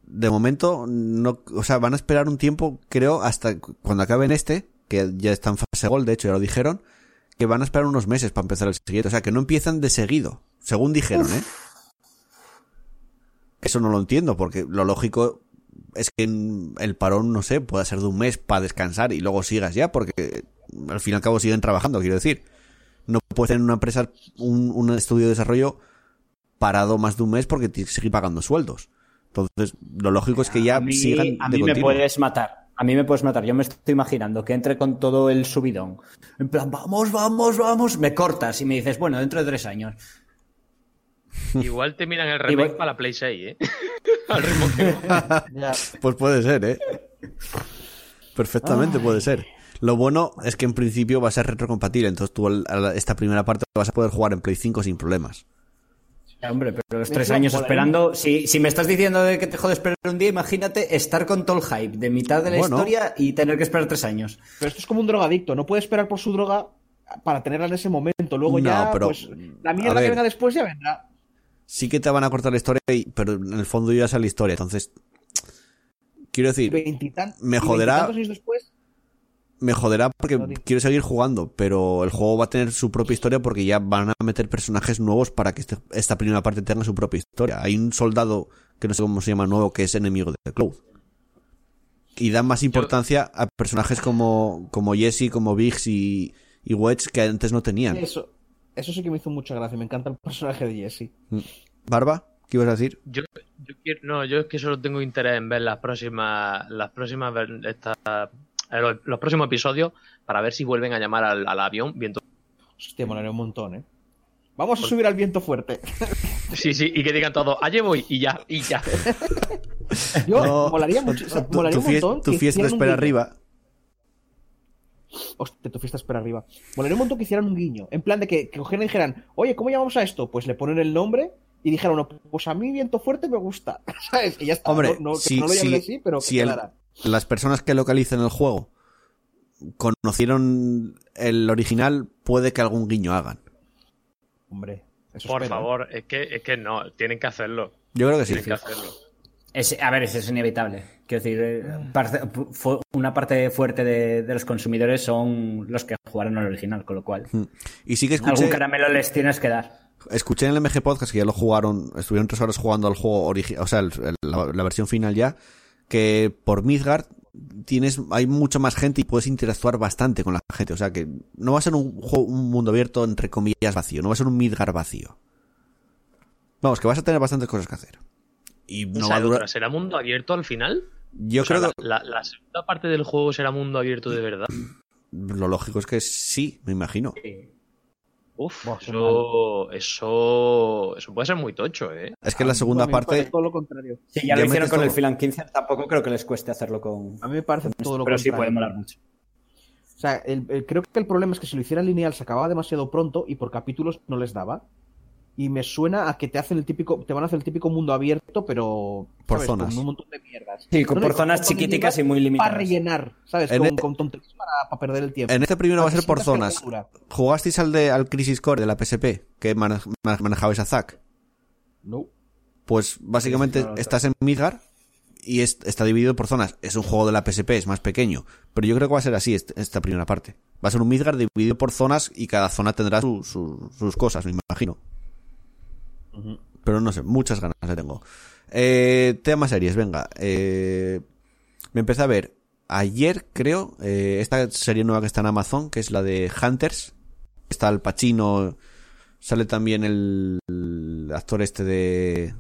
de momento, no, o sea, van a esperar un tiempo, creo, hasta cuando acaben este, que ya está en fase gol, de hecho, ya lo dijeron, que van a esperar unos meses para empezar el siguiente. O sea, que no empiezan de seguido, según dijeron, ¿eh? Eso no lo entiendo, porque lo lógico es que el parón, no sé, pueda ser de un mes para descansar y luego sigas ya, porque al fin y al cabo siguen trabajando, quiero decir. No puedes tener una empresa, un, un estudio de desarrollo parado más de un mes porque tienes que seguir pagando sueldos. Entonces, lo lógico es que ya a mí, sigan a de mí me continuo. puedes matar. A mí me puedes matar. Yo me estoy imaginando que entre con todo el subidón. En plan, vamos, vamos, vamos. Me cortas y me dices, bueno, dentro de tres años. Igual te miran el remake voy- para la Play 6, ¿eh? Al. Pues puede ser, ¿eh? Perfectamente puede ser. Lo bueno es que en principio va a ser retrocompatible, entonces tú al- a esta primera parte vas a poder jugar en Play 5 sin problemas. Ya, hombre, pero los tres años ahí. esperando. Si, si me estás diciendo de que te jodes esperar un día, imagínate estar con todo el hype de mitad de la Bueno. historia y tener que esperar tres años. Pero esto es como un drogadicto, no puede esperar por su droga para tenerla en ese momento. Luego No, ya, pero, pues, la mierda ver. que venga después ya vendrá. Sí que te van a cortar la historia, y- pero en el fondo ya sale la historia, entonces... Quiero decir, Veintitan- me joderá- veintitantos años después, me joderá porque quiero seguir jugando, pero el juego va a tener su propia historia porque ya van a meter personajes nuevos para que este- esta primera parte tenga su propia historia. Hay un soldado que no sé cómo se llama nuevo que es enemigo de Cloud. Y dan más importancia a personajes como, como Jesse, como Biggs y, y Wedge que antes no tenían. eso, eso sí que me hizo mucha gracia. Me encanta el personaje de Jesse. Barba, ¿qué ibas a decir? Yo, yo quiero, no, yo es que solo tengo interés en ver las próximas, las próximas, ver- esta- eh, los, los próximos episodios para ver si vuelven a llamar al, al avión viento. Hostia, molaría un montón, ¿eh? Vamos a subir al viento fuerte. Sí, sí, y que digan todos, allí voy, y ya, y ya. Yo, No, molaría mucho. o sea, tu, molaría tu un fies- montón. tu que fiesta espera arriba. Hostia, tu fiesta espera arriba. Molaría un montón que hicieran un guiño. En plan de que, que cogieran y dijeran, oye, ¿cómo llamamos a esto? Pues le ponen el nombre y dijeron, no, pues a mí viento fuerte me gusta. ¿Sabes? Y ya está. Hombre, no, no, que no lo si- así, pero que el- quedara. Las personas que localicen el juego conocieron el original, puede que algún guiño hagan. Hombre, eso Por espero. favor, es que, es que no, tienen que hacerlo. Yo creo que sí. Tienen que hacerlo. Es- a ver, eso es inevitable. Quiero decir, eh, parte- una parte fuerte de, de los consumidores son los que jugaron al original, con lo cual Y sí que algún escuché, caramelo les tienes que dar. escuché en el MG Podcast que ya lo jugaron, estuvieron tres horas jugando al juego original, o sea, el- el- la, la versión final ya, que por Midgard tienes, hay mucha más gente y puedes interactuar bastante con la gente. O sea que no va a ser un, juego, un mundo abierto entre comillas vacío, no va a ser un Midgard vacío. Vamos, que vas a tener bastantes cosas que hacer. Y no Esa va a es durar. otra, ¿Será mundo abierto al final? Yo O sea, creo la, la- la segunda parte del juego será mundo abierto de verdad. que lo lógico es que sí, me imagino. Uf, Buah, eso, eso, eso puede ser muy tocho, ¿eh? Es que la A mí segunda parte Todo lo contrario. Si ya, Ya lo hicieron con el. Filan 15, tampoco creo que les cueste hacerlo con. A mí me parece todo lo Pero sí contrario. puede molar mucho. O sea, el- el- creo que el problema es que si lo hicieran lineal se acababa demasiado pronto y por capítulos no les daba. Y me suena a que te hacen el típico, te van a hacer el típico mundo abierto, pero Por ¿sabes? zonas. Con un montón de mierdas. Sí, con- No, no, por zonas chiquiticas y muy limitadas. Para rellenar, ¿sabes? En Con, e- con tonterías para, para perder el tiempo. En este primero va a ser por zonas. ¿Jugasteis al de al Crisis Core de la PSP que mane- mane- manejabais a Zack? No. Pues básicamente Sí, sí, estás en Midgar y es- está dividido por zonas. Es un juego de la PSP, es más pequeño. Pero yo creo que va a ser así est- esta primera parte. Va a ser un Midgar dividido por zonas y cada zona tendrá su- su- sus cosas, me imagino. Pero no sé, muchas ganas le tengo. Eh, tema series, venga. Eh, me empecé a ver ayer, creo, eh, esta serie nueva que está en Amazon, que es la de Hunters. Está el Pacino, sale también el, el actor este de...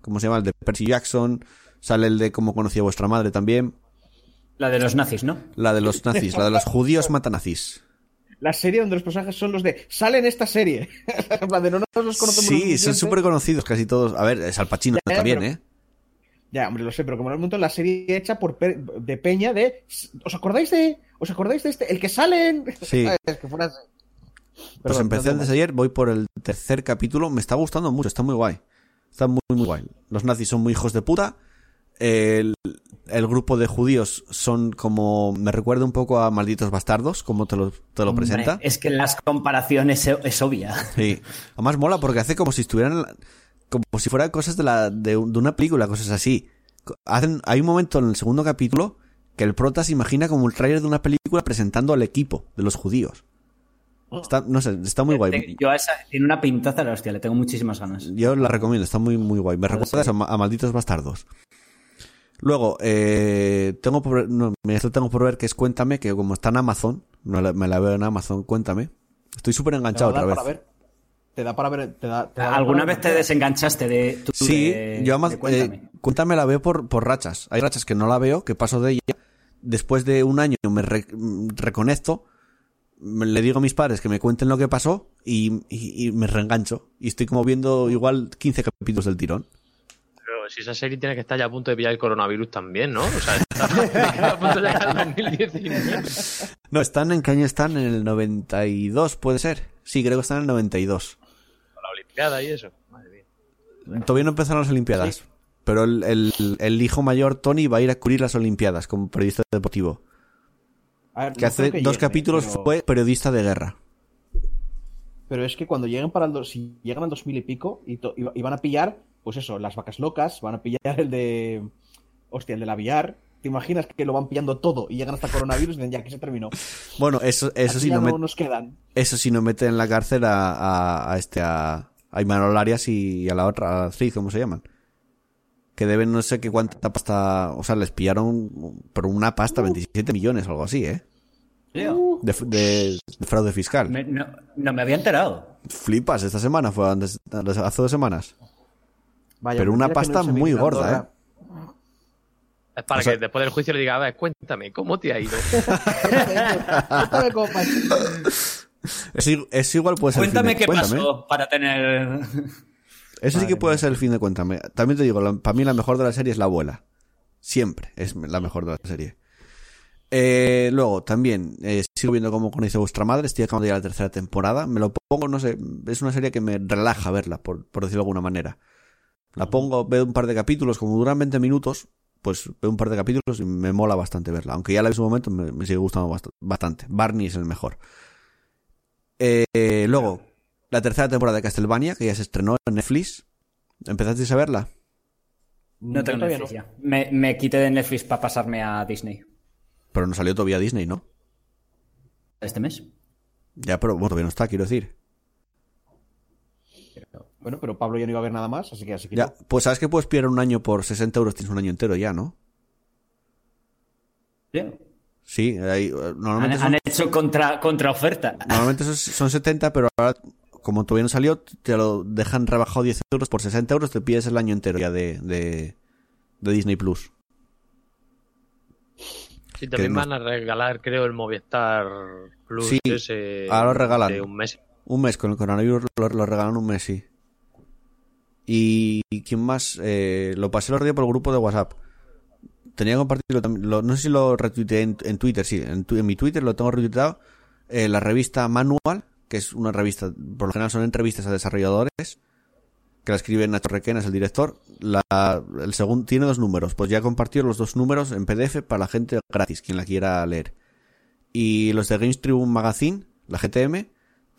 ¿Cómo se llama? El de Percy Jackson. Sale el de Cómo conocía vuestra madre también. La de los nazis, ¿no? La de los nazis, la de los judíos matanazis. La serie donde los personajes son los de. Sale en esta serie. De no nos los conocemos. Sí, son suficiente. súper conocidos casi todos. A ver, es Al Pacino Ya, también, pero- ¿eh? Ya, hombre, lo sé, pero como en un momento la serie hecha por Pe- de Peña de. ¿Os acordáis de.? ¿Os acordáis de este? El que sale en. Sí. Es que fuera así. Pues empecé no antes tengo de ayer, voy por el tercer capítulo. Me está gustando mucho, está muy guay. Está muy, muy guay. Los nazis son muy hijos de puta. El, el grupo de judíos son como. Me recuerda un poco a malditos bastardos, como te lo, te lo Hombre, presenta. Es que las comparaciones es, es obvia. Sí. Además mola porque hace como si estuvieran. Como si fueran cosas de, la, de, de una película, cosas así. hacen, hay un momento en el segundo capítulo que el prota se imagina como el tráiler de una película presentando al equipo de los judíos. Está, no sé, está muy guay. Yo a esa tiene una pintaza la hostia, le tengo muchísimas ganas. Yo la recomiendo, está muy, muy guay. Me recuerda eso, a Malditos Bastardos. Luego, eh, tengo por, no, esto tengo por ver que es Cuéntame, que como está en Amazon, no la- me la veo en Amazon, Cuéntame. Estoy súper enganchado otra vez. para ver. Te da para ver. Te da, te da ¿Alguna vez te desenganchaste de tu Sí, de- yo además, de Cuéntame? eh, Cuéntame la veo por, por rachas. Hay rachas que no la veo, que paso de ella. Después de un año me re- reconecto, me- le digo a mis padres que me cuenten lo que pasó y, y- y me reengancho. Y estoy como viendo igual 15 capítulos del tirón. Si esa serie tiene que estar ya a punto de pillar el coronavirus también, ¿no? O sea, está a punto de llegar al 2019. No, están en qué año están? En el 92, puede ser. Sí, creo que están en el 92. Con la Olimpiada y eso. Madre mía. Todavía no empezaron las Olimpiadas. Pero el, el- el hijo mayor, Tony, va a ir a cubrir las Olimpiadas como periodista deportivo. A ver, Que no hace dos llegue, capítulos pero- fue periodista de guerra. Pero es que cuando lleguen para el dos- si llegan al 2000 y pico to- y van a pillar, pues eso, las vacas locas, van a pillar el de. Hostia, el de la VR. ¿Te imaginas que lo van pillando todo y llegan hasta coronavirus y dicen ya que se terminó? Bueno, eso, eso sí ya no, met- nos quedan. eso sí no mete en la cárcel a, a, a este a, a Imanol Arias y a la otra, a la actriz, ¿cómo se llaman? Que deben no sé qué cuánta pasta, o sea, les pillaron por una pasta 27 millones o algo así, ¿eh? Tío, De, de- de fraude fiscal. me- no, no me había enterado. Flipas, esta semana fue antes, hace dos semanas. Vaya, Pero pues una pasta no muy gorda, ¿eh? Es para O sea- que después del juicio le diga, a ver, cuéntame, ¿cómo te ha ido? Es, es igual puede ser el fin Cuéntame de- qué Cuéntame. pasó para tener... Eso sí que puede ser el fin de Cuéntame. También te digo, la- para mí la mejor de la serie es la abuela. Siempre es la mejor de la serie. Eh, luego, también, eh, sigo viendo cómo conoce vuestra madre. Estoy acabando ya la tercera temporada. Me lo pongo, no sé, es una serie que me relaja verla, por, por decirlo de alguna manera. La pongo, veo un par de capítulos, como duran 20 minutos, pues veo un par de capítulos y me mola bastante verla. Aunque ya la vi en su momento, me, me sigue gustando bast- bastante. Barney es el mejor. Eh, luego, la tercera temporada de Castlevania, que ya se estrenó en Netflix. ¿Empezasteis a verla? No tengo Todavía Netflix ya. Me, me quité de Netflix para pasarme a Disney. Pero no salió todavía Disney, ¿no? ¿Este mes? Ya, pero bueno, todavía no está, quiero decir. Bueno, pero Pablo ya no iba a ver nada más, así que así que Ya, pues sabes que puedes pillar un año por 60 euros, tienes un año entero ya, ¿no? Sí. Sí, ahí, eh, Han, normalmente, son, han hecho contra, oferta. normalmente son, son 70, pero ahora, como todavía no salió, te lo dejan rebajado 10 euros por 60 euros, te pides el año entero ya de, de, de Disney Plus. Sí, también Que no- van a regalar, creo, el Movistar Plus Sí, ese ahora lo regalan. de un mes. Un mes, con el coronavirus lo, lo regalan un mes, sí. Y, ¿quién más? Eh, lo pasé el otro día por el grupo de WhatsApp. Tenía que compartirlo también. no sé si lo retuiteé en, en Twitter, sí. En, tu- en mi Twitter lo tengo retuiteado. Eh, la revista Manual, que es una revista, por lo general son entrevistas a desarrolladores, que la escribe Nacho Requena, es el director. La, el segundo tiene dos números. Pues ya compartió los dos números en PDF para la gente gratis, quien la quiera leer. Y los de Games Tribune Magazine, la GTM,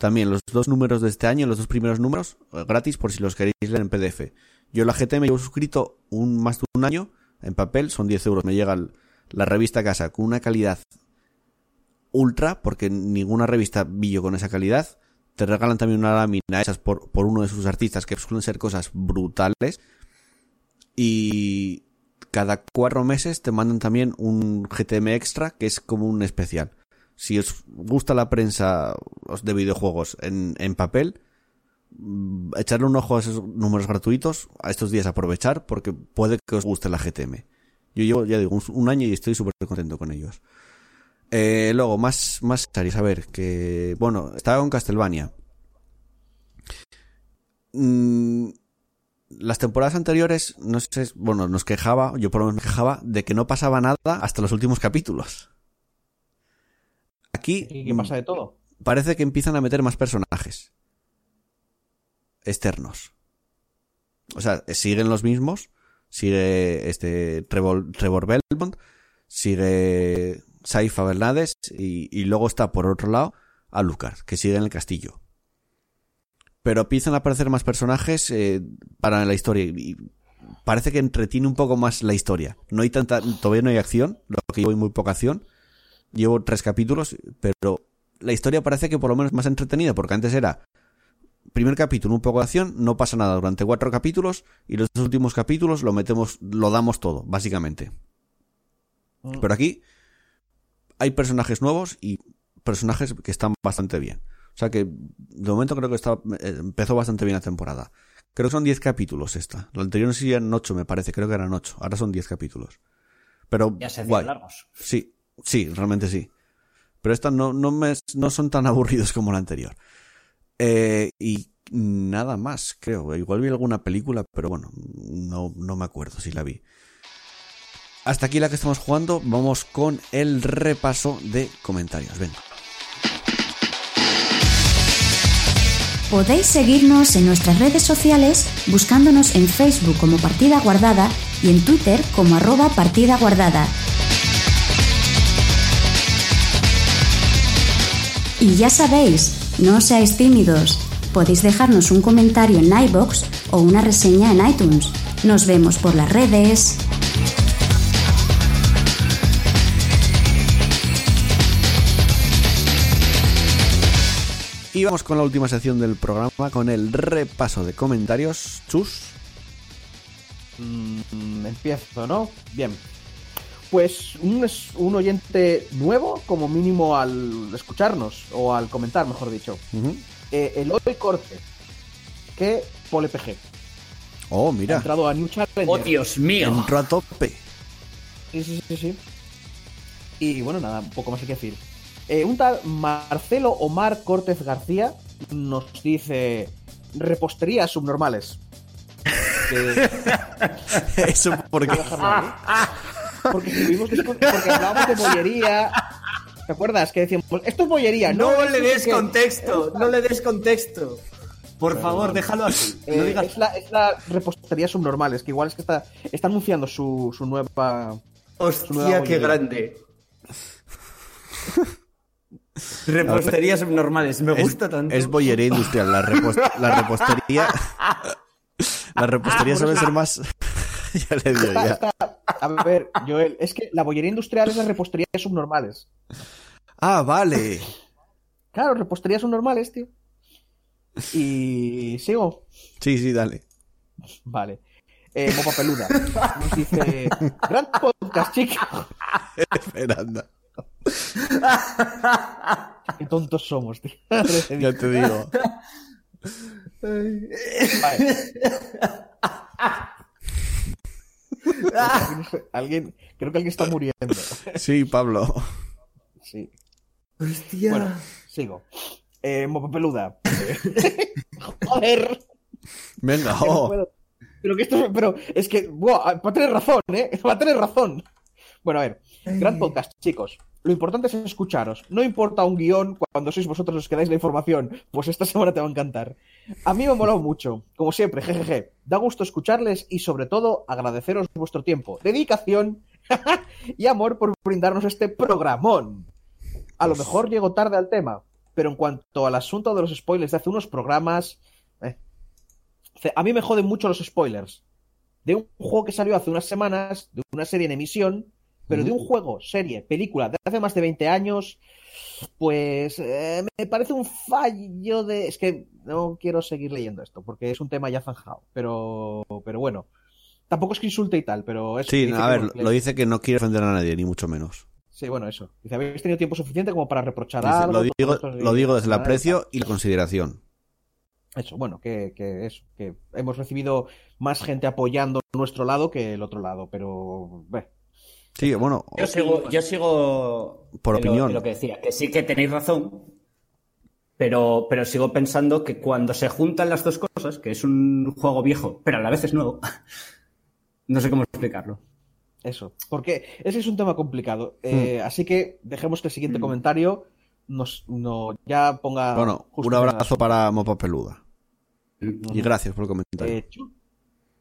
también los dos números de este año, los dos primeros números, eh, gratis por si los queréis leer en PDF. Yo la GTM llevo suscrito un, más de un año en papel, son 10 euros. Me llega la revista a casa con una calidad ultra, porque ninguna revista billo con esa calidad. Te regalan también una lámina hechas por, por uno de sus artistas, que suelen ser cosas brutales. Y cada cuatro meses te mandan también un GTM extra, que es como un especial si os gusta la prensa de videojuegos en, en papel, mm, echarle un ojo a esos números gratuitos, a estos días aprovechar, porque puede que os guste la GTM. Yo llevo, ya digo, un, un año y estoy súper contento con ellos. Eh, luego, más, más series, a ver, que, bueno, estaba con Castlevania. Mm, las temporadas anteriores, no sé, bueno, nos quejaba, yo por lo menos me quejaba, de que no pasaba nada hasta los últimos capítulos. Aquí ¿Y qué pasa de todo? parece que empiezan a meter más personajes externos. O sea, siguen los mismos. Sigue este Trevor, Trevor Belmont, sigue Saifa Bernades y, y luego está por otro lado Alucard, que sigue en el castillo. Pero empiezan a aparecer más personajes eh, para la historia y parece que entretiene un poco más la historia. No hay tanta, todavía no hay acción, lo que llevo hay muy poca acción. Llevo tres capítulos, pero la historia parece que por lo menos más entretenida, porque antes era primer capítulo, un poco de acción, no pasa nada durante cuatro capítulos y los dos últimos capítulos lo metemos, lo damos todo, básicamente. Mm. Pero aquí hay personajes nuevos y personajes que están bastante bien. O sea que de momento creo que está, eh, empezó bastante bien la temporada. Creo que son 10 capítulos esta. La anterior no sé si eran 8, me parece, creo que eran 8. Ahora son 10 capítulos. Pero Ya se hacían largos. Sí, sí, realmente sí. Pero estas no, no, no son tan aburridos como la anterior. Eh, y nada más, creo. Igual vi alguna película, pero bueno, no, no me acuerdo si la vi. Hasta aquí la que estamos jugando. Vamos con el repaso de comentarios. Venga. Podéis seguirnos en nuestras redes sociales buscándonos en Facebook como Partida Guardada y en Twitter como arroba Partida Guardada. Y ya sabéis, no seáis tímidos. Podéis dejarnos un comentario en iBox o una reseña en iTunes. Nos vemos por las redes. Y vamos con la última sección del programa, con el repaso de comentarios. Chus. Mm, empiezo, ¿no? Bien. Pues un, es- un oyente nuevo, como mínimo al escucharnos, o al comentar, mejor dicho. Ujú. Eh, el hoy corte, que Pole PG. Oh, Ha mira. entrado a New Challenger. ¡Oh, Dios mío! Entró a tope. Sí, sí, sí, sí. Y bueno, nada, un poco más hay que decir. Eh, un tal Marcelo Omar Cortez García nos dice reposterías subnormales. Que- Eso porque. Porque estuvimos discu- porque hablábamos de bollería. ¿Te acuerdas? Que decíamos, esto es bollería, no, No es le no des qué". contexto, no le des contexto. Por favor, déjalo así. Eh, No digas es, la, es la repostería subnormales, que igual es que está, está anunciando su, su nueva. Hostia, qué grande. Reposterías subnormales, me Es, gusta tanto. es bollería industrial. La, repos- la repostería. La repostería suele ser más. ya le digo, Está- ya. a ver, Joel, es que la bollería industrial es la repostería subnormales. Ah, vale. Claro, reposterías subnormales, tío. Y sigo. Sí, sí, dale. Vale. Eh, Mopa Peluda. Nos dice. Gran podcast, chica. Espera, anda. Qué tontos somos, tío. Ya te digo. Vale. Alguien, creo que alguien está muriendo. Sí, Pablo. Sí. Hostia. Bueno, sigo. Eh, Mopa Peluda. Joder. Venga, no oh. Pero que esto, pero es que, buah, va a tener razón, ¿eh? Va a tener razón. Bueno, a ver, gran podcast, chicos. Lo importante es escucharos. No importa un guion cuando sois vosotros los que dais la información, pues esta semana te va a encantar. A mí me ha molado mucho, como siempre, jejeje. Da gusto escucharles y sobre todo agradeceros vuestro tiempo, dedicación y amor por brindarnos este programón. A lo mejor llego tarde al tema, pero en cuanto al asunto de los spoilers de hace unos programas, eh, a mí me joden mucho los spoilers. De un juego que salió hace unas semanas, de una serie en emisión, pero de un juego, serie, película de hace más de 20 años, pues eh, me parece un fallo de... Es que no quiero seguir leyendo esto, porque es un tema ya zanjado, pero, pero bueno. Tampoco es que insulte y tal, pero es... Sí, a ver, lo dice que no quiere ofender a nadie, ni mucho menos. Sí, bueno, eso. Dice, habéis tenido tiempo suficiente como para reprochar Dice, algo. lo, digo, lo digo desde el aprecio y la consideración. Eso, bueno, que, que eso, que hemos recibido más gente apoyando nuestro lado que el otro lado, pero... ve. Sí, bueno, Yo sigo, yo sigo Por lo- opinión. lo que decía, que sí que tenéis razón, pero, pero sigo pensando que cuando se juntan las dos cosas, que es un juego viejo, pero a la vez es nuevo, no sé cómo explicarlo. Eso, porque ese es un tema complicado. Eh, Hmm. Así que dejemos que el siguiente comentario nos, no, ya ponga... bueno, justo un abrazo para Mopa Peluda. Ujú. Y gracias por el comentario. Eh, Chu-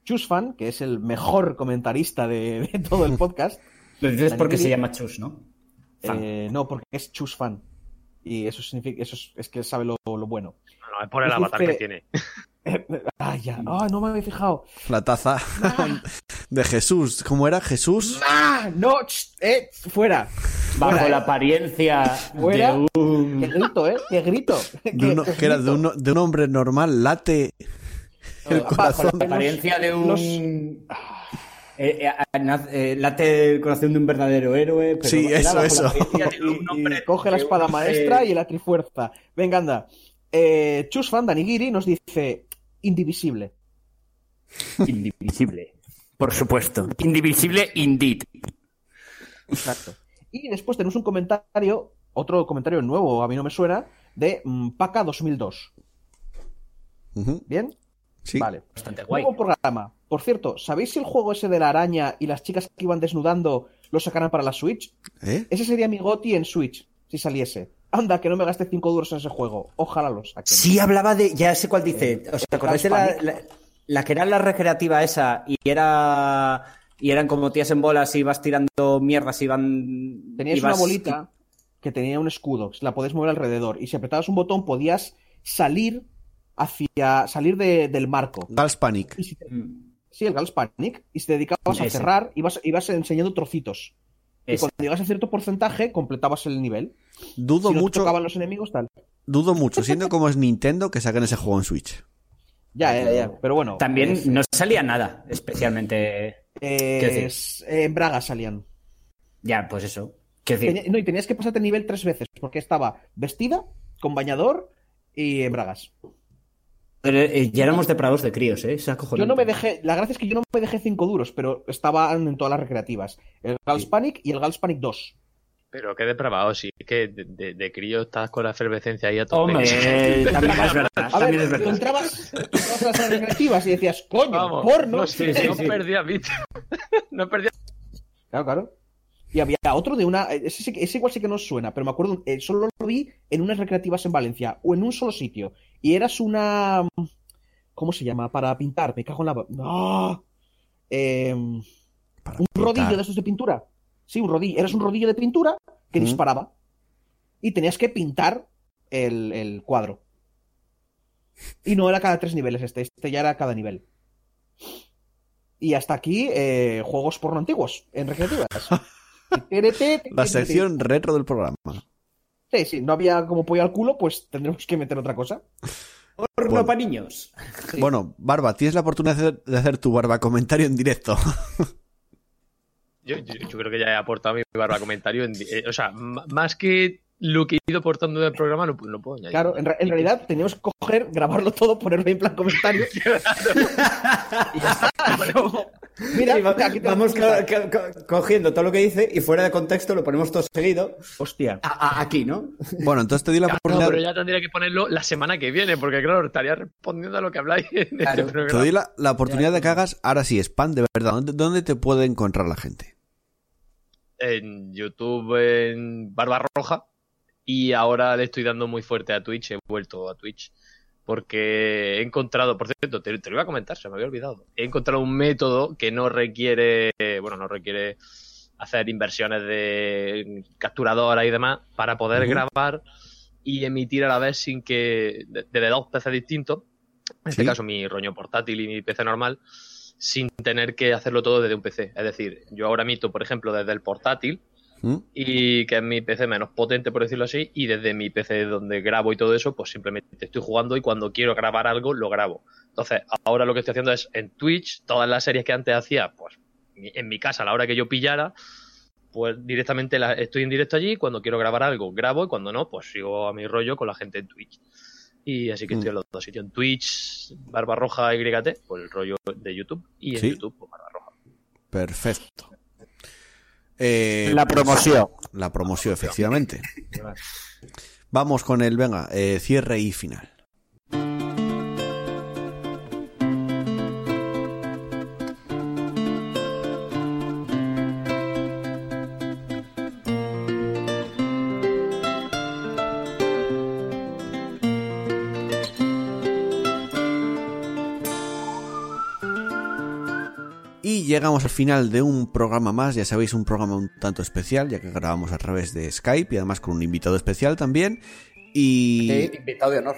Chusfan, que es el mejor comentarista de, de todo el podcast. Lo dices porque se llama Chus, ¿no? Fan. eh, no, porque es Chusfan. Y eso significa, eso es, es que sabe lo, lo bueno. No, es por el avatar que tiene. Ah, no me había fijado. La taza de Jesús. ¿Cómo era? Jesús. ¡Ah! No, eh, fuera. Bajo Fuera, la eh. apariencia Fuera. de un... Qué grito, ¿eh? Qué grito. De Qué uno- que era de un, de un hombre normal, late el Bajo corazón. La apariencia de un... los- Eh, eh, eh, late el corazón de un verdadero héroe. Pero Sí, eso, eso. la Y- coge la espada maestra y la trifuerza. Venga, anda. Eh, Chus Fan Danigiri nos dice indivisible. Indivisible. Por supuesto. Indivisible indeed. Exacto. Y después tenemos un comentario, otro comentario nuevo, a mí no me suena, de Paca 2002. Ujú, ¿Bien? Sí. Vale. Bastante guay. Nuevo programa. Por cierto, ¿sabéis si el juego ese de la araña y las chicas que iban desnudando lo sacarán para la Switch? ¿Eh? Ese sería mi goti en Switch, si saliese. Anda, que no me gaste 5 duros en ese juego. Ojalá lo saquen. Sí, hablaba de. Ya sé cuál dice. ¿Os acordáis de la, Panic. la, la que era la recreativa esa? Y era. Y eran como tías en bolas y ibas tirando mierdas y iban. Tenías ibas- una bolita que tenía un escudo, la podías mover alrededor. Y si apretabas un botón podías salir hacia. salir de- del marco. Gals Panic. Y si te- Mm, sí, el Gals Panic. Y si te dedicabas a cerrar, ibas, ibas enseñando trocitos. Y cuando llegas a cierto porcentaje, completabas el nivel. Dudo si no te mucho, tocaban los enemigos, tal. dudo mucho, siendo como es Nintendo, que saquen ese juego en Switch. Ya, ya, ya. Pero bueno. También es- no salía nada, especialmente. eh, es- eh, en Braga salían. Ya, pues eso. Tenía- no, y tenías que pasarte nivel tres veces, porque estaba vestida, con bañador y en bragas. Pero, eh, ya éramos depravados de críos, ¿eh? Yo no me dejé, la gracia es que yo no me dejé cinco duros, pero estaban en todas las recreativas. El Gals Panic y el Gals Panic 2. Pero qué depravado, sí. Es que de, de- de crío estás con la efervescencia ahí a tope. Hombre, también es verdad. A también ver, es verdad. entrabas, tú entrabas a las recreativas y decías, coño, Vamos, porno. no, sé, Sí, sí, no perdía no perdía. Claro, claro. Y había otro de una. Ese, igual sí que no suena, pero me acuerdo, eh, solo lo vi en unas recreativas en Valencia, o en un solo sitio. Y eras una. ¿Cómo se llama? Para pintar, me cago en la. ¡Ah! Em, un pintar. rodillo de esos de pintura. Sí, un rodillo. Eras un rodillo de pintura que Mm. disparaba. Y tenías que pintar el, el cuadro. Y no era cada tres niveles este, este ya era cada nivel. Y hasta aquí, eh, juegos porno antiguos en recreativas. La sección retro del programa. Sí, sí, no había como pollo al culo, pues tendremos que meter otra cosa. Porno Bueno. para niños. Bueno, Barba, tienes la oportunidad de hacer, de hacer tu barba comentario en directo. Yo, yo- yo creo que ya he aportado mi barba comentario. en eh, o sea, más que lo que he ido aportando del programa, no, pu- no puedo añadir. Claro, en, en realidad teníamos que coger, grabarlo todo, ponerlo en plan comentario. y ya está. Pero, mira, Sí, va- aquí te- vamos co- co- co- cogiendo todo lo que dice y fuera de contexto lo ponemos todo seguido. Hostia. A- a- aquí, ¿no? Bueno, entonces te di la No, oportunidad. pero ya tendría que ponerlo la semana que viene, porque claro, estaría respondiendo a lo que habláis en Claro. este Te doy la, la oportunidad de que hagas, ahora sí, spam de verdad. ¿Dónde, dónde te puede encontrar la gente? En YouTube, en Barba Roja. Y ahora le estoy dando muy fuerte a Twitch. He vuelto a Twitch. Porque he encontrado, por cierto, te, te lo iba a comentar, se me había olvidado. He encontrado un método que no requiere, bueno, no requiere hacer inversiones de capturadora y demás para poder grabar y emitir a la vez sin que, de- desde dos PCs distintos, en este caso mi roño portátil y mi PC normal, sin tener que hacerlo todo desde un PC. Es decir, yo ahora emito, por ejemplo, desde el portátil, ¿Mm? y que es mi PC menos potente, por decirlo así, y desde mi PC donde grabo y todo eso, pues simplemente estoy jugando y cuando quiero grabar algo, lo grabo. Entonces, ahora lo que estoy haciendo es en Twitch, todas las series que antes hacía, pues en mi casa, a la hora que yo pillara, pues directamente la- estoy en directo allí, cuando quiero grabar algo, grabo, y cuando no, pues sigo a mi rollo con la gente en Twitch. Y así que estoy Mm. en los dos sitios, en Twitch, Barba Roja YT, pues el rollo de YouTube, y en Sí. YouTube, pues Barba Roja. Perfecto. Eh, La promoción. la promoción, efectivamente. Vamos con el, venga, eh, cierre y final. Llegamos al final de un programa más, ya sabéis, un programa un tanto especial, ya que grabamos a través de Skype y además con un invitado especial también. Y invitado de honor.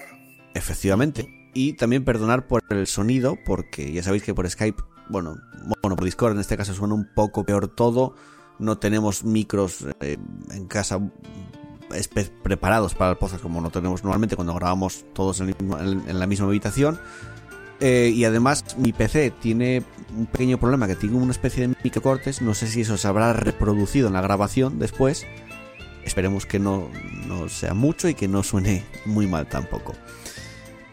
efectivamente, Y también perdonar por el sonido, porque ya sabéis que por Skype, bueno, bueno, por Discord en este caso suena un poco peor todo. No tenemos micros eh, en casa preparados para el podcast como no tenemos normalmente cuando grabamos todos en, el mismo- en la misma habitación. Eh, y además mi PC tiene un pequeño problema que tiene una especie de microcortes. No sé si eso se habrá reproducido en la grabación después. Esperemos que no, no sea mucho y que no suene muy mal tampoco.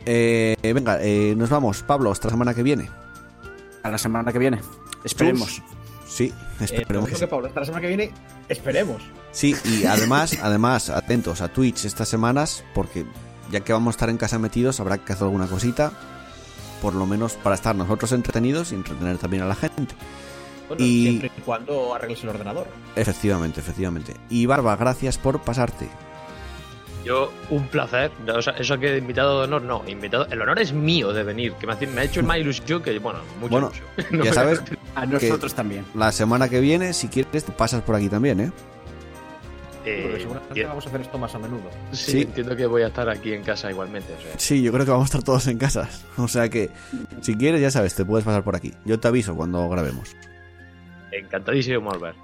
Eh, venga, eh, nos vamos. Pablo, hasta la semana que viene. A la semana que viene. Esperemos. Sí, Eh, esperemos que que sí. Pablo, hasta la semana que viene, esperemos. Sí, y además, además, atentos a Twitch estas semanas, porque ya que vamos a estar en casa metidos, habrá que hacer alguna cosita, por lo menos para estar nosotros entretenidos y entretener también a la gente. Bueno, Y- siempre y cuando arregles el ordenador. Efectivamente, efectivamente. Y Barba, gracias por pasarte. Yo, un placer. O sea, eso que invitado de honor, no. Invitado, el honor es mío de venir, que me, hace- me ha hecho más ilusión que, bueno, mucha Bueno, ilusión. No Ya sabes, A nosotros también. la semana que viene, si quieres, te pasas por aquí también, ¿eh? Eh, Porque seguramente vamos a hacer esto más a menudo. sí, sí. entiendo que voy a estar aquí en casa igualmente. O sea, Sí, yo creo que vamos a estar todos en casa. O sea que, si quieres, ya sabes, te puedes pasar por aquí. Yo te aviso cuando grabemos. encantadísimo volver.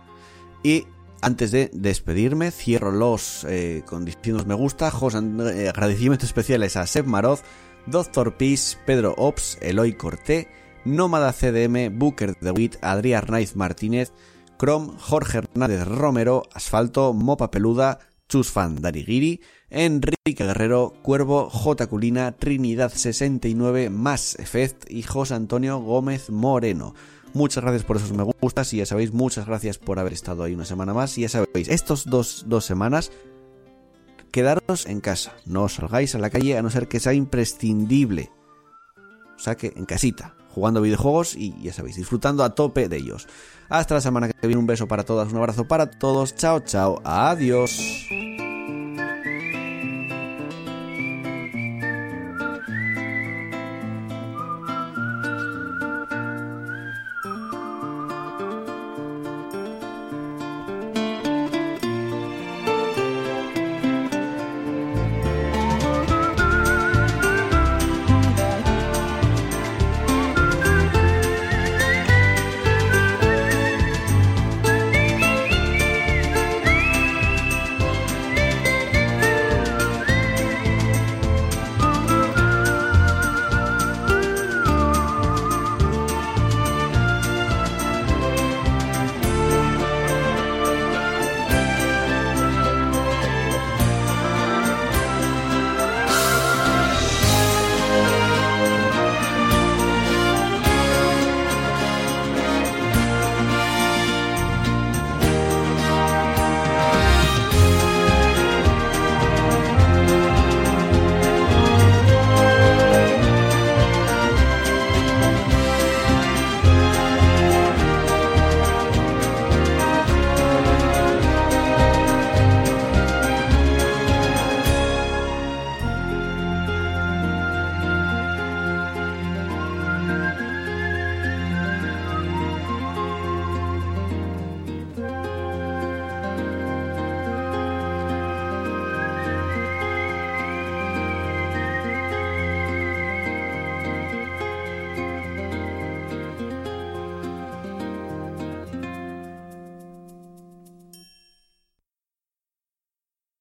Y antes de despedirme, cierro los eh, con diciendo me gusta. José, eh, agradecimientos especiales a Seb Maroz, Doctor Peace, Pedro Ops, Eloy Corté, Nómada CDM, Booker de Witt, Adrián Arnaiz Martínez, Chrome, Jorge Hernández Romero, Asfalto, Mopa Peluda, Chusfan Darigiri, Enrique Guerrero, Cuervo, J. Culina, Trinidad 69, Más Effect y José Antonio Gómez Moreno. Muchas gracias por esos me gustas y ya sabéis, muchas gracias por haber estado ahí una semana más. Y ya sabéis, estos dos, dos semanas, quedaros en casa. No os salgáis a la calle a no ser que sea imprescindible. O sea que en casita, jugando videojuegos y ya sabéis, disfrutando a tope de ellos. Hasta la semana que viene, un beso para todas, un abrazo para todos. Chao, chao, adiós.